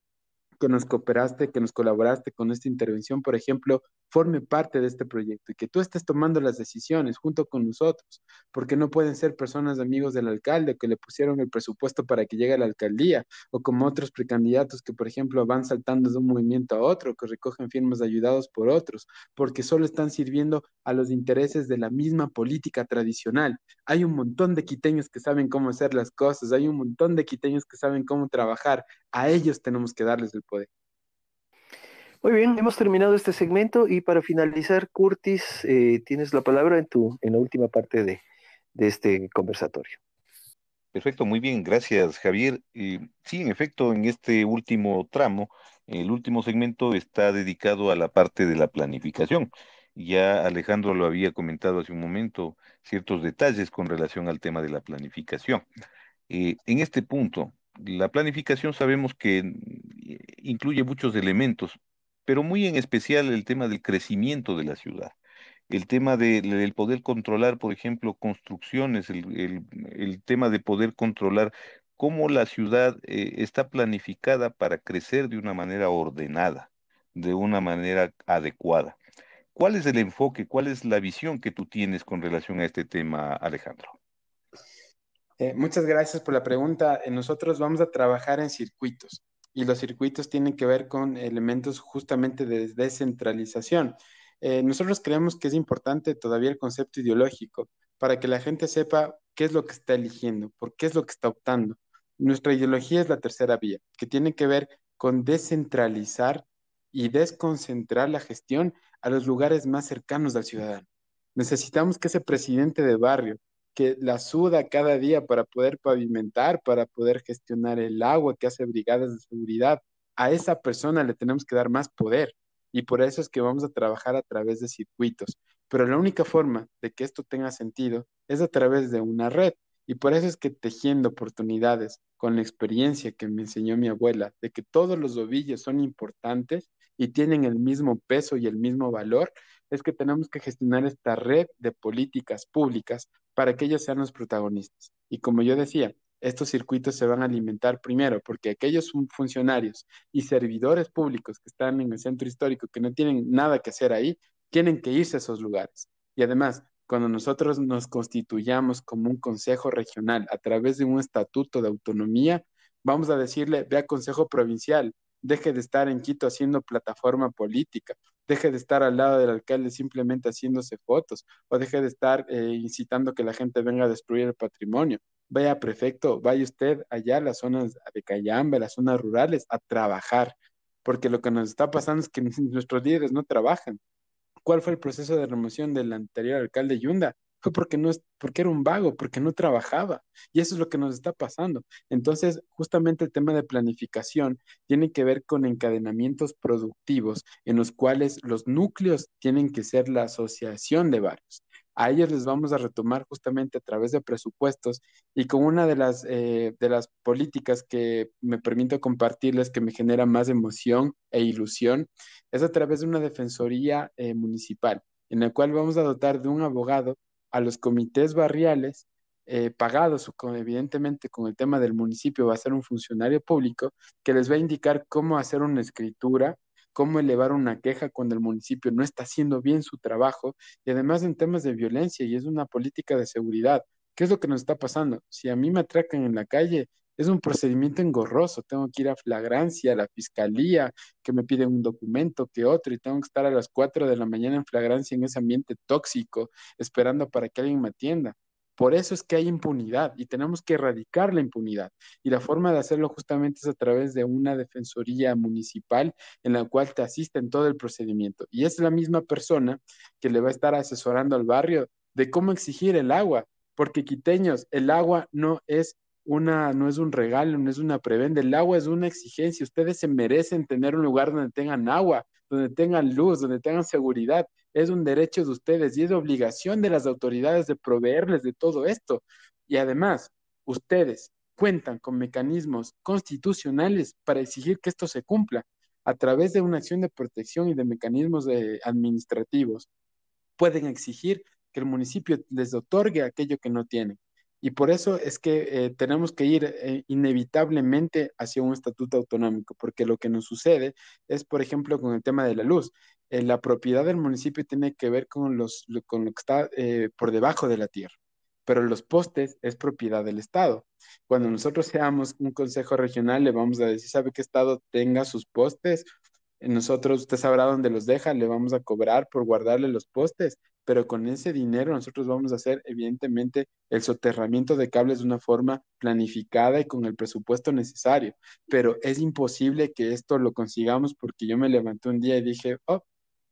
S2: que nos cooperaste, que nos colaboraste con esta intervención, por ejemplo, forme parte de este proyecto y que tú estés tomando las decisiones junto con nosotros, porque no pueden ser personas amigos del alcalde que le pusieron el presupuesto para que llegue a la alcaldía, o como otros precandidatos que, por ejemplo, van saltando de un movimiento a otro, que recogen firmas ayudados por otros, porque solo están sirviendo a los intereses de la misma política tradicional. Hay un montón de quiteños que saben cómo hacer las cosas, hay un montón de quiteños que saben cómo trabajar, a ellos tenemos que darles el poder.
S1: Muy bien, hemos terminado este segmento y para finalizar, Curtis, eh, tienes la palabra en, tu, en la última parte de, este conversatorio.
S3: Perfecto, muy bien, gracias Javier. sí, en efecto, en este último tramo, el último segmento está dedicado a la parte de la planificación. Ya Alejandro lo había comentado hace un momento, ciertos detalles con relación al tema de la planificación. Eh, en este punto, la planificación sabemos que mm, incluye muchos elementos, pero muy en especial el tema del crecimiento de la ciudad, el tema del poder controlar, por ejemplo, construcciones, el, tema de poder controlar cómo la ciudad eh, está planificada para crecer de una manera ordenada, de una manera adecuada. ¿Cuál es el enfoque, cuál es la visión que tú tienes con relación a este tema, Alejandro?
S2: Eh, muchas gracias por la pregunta. Eh, nosotros vamos a trabajar en circuitos y los circuitos tienen que ver con elementos justamente de descentralización. Eh, nosotros creemos que es importante todavía el concepto ideológico para que la gente sepa qué es lo que está eligiendo, por qué es lo que está optando. Nuestra ideología es la tercera vía, que tiene que ver con descentralizar y desconcentrar la gestión a los lugares más cercanos al ciudadano. Necesitamos que ese presidente de barrio, que la suda cada día para poder pavimentar, para poder gestionar el agua, que hace brigadas de seguridad. A esa persona le tenemos que dar más poder y por eso es que vamos a trabajar a través de circuitos. Pero la única forma de que esto tenga sentido es a través de una red y por eso es que tejiendo oportunidades con la experiencia que me enseñó mi abuela de que todos los ovillos son importantes y tienen el mismo peso y el mismo valor, es que tenemos que gestionar esta red de políticas públicas para que ellos sean los protagonistas. Y como yo decía, estos circuitos se van a alimentar primero porque aquellos funcionarios y servidores públicos que están en el centro histórico, que no tienen nada que hacer ahí, tienen que irse a esos lugares. Y además, cuando nosotros nos constituyamos como un consejo regional a través de un estatuto de autonomía, vamos a decirle, ve a consejo provincial, deje de estar en Quito haciendo plataforma política, deje de estar al lado del alcalde simplemente haciéndose fotos, o deje de estar eh, incitando que la gente venga a destruir el patrimonio. Vaya prefecto, vaya usted allá a las zonas de Cayambe, las zonas rurales, a trabajar, porque lo que nos está pasando es que nuestros líderes no trabajan. ¿Cuál fue el proceso de remoción del anterior alcalde Yunda? Fue porque, no, porque era un vago, porque no trabajaba. Y eso es lo que nos está pasando. Entonces, justamente el tema de planificación tiene que ver con encadenamientos productivos en los cuales los núcleos tienen que ser la asociación de varios. A ellos les vamos a retomar justamente a través de presupuestos y con una de las, eh, de las políticas que me permito compartirles que me genera más emoción e ilusión es a través de una defensoría eh, municipal en la cual vamos a dotar de un abogado a los comités barriales eh, pagados, evidentemente con el tema del municipio, va a ser un funcionario público que les va a indicar cómo hacer una escritura, cómo elevar una queja cuando el municipio no está haciendo bien su trabajo y además en temas de violencia y es una política de seguridad. ¿Qué es lo que nos está pasando? Si a mí me atracan en la calle, Es un procedimiento engorroso, tengo que ir a flagrancia, a la fiscalía, que me piden un documento, que otro, y tengo que estar a las 4 de la mañana en flagrancia en ese ambiente tóxico, esperando para que alguien me atienda. Por eso es que hay impunidad y tenemos que erradicar la impunidad. Y la forma de hacerlo justamente es a través de una defensoría municipal en la cual te asiste en todo el procedimiento. Y es la misma persona que le va a estar asesorando al barrio de cómo exigir el agua, porque quiteños, el agua no es una, no es un regalo, no es una prebenda, el agua es una exigencia. Ustedes se merecen tener un lugar donde tengan agua, donde tengan luz, donde tengan seguridad. Es un derecho de ustedes y es obligación de las autoridades de proveerles de todo esto. Y además, ustedes cuentan con mecanismos constitucionales para exigir que esto se cumpla a través de una acción de protección y de mecanismos administrativos. Pueden exigir que el municipio les otorgue aquello que no tienen. Y por eso es que eh, tenemos que ir eh, inevitablemente hacia un estatuto autonómico, porque lo que nos sucede es, por ejemplo, con el tema de la luz. Eh, la propiedad del municipio tiene que ver con, los, con lo que está por debajo de la tierra, pero los postes es propiedad del Estado. Cuando nosotros seamos un consejo regional, le vamos a decir, ¿sabe qué Estado tenga sus postes? Nosotros, usted sabrá dónde los deja, le vamos a cobrar por guardarle los postes, pero con ese dinero nosotros vamos a hacer evidentemente el soterramiento de cables de una forma planificada y con el presupuesto necesario, pero es imposible que esto lo consigamos porque yo me levanté un día y dije, oh,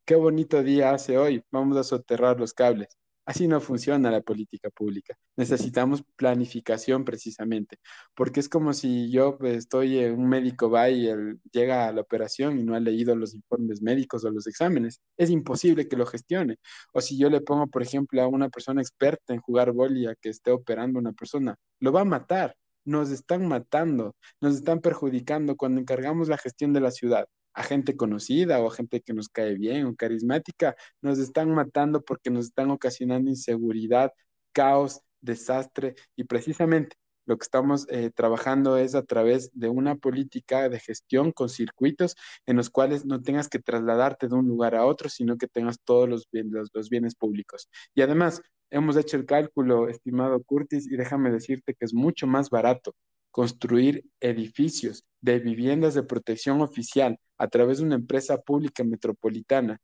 S2: qué bonito día hace hoy, vamos a soterrar los cables. Así no funciona la política pública. Necesitamos planificación precisamente, porque es como si yo estoy, un médico va y él llega a la operación y no ha leído los informes médicos o los exámenes. Es imposible que lo gestione. O si yo le pongo, por ejemplo, a una persona experta en jugar boli a que esté operando a una persona, lo va a matar. Nos están matando, nos están perjudicando cuando encargamos la gestión de la ciudad a gente conocida o a gente que nos cae bien o carismática, nos están matando porque nos están ocasionando inseguridad, caos, desastre y precisamente lo que estamos eh, trabajando es a través de una política de gestión con circuitos en los cuales no tengas que trasladarte de un lugar a otro, sino que tengas todos los, los bienes públicos. Y además, hemos hecho el cálculo, estimado Curtis, y déjame decirte que es mucho más barato construir edificios de viviendas de protección oficial a través de una empresa pública metropolitana.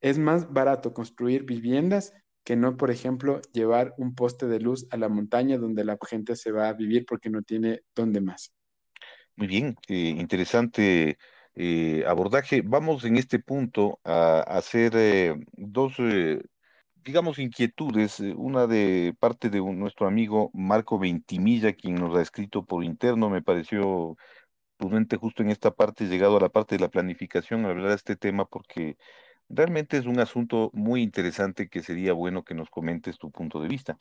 S2: Es más barato construir viviendas que no, por ejemplo, llevar un poste de luz a la montaña donde la gente se va a vivir porque no tiene dónde más.
S3: Muy bien, eh, interesante eh, abordaje. Vamos en este punto a, hacer eh, dos digamos, inquietudes. Una de parte de nuestro amigo Marco Ventimilla, quien nos ha escrito por interno, me pareció justo en esta parte, llegado a la parte de la planificación, hablar de este tema porque realmente es un asunto muy interesante que sería bueno que nos comentes tu punto de vista.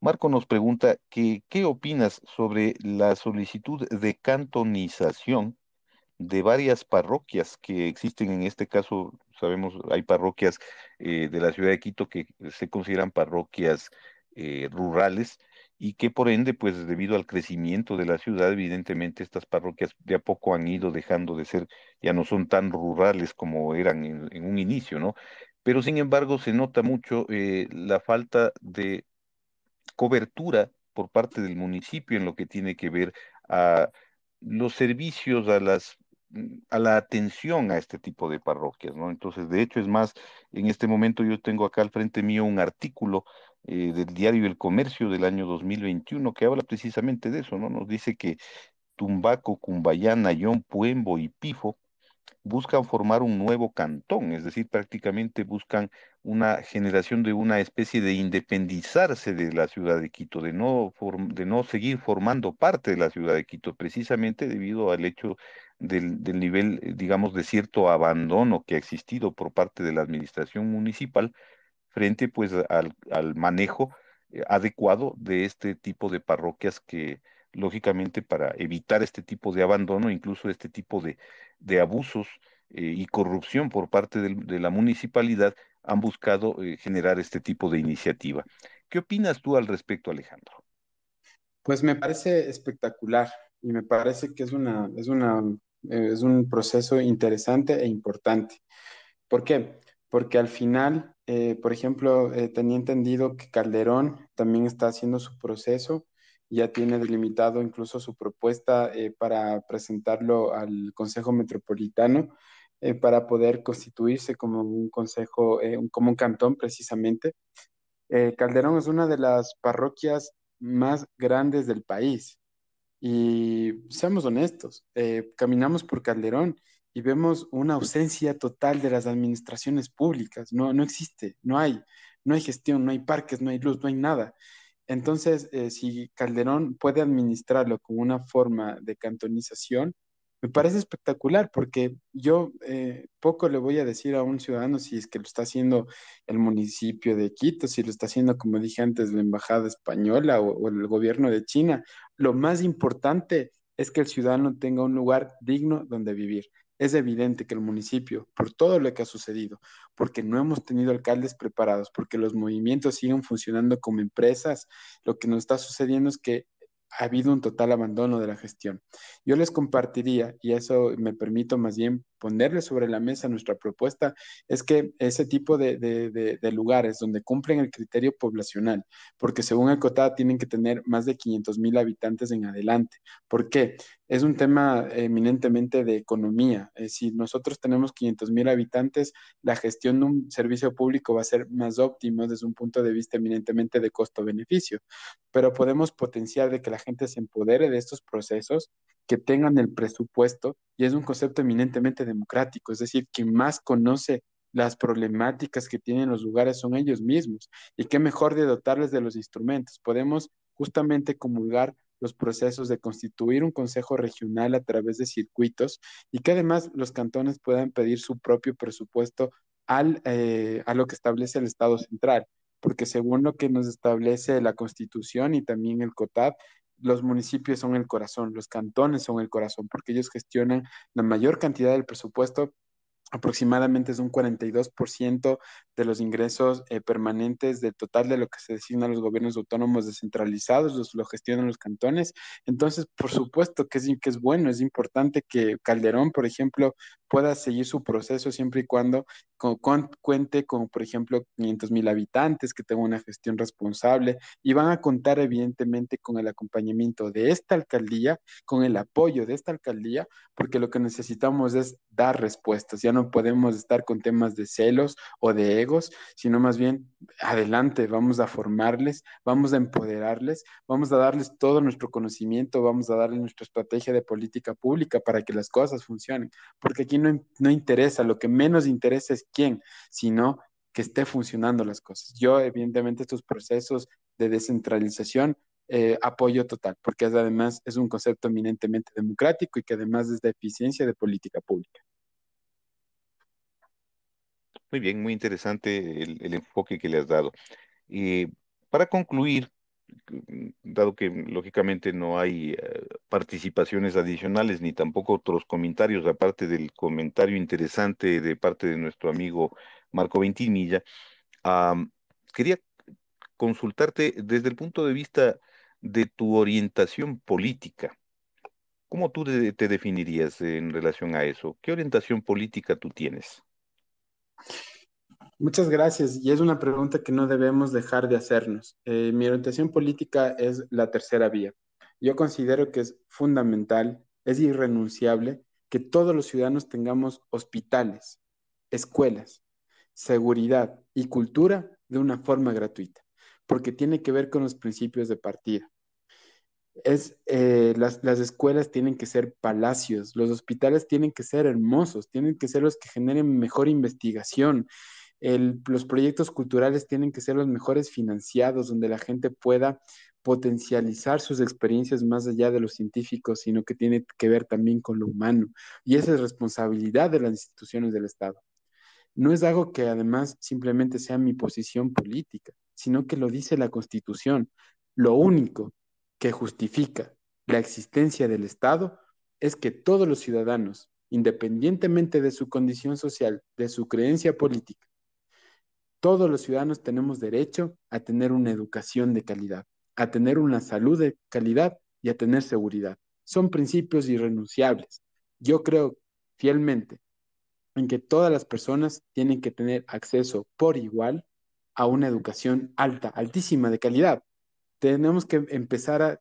S3: Marco nos pregunta que, ¿qué opinas sobre la solicitud de cantonización de varias parroquias que existen en este caso, sabemos, hay parroquias eh, de la ciudad de Quito que se consideran parroquias eh, rurales y que por ende, pues debido al crecimiento de la ciudad, evidentemente estas parroquias de a poco han ido dejando de ser, ya no son tan rurales como eran en, un inicio, ¿no? Pero sin embargo se nota mucho eh, la falta de cobertura por parte del municipio en lo que tiene que ver a los servicios a las Mm, a la atención a este tipo de parroquias, ¿no? Entonces, de hecho, es más, en este momento yo tengo acá al frente mío un artículo eh, del diario El Comercio del año 2021 que habla precisamente de eso, ¿no? Nos dice que Tumbaco, Cumbayana, Yon, Puembo y Pifo buscan formar un nuevo cantón, es decir, prácticamente buscan una generación de una especie de independizarse de la ciudad de Quito, de no, de no seguir formando parte de la ciudad de Quito, precisamente debido al hecho del, del nivel, eh, digamos, de cierto abandono que ha existido por parte de la administración municipal frente pues al, al manejo eh, adecuado de este tipo de parroquias que lógicamente para evitar este tipo de abandono, incluso este tipo de, de abusos eh, y corrupción por parte de la municipalidad, han buscado generar este tipo de iniciativa. ¿Qué opinas tú al respecto, Alejandro?
S2: Pues me parece espectacular y me parece que es una, es una eh, es un proceso interesante e importante. ¿Por qué? Porque al final, eh, por ejemplo, eh, tenía entendido que Calderón también está haciendo su proceso ya tiene delimitado incluso su propuesta eh, para presentarlo al Consejo Metropolitano para poder constituirse como un consejo, como un cantón precisamente. Calderón es una de las parroquias más grandes del país y seamos honestos, caminamos por Calderón y vemos una ausencia total de las administraciones públicas, no, no existe, no hay, no hay gestión, no hay parques, no hay luz, no hay nada. Entonces, eh, si Calderón puede administrarlo con una forma de cantonización, me parece espectacular porque yo eh, poco le voy a decir a un ciudadano si es que lo está haciendo el municipio de Quito, si lo está haciendo, como dije antes, la Embajada Española o el gobierno de China. Lo más importante es que el ciudadano tenga un lugar digno donde vivir. Es evidente que el municipio, por todo lo que ha sucedido, porque no hemos tenido alcaldes preparados, porque los movimientos siguen funcionando como empresas, lo que nos está sucediendo es que ha habido un total abandono de la gestión. Yo les compartiría, y eso me permito más bien ponerle sobre la mesa nuestra propuesta, es que ese tipo de, lugares donde cumplen el criterio poblacional, porque según el COTA tienen que tener más de 500 mil habitantes en adelante. ¿Por qué? Es un tema eminentemente de economía. si nosotros tenemos 500 mil habitantes, la gestión de un servicio público va a ser más óptimo desde un punto de vista eminentemente de costo-beneficio, pero podemos potenciar de que la gente se empodere de estos procesos que tengan el presupuesto y es un concepto eminentemente democrático, es decir, quien más conoce las problemáticas que tienen los lugares son ellos mismos y qué mejor de dotarles de los instrumentos. Podemos justamente comulgar los procesos de constituir un consejo regional a través de circuitos y que además los cantones puedan pedir su propio presupuesto al, eh, a lo que establece el Estado central, porque según lo que nos establece la Constitución y también el COTAD, los municipios son el corazón, los cantones son el corazón, porque ellos gestionan la mayor cantidad del presupuesto aproximadamente es un 42% de los ingresos eh, permanentes del total de lo que se designa a los gobiernos autónomos descentralizados, los, lo gestionan los cantones. Entonces, por supuesto que es, que es bueno, es importante que Calderón, por ejemplo, pueda seguir su proceso siempre y cuando cuente con, por ejemplo, 500 mil habitantes, que tenga una gestión responsable y van a contar evidentemente con el acompañamiento de esta alcaldía, con el apoyo de esta alcaldía, porque lo que necesitamos es dar respuestas. Ya no podemos estar con temas de celos o de egos, sino más bien adelante, vamos a formarles, vamos a empoderarles, vamos a darles todo nuestro conocimiento, vamos a darles nuestra estrategia de política pública para que las cosas funcionen, porque aquí no, no interesa, lo que menos interesa es quién, sino que esté funcionando las cosas. Yo, evidentemente, estos procesos de descentralización eh, apoyo total, porque además es un concepto eminentemente democrático y que además es de eficiencia de política pública.
S3: Muy bien, muy interesante el, enfoque que le has dado. Y para concluir, mm, dado que lógicamente no hay eh, participaciones adicionales ni tampoco otros comentarios, aparte del comentario interesante de parte de nuestro amigo Marco Ventimilla, quería consultarte desde el punto de vista de tu orientación política. ¿Cómo tú te definirías en relación a eso? ¿Qué orientación política tú tienes?
S2: Muchas gracias. Y es una pregunta que no debemos dejar de hacernos. Eh, mi orientación política es la tercera vía. Yo considero que es fundamental, es irrenunciable que todos los ciudadanos tengamos hospitales, escuelas, seguridad y cultura de una forma gratuita, porque tiene que ver con los principios de partida es eh, las, escuelas tienen que ser palacios, los hospitales tienen que ser hermosos, tienen que ser los que generen mejor investigación, los proyectos culturales tienen que ser los mejores financiados, donde la gente pueda potencializar sus experiencias más allá de los científicos, sino que tiene que ver también con lo humano. Y esa es responsabilidad de las instituciones del Estado. No es algo que además simplemente sea mi posición política, sino que lo dice la Constitución. Lo único que justifica la existencia del Estado es que todos los ciudadanos, independientemente de su condición social, de su creencia política, todos los ciudadanos tenemos derecho a tener una educación de calidad, a tener una salud de calidad y a tener seguridad. Son principios irrenunciables. Yo creo fielmente en que todas las personas tienen que tener acceso por igual a una educación alta, altísima de calidad tenemos que empezar a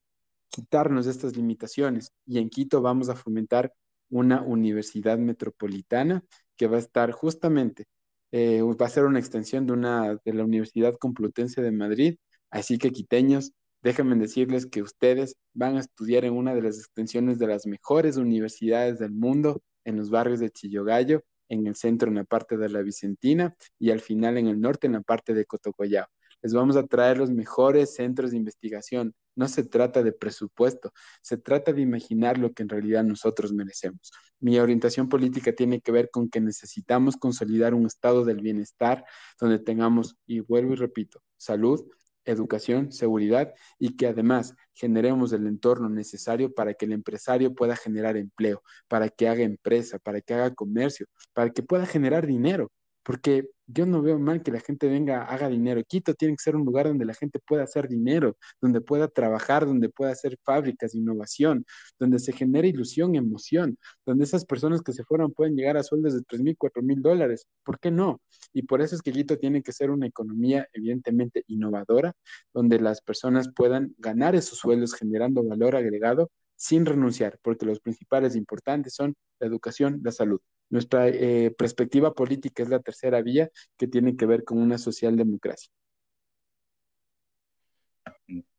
S2: quitarnos estas limitaciones. Y en Quito vamos a fomentar una universidad metropolitana que va a estar justamente, eh, va a ser una extensión de, una, de la Universidad Complutense de Madrid. Así que quiteños, déjenme decirles que ustedes van a estudiar en una de las extensiones de las mejores universidades del mundo, en los barrios de Chillogallo, en el centro, en la parte de la Vicentina, y al final en el norte, en la parte de Cotocollao. Les vamos a traer los mejores centros de investigación, no se trata de presupuesto, se trata de imaginar lo que en realidad nosotros merecemos. Mi orientación política tiene que ver con que necesitamos consolidar un estado del bienestar donde tengamos, y vuelvo y repito, salud, educación, seguridad y que además generemos el entorno necesario para que el empresario pueda generar empleo, para que haga empresa, para que haga comercio, para que pueda generar dinero porque yo no veo mal que la gente venga, haga dinero. Quito tiene que ser un lugar donde la gente pueda hacer dinero, donde pueda trabajar, donde pueda hacer fábricas innovación, donde se genere ilusión, emoción, donde esas personas que se fueron pueden llegar a sueldos de 3 mil, 4 mil dólares. ¿Por qué no? Y por eso es que Quito tiene que ser una economía evidentemente innovadora, donde las personas puedan ganar esos sueldos generando valor agregado sin renunciar, porque los principales importantes son la educación, la salud. Nuestra eh, perspectiva política es la tercera vía que tiene que ver con una socialdemocracia.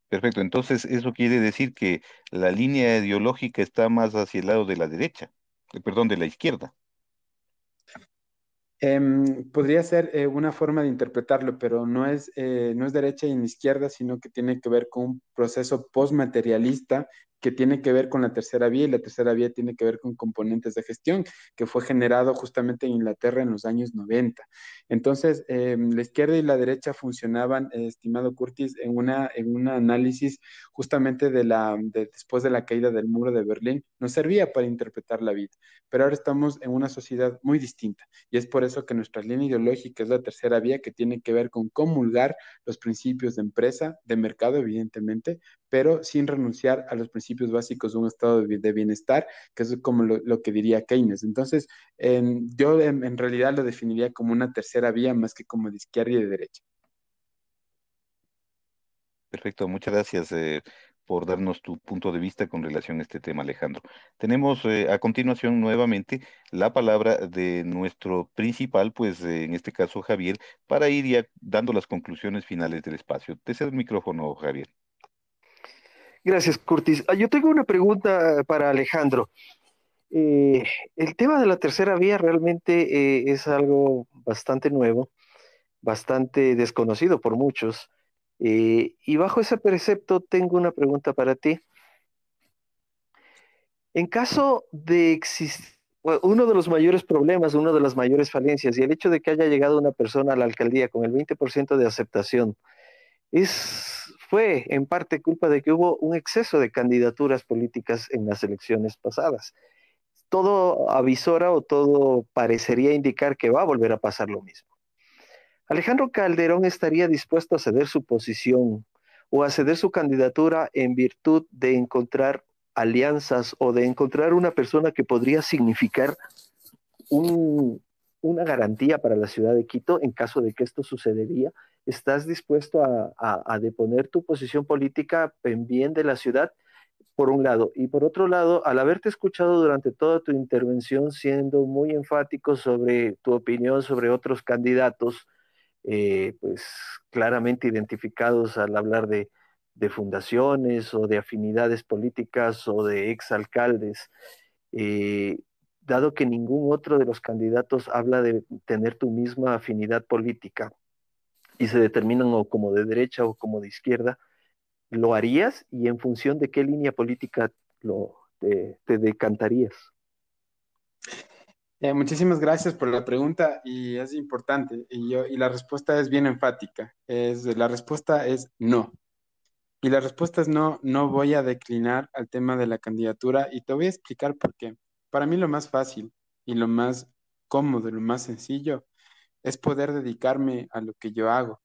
S3: Perfecto, entonces eso quiere decir que la línea ideológica está más hacia el lado de la derecha, eh, perdón, de la izquierda.
S2: Em, podría ser eh, una forma de interpretarlo, pero no es, no es derecha ni izquierda, sino que tiene que ver con un proceso postmaterialista que tiene que ver con la tercera vía y la tercera vía tiene que ver con componentes de gestión que fue generado justamente en Inglaterra en los años 90. Entonces, em, la izquierda y la derecha funcionaban, eh, estimado Curtis, en, una, en un análisis justamente de la, después de la caída del muro de Berlín, nos servía para interpretar la vida, pero ahora estamos en una sociedad muy distinta y es por eso que nuestra línea ideológica es la tercera vía que tiene que ver con comulgar los principios de empresa, de mercado, evidentemente, pero sin renunciar a los principios básicos de un estado de bienestar, que es como lo, que diría Keynes. Entonces, yo en, realidad lo definiría como una tercera vía más que como de izquierda y de derecha.
S3: Perfecto, muchas gracias eh, por darnos tu punto de vista con relación a este tema, Alejandro. Tenemos eh, a continuación nuevamente la palabra de nuestro principal, pues eh, en este caso Javier, para ir ya dando las conclusiones finales del espacio. Te cedo el micrófono, Javier.
S1: Gracias, Curtis. Ah, yo tengo una pregunta para Alejandro. Eh, el tema de la tercera vía realmente eh, es algo bastante nuevo, bastante desconocido por muchos. Eh, y bajo ese precepto tengo una pregunta para ti. En caso de existir, uno de los mayores problemas, una de las mayores falencias, y el hecho de que haya llegado una persona a la alcaldía con el 20% de aceptación, es fue en parte culpa de que hubo un exceso de candidaturas políticas en las elecciones pasadas. Todo avisora o todo parecería indicar que va a volver a pasar lo mismo. Alejandro Calderón estaría dispuesto a ceder su posición o a ceder su candidatura en virtud de encontrar alianzas o de encontrar una persona que podría significar una garantía para la ciudad de Quito en caso de que esto sucedería estás dispuesto a, deponer tu posición política en bien de la ciudad, por un lado. Y por otro lado, al haberte escuchado durante toda tu intervención siendo muy enfático sobre tu opinión sobre otros candidatos, eh, pues claramente identificados al hablar de, fundaciones o de afinidades políticas o de exalcaldes, eh, dado que ningún otro de los candidatos habla de tener tu misma afinidad política, y se determinan o como de derecha o como de izquierda, ¿lo harías y en función de qué línea política te, decantarías?
S2: Eh, muchísimas gracias por la pregunta y es importante y, yo, y la respuesta es bien enfática. Es, la respuesta es no. Y la respuesta es no, no voy a declinar al tema de la candidatura y te voy a explicar por qué. Para mí lo más fácil y lo más cómodo, lo más sencillo es poder dedicarme a lo que yo hago,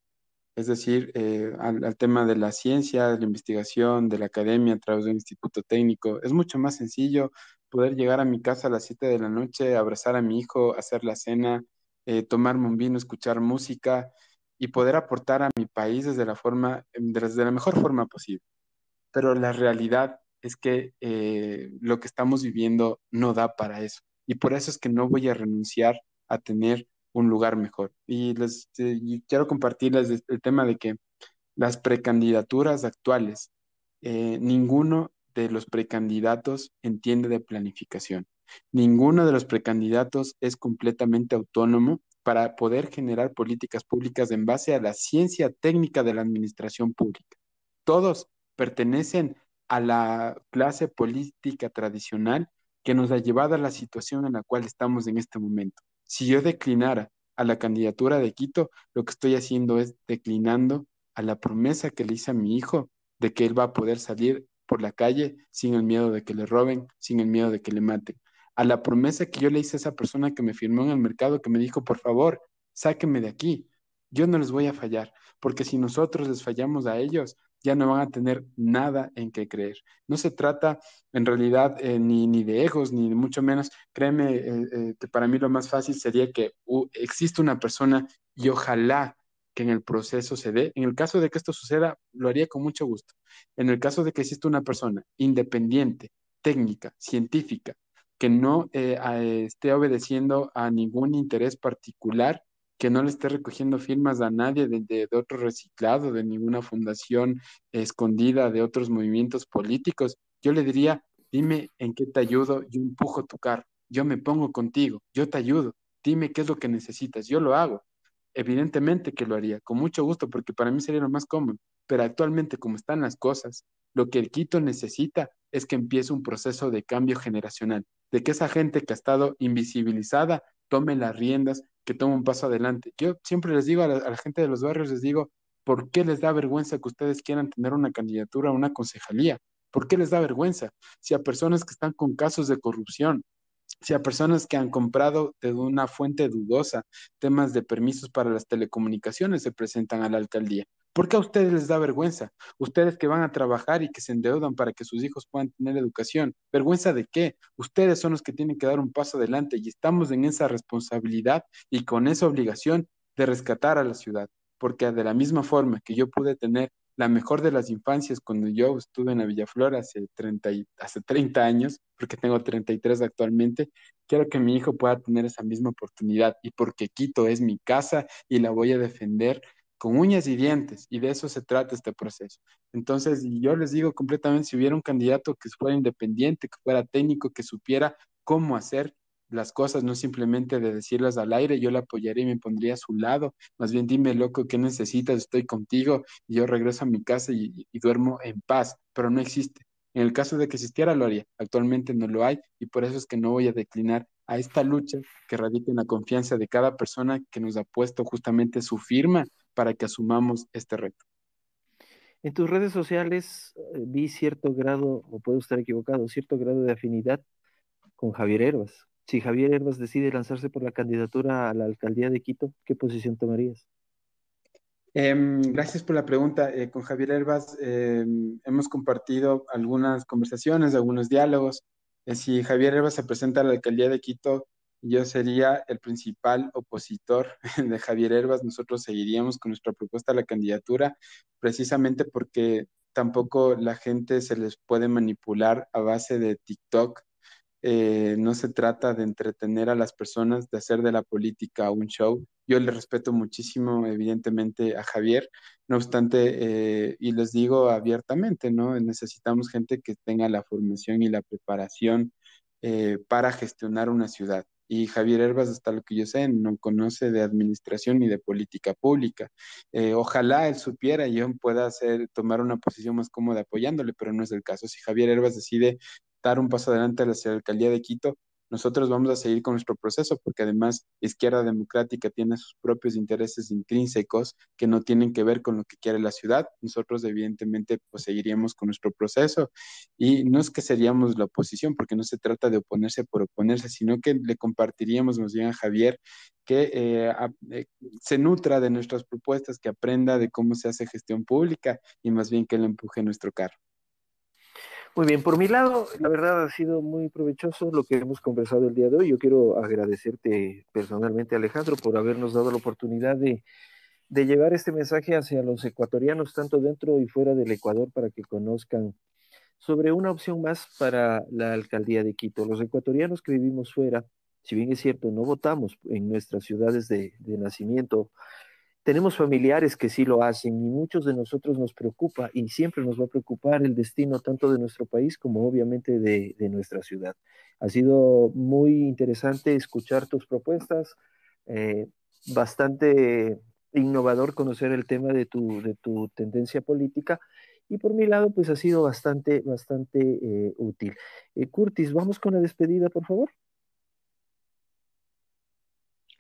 S2: es decir, eh, al, tema de la ciencia, de la investigación, de la academia a través de un instituto técnico. Es mucho más sencillo poder llegar a mi casa a las 7 de la noche, abrazar a mi hijo, hacer la cena, eh, tomarme un vino, escuchar música y poder aportar a mi país desde la forma, desde la mejor forma posible. pero la realidad es que eh, lo que estamos viviendo no da para eso. Y por eso es que no voy a renunciar a tener un lugar mejor. Y eh, quiero compartirles el tema de que las precandidaturas actuales, eh, ninguno de los precandidatos entiende de planificación. Ninguno de los precandidatos es completamente autónomo para poder generar políticas públicas en base a la ciencia técnica de la administración pública. Todos pertenecen a la clase política tradicional que nos ha llevado a la situación en la cual estamos en este momento. Si yo declinara a la candidatura de Quito, lo que estoy haciendo es declinando a la promesa que le hice a mi hijo de que él va a poder salir por la calle sin el miedo de que le roben, sin el miedo de que le maten. A la promesa que yo le hice a esa persona que me firmó en el mercado, que me dijo, por favor, sáquenme de aquí. Yo no les voy a fallar, porque si nosotros les fallamos a ellos, ya no van a tener nada en qué creer. No se trata en realidad eh, ni, ni, de egos, ni mucho menos. Créeme eh, eh, que para mí lo más fácil sería que uh, exista una persona y ojalá que en el proceso se dé. En el caso de que esto suceda, lo haría con mucho gusto. En el caso de que exista una persona independiente, técnica, científica, que no esté obedeciendo a ningún interés particular, que no le esté recogiendo firmas a nadie de, de, otro reciclado, de ninguna fundación escondida, de otros movimientos políticos, yo le diría, dime en qué te ayudo, yo empujo tu carro, yo me pongo contigo, yo te ayudo, dime qué es lo que necesitas, yo lo hago. Evidentemente que lo haría, con mucho gusto, porque para mí sería lo más cómodo, pero actualmente como están las cosas, lo que el Quito necesita es que empiece un proceso de cambio generacional, de que esa gente que ha estado invisibilizada tome las riendas, que tome un paso adelante. Yo siempre les digo a la, gente de los barrios, les digo, ¿por qué les da vergüenza que ustedes quieran tener una candidatura a una concejalía? ¿Por qué les da vergüenza? Si a personas que están con casos de corrupción, si a personas que han comprado de una fuente dudosa temas de permisos para las telecomunicaciones se presentan a la alcaldía. ¿Por qué a ustedes les da vergüenza? Ustedes que van a trabajar y que se endeudan para que sus hijos puedan tener educación. ¿Vergüenza de qué? Ustedes son los que tienen que dar un paso adelante y estamos en esa responsabilidad y con esa obligación de rescatar a la ciudad. Porque de la misma forma que yo pude tener la mejor de las infancias cuando yo estuve en la Villaflor hace 30, hace 30 años, porque tengo 33 actualmente, quiero que mi hijo pueda tener esa misma oportunidad y porque Quito es mi casa y la voy a defender con uñas y dientes, y de eso se trata este proceso. Entonces, yo les digo completamente, si hubiera un candidato que fuera independiente, que fuera técnico, que supiera cómo hacer las cosas, no simplemente de decirlas al aire, yo la apoyaría y me pondría a su lado, más bien dime, loco, ¿qué necesitas? Estoy contigo y yo regreso a mi casa y, y duermo en paz, pero no existe. En el caso de que existiera, lo haría. Actualmente no lo hay y por eso es que no voy a declinar a esta lucha que radica en la confianza de cada persona que nos ha puesto justamente su firma para que asumamos este reto.
S1: En tus redes sociales eh, vi cierto grado, o puedo estar equivocado, cierto grado de afinidad con Javier Herbas. Si Javier Herbas decide lanzarse por la candidatura a la alcaldía de Quito, ¿qué posición tomarías?
S2: Em, gracias por la pregunta. Eh, con Javier Herbas em, hemos compartido algunas conversaciones, algunos diálogos. Eh, si Javier Herbas se presenta a la alcaldía de Quito, yo sería el principal opositor de Javier Herbas. Nosotros seguiríamos con nuestra propuesta a la candidatura, precisamente porque tampoco la gente se les puede manipular a base de TikTok. Eh, no se trata de entretener a las personas, de hacer de la política un show. Yo le respeto muchísimo, evidentemente, a Javier. No obstante, eh, y les digo abiertamente, ¿no? Necesitamos gente que tenga la formación y la preparación eh, para gestionar una ciudad y Javier Herbas, hasta lo que yo sé, no conoce de administración ni de política pública. Eh, ojalá él supiera y yo pueda hacer, tomar una posición más cómoda apoyándole, pero no es el caso. Si Javier Herbas decide dar un paso adelante hacia la alcaldía de Quito, nosotros vamos a seguir con nuestro proceso porque además Izquierda Democrática tiene sus propios intereses intrínsecos que no tienen que ver con lo que quiere la ciudad. Nosotros evidentemente pues seguiríamos con nuestro proceso y no es que seríamos la oposición porque no se trata de oponerse por oponerse, sino que le compartiríamos más bien a Javier que eh, eh, se nutra de nuestras propuestas, que aprenda de cómo se hace gestión pública y más bien que le empuje nuestro carro.
S1: Muy bien, por mi lado, la verdad ha sido muy provechoso lo que hemos conversado el día de hoy. Yo quiero agradecerte personalmente, Alejandro, por habernos dado la oportunidad de, llevar este mensaje hacia los ecuatorianos, tanto dentro y fuera del Ecuador, para que conozcan sobre una opción más para la alcaldía de Quito. Los ecuatorianos que vivimos fuera, si bien es cierto, no votamos en nuestras ciudades de, nacimiento, tenemos familiares que sí lo hacen y muchos de nosotros nos preocupa y siempre nos va a preocupar el destino tanto de nuestro país como obviamente de, nuestra ciudad. Ha sido muy interesante escuchar tus propuestas, eh, bastante innovador conocer el tema de tu, de tu tendencia política y por mi lado pues ha sido bastante, bastante eh, útil. Eh, Curtis, vamos con la despedida, por favor.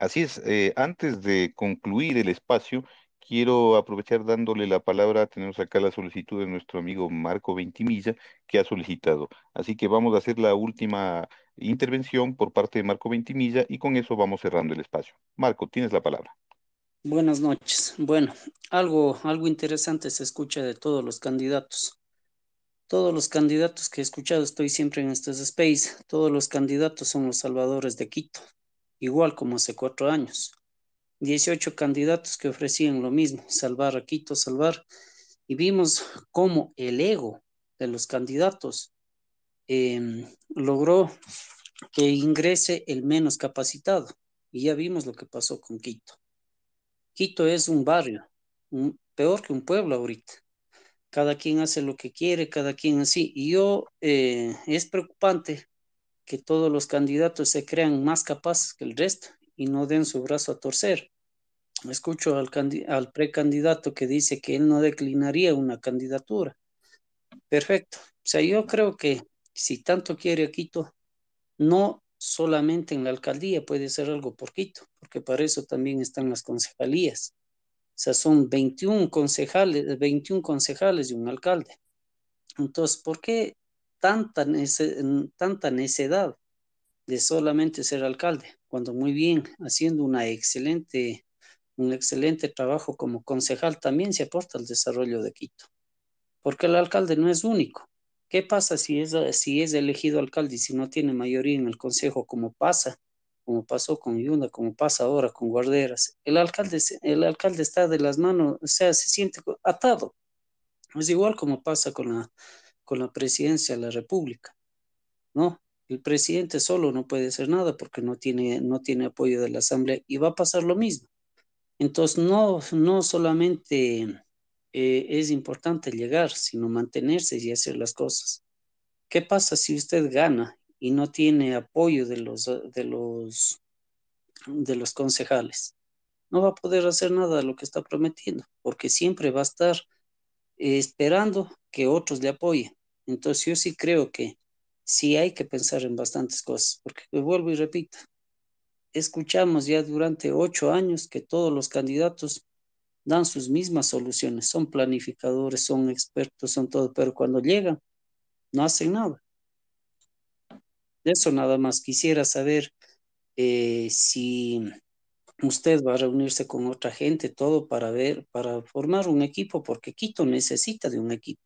S3: Así es, eh, antes de concluir el espacio, quiero aprovechar dándole la palabra, tenemos acá la solicitud de nuestro amigo Marco Ventimilla, que ha solicitado. Así que vamos a hacer la última intervención por parte de Marco Ventimilla y con eso vamos cerrando el espacio. Marco, tienes la palabra.
S6: Buenas noches. Bueno, algo, algo interesante se escucha de todos los candidatos. Todos los candidatos que he escuchado, estoy siempre en estos space, todos los candidatos son los salvadores de Quito, igual como hace cuatro años. 18 candidatos que ofrecían lo mismo, salvar a Quito, salvar, y vimos cómo el ego de los candidatos em, logró que ingrese el menos capacitado, y ya vimos lo que pasó con Quito. Quito es un barrio, peor que un pueblo ahorita. Cada quien hace lo que quiere, cada quien así. Y yo, eh, es preocupante que todos los candidatos se crean más capaces que el resto y no den su brazo a torcer. Escucho al, precandidato que dice que él no declinaría una candidatura. Perfecto. O sea, yo creo que si tanto quiere a Quito, no solamente en la alcaldía, puede ser algo por Quito, porque para eso también están las concejalías. O sea, son 21 concejales, 21 concejales y un alcalde. Entonces, ¿por qué tanta, tanta necedad de solamente ser alcalde? Cuando muy bien, haciendo una excelente, un excelente trabajo como concejal, también se aporta al desarrollo de Quito. Porque el alcalde no es único. ¿Qué pasa si es, si es elegido alcalde y si no tiene mayoría en el consejo, como pasa, como pasó con Yunda, como pasa ahora con Guarderas? El alcalde, el alcalde está de las manos, o sea, se siente atado. Es igual como pasa con la, con la presidencia de la República, ¿no? El presidente solo no puede hacer nada porque no tiene, no tiene apoyo de la Asamblea y va a pasar lo mismo. Entonces, no, no solamente eh, es importante llegar, sino mantenerse y hacer las cosas. ¿Qué pasa si usted gana y no tiene apoyo de los, de los, de los concejales? No va a poder hacer nada de lo que está prometiendo, porque siempre va a estar esperando que otros le apoyen. Entonces yo sí creo que sí hay que pensar en bastantes cosas, porque vuelvo y repito, escuchamos ya durante ocho años que todos los candidatos dan sus mismas soluciones, son planificadores, son expertos, son todo, pero cuando llegan, no hacen nada. De eso nada más quisiera saber eh, si usted va a reunirse con otra gente, todo para ver, para formar un equipo, porque Quito necesita de un equipo.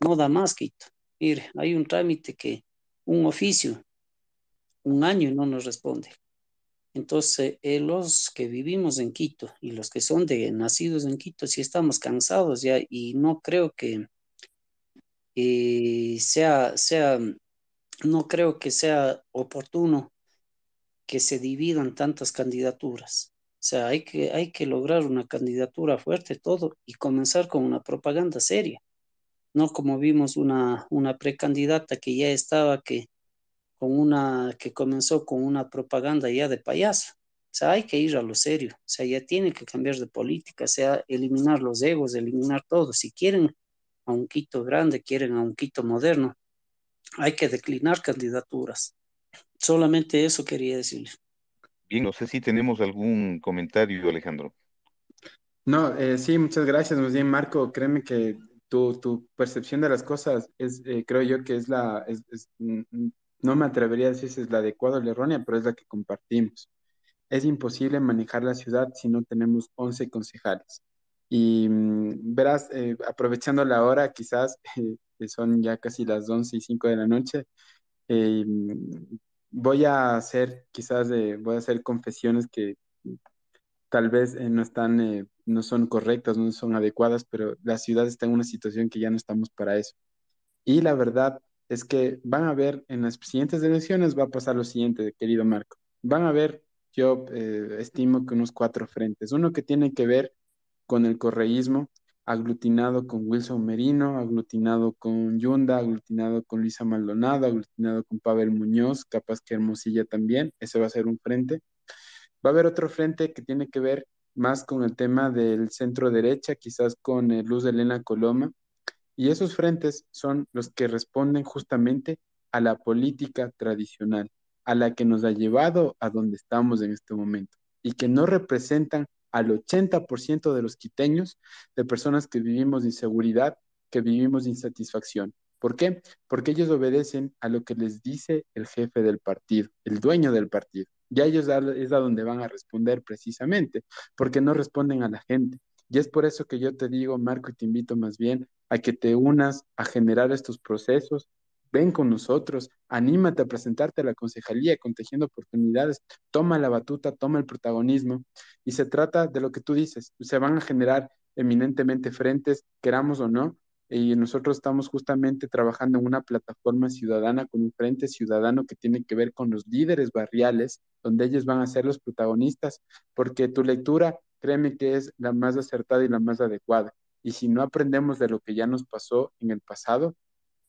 S6: No da más Quito. Mire, hay un trámite que, un oficio, un año no nos responde. Entonces, eh, los que vivimos en Quito y los que son de nacidos en Quito, sí estamos cansados ya y no creo que eh, sea, sea, no creo que sea oportuno que se dividan tantas candidaturas. O sea, hay que, hay que lograr una candidatura fuerte todo y comenzar con una propaganda seria. No como vimos una, una precandidata que ya estaba que con una que comenzó con una propaganda ya de payaso. O sea, hay que ir a lo serio. O sea, ya tiene que cambiar de política, o sea, eliminar los egos, eliminar todo. Si quieren a un Quito grande, quieren a un Quito moderno, hay que declinar candidaturas. Solamente eso quería decirle.
S3: Bien, no sé si tenemos algún comentario, Alejandro.
S2: No, eh, sí, muchas gracias. Más bien, Marco, créeme que tu, tu percepción de las cosas es, eh, creo yo que es la, no me atrevería a decir si es la adecuada o la errónea, pero es la que compartimos. Es imposible manejar la ciudad si no tenemos 11 concejales. Y mm, verás, eh, aprovechando la hora, quizás que son ya casi las 11 y 5 de la noche, eh, mm, voy a hacer quizás, voy a hacer confesiones que tal vez eh, no están, eh, no son correctas, no son adecuadas, pero la ciudad está en una situación que ya no estamos para eso. Y la verdad es que van a ver en las siguientes elecciones va a pasar lo siguiente, querido Marco. Van a ver, yo eh, estimo que unos cuatro frentes. Uno que tiene que ver con el correísmo, aglutinado con Wilson Merino, aglutinado con Yunda, aglutinado con Luisa Maldonado, aglutinado con Pavel Muñoz, capaz que Hermosilla también, ese va a ser un frente. Va a haber otro frente que tiene que ver más con el tema del centro derecha, quizás con eh, Luz de Elena Coloma, y esos frentes son los que responden justamente a la política tradicional, a la que nos ha llevado a donde estamos en este momento, y que no representan al 80% de los quiteños de personas que vivimos de inseguridad, que vivimos de insatisfacción. ¿Por qué? Porque ellos obedecen a lo que les dice el jefe del partido, el dueño del partido. Y a ellos es a donde van a responder precisamente, porque no responden a la gente. Y es por eso que yo te digo, Marco, y te invito más bien a que te unas a generar estos procesos, ven con nosotros, anímate a presentarte a la concejalía con Tejiendo Oportunidades, toma la batuta, toma el protagonismo. Y se trata de lo que tú dices, se van a generar eminentemente frentes, queramos o no, y nosotros estamos justamente trabajando en una plataforma ciudadana con un frente ciudadano que tiene que ver con los líderes barriales, donde ellos van a ser los protagonistas, porque tu lectura, créeme que es la más acertada y la más adecuada. Y si no aprendemos de lo que ya nos pasó en el pasado,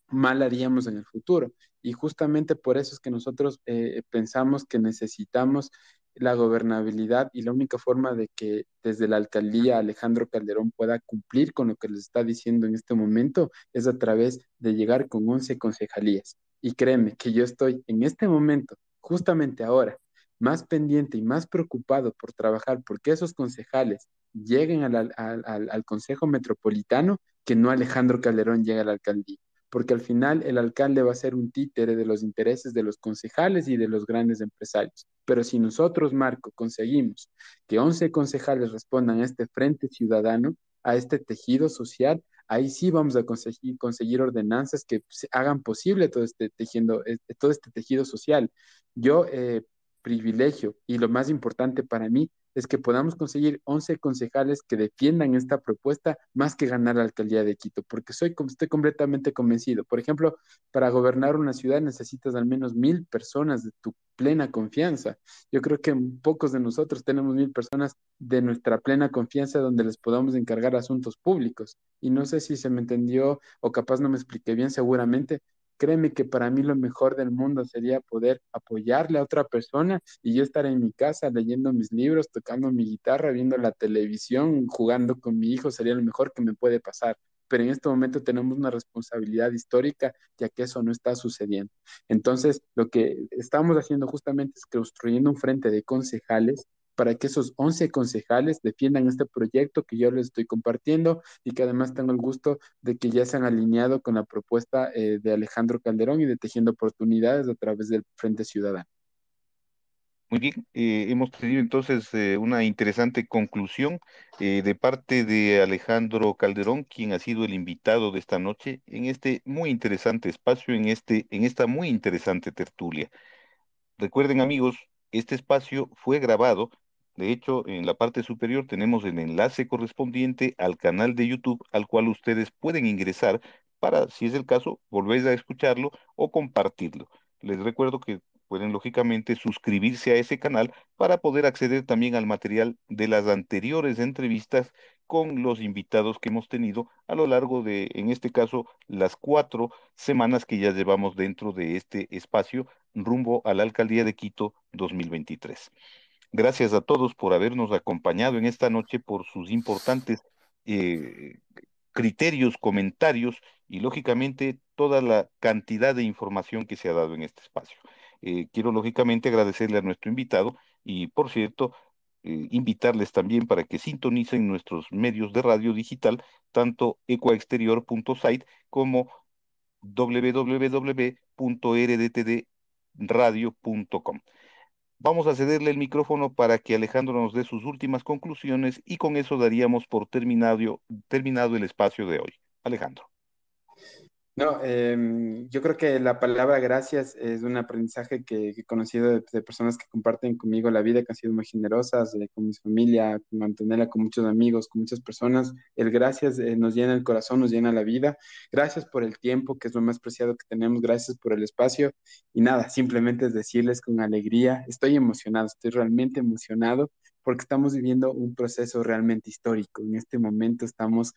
S2: mal haríamos en el futuro. Y justamente por eso es que nosotros eh, pensamos que necesitamos la gobernabilidad y la única forma de que desde la alcaldía Alejandro Calderón pueda cumplir con lo que les está diciendo en este momento es a través de llegar con 11 concejalías. Y créeme que yo estoy en este momento, justamente ahora, más pendiente y más preocupado por trabajar porque esos concejales lleguen al, al Consejo Metropolitano que no Alejandro Calderón llegue a la alcaldía porque al final el alcalde va a ser un títere de los intereses de los concejales y de los grandes empresarios. Pero si nosotros, Marco, conseguimos que 11 concejales respondan a este frente ciudadano, a este tejido social, ahí sí vamos a conseguir, ordenanzas que hagan posible todo este, eh, todo este tejido social. Yo eh, privilegio y lo más importante para mí es que podamos conseguir 11 concejales que defiendan esta propuesta más que ganar la alcaldía de Quito, porque soy, estoy completamente convencido. Por ejemplo, para gobernar una ciudad necesitas al menos mil personas de tu plena confianza. Yo creo que pocos de nosotros tenemos mil personas de nuestra plena confianza donde les podamos encargar asuntos públicos. Y no sé si se me entendió o capaz no me expliqué bien, seguramente, Créeme que para mí lo mejor del mundo sería poder apoyarle a otra persona y yo estar en mi casa leyendo mis libros, tocando mi guitarra, viendo la televisión, jugando con mi hijo, sería lo mejor que me puede pasar. Pero en este momento tenemos una responsabilidad histórica ya que eso no está sucediendo. Entonces, lo que estamos haciendo justamente es construyendo un frente de concejales para que esos 11 concejales defiendan este proyecto que yo les estoy compartiendo y que además tengo el gusto de que ya se han alineado con la propuesta eh, de Alejandro Calderón y de Tejiendo Oportunidades a través del Frente Ciudadano.
S3: Muy bien, eh, hemos tenido entonces eh, una interesante conclusión de parte de Alejandro Calderón, quien ha sido el invitado de esta noche en este muy interesante espacio, en, este, en esta muy interesante tertulia. Recuerden amigos, este espacio fue grabado de hecho, en la parte superior tenemos el enlace correspondiente al canal de YouTube al cual ustedes pueden ingresar para, si es el caso, volver a escucharlo o compartirlo. Les recuerdo que pueden lógicamente suscribirse a ese canal para poder acceder también al material de las anteriores entrevistas con los invitados que hemos tenido a lo largo de, en este caso, las cuatro semanas que ya llevamos dentro de este espacio rumbo a la Alcaldía de Quito 2023. Gracias a todos por habernos acompañado en esta noche, por sus importantes eh, criterios, comentarios y lógicamente toda la cantidad de información que se ha dado en este espacio. Eh, quiero lógicamente agradecerle a nuestro invitado y, por cierto, eh, invitarles también para que sintonicen nuestros medios de radio digital, tanto ecoexterior.site como www.rdtdradio.com. Vamos a cederle el micrófono para que Alejandro nos dé sus últimas conclusiones y con eso daríamos por terminado, terminado el espacio de hoy. Alejandro.
S2: No, em, yo creo que la palabra gracias es un aprendizaje que, he conocido de, personas que comparten conmigo la vida, que han sido muy generosas, eh, con mi familia, con Antonella, con muchos amigos, con muchas personas. El gracias eh, nos llena el corazón, nos llena la vida. Gracias por el tiempo, que es lo más preciado que tenemos. Gracias por el espacio. Y nada, simplemente es decirles con alegría, estoy emocionado, estoy realmente emocionado porque estamos viviendo un proceso realmente histórico. En este momento estamos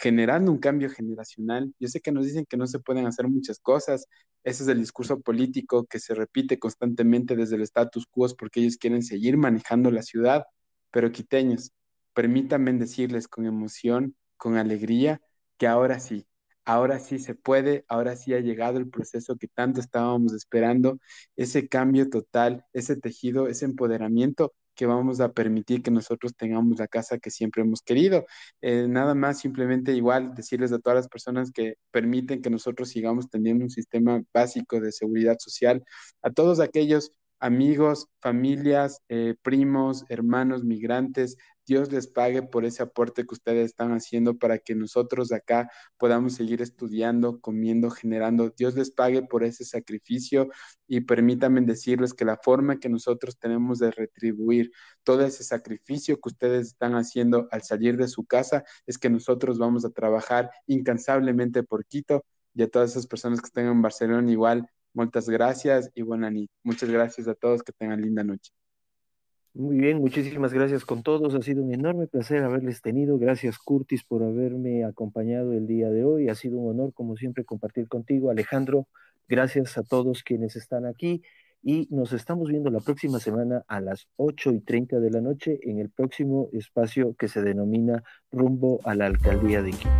S2: generando un cambio generacional. Yo sé que nos dicen que no se pueden hacer muchas cosas. Ese es el discurso político que se repite constantemente desde el status quo porque ellos quieren seguir manejando la ciudad. Pero quiteños, permítanme decirles con emoción, con alegría, que ahora sí, ahora sí se puede, ahora sí ha llegado el proceso que tanto estábamos esperando, ese cambio total, ese tejido, ese empoderamiento que vamos a permitir que nosotros tengamos la casa que siempre hemos querido. Eh, nada más, simplemente igual decirles a todas las personas que permiten que nosotros sigamos teniendo un sistema básico de seguridad social, a todos aquellos amigos, familias, eh, primos, hermanos, migrantes, Dios les pague por ese aporte que ustedes están haciendo para que nosotros acá podamos seguir estudiando, comiendo, generando. Dios les pague por ese sacrificio y permítanme decirles que la forma que nosotros tenemos de retribuir todo ese sacrificio que ustedes están haciendo al salir de su casa es que nosotros vamos a trabajar incansablemente por Quito y a todas esas personas que estén en Barcelona igual. Muchas gracias y buena noche. Muchas gracias a todos, que tengan linda noche.
S1: Muy bien, muchísimas gracias con todos. Ha sido un enorme placer haberles tenido. Gracias, Curtis, por haberme acompañado el día de hoy. Ha sido un honor, como siempre, compartir contigo. Alejandro, gracias a todos quienes están aquí. Y nos estamos viendo la próxima semana a las 8 y 30 de la noche en el próximo espacio que se denomina Rumbo a la Alcaldía de Quito.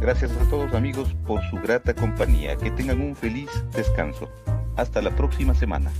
S3: Gracias a todos amigos por su grata compañía. Que tengan un feliz descanso. Hasta la próxima semana.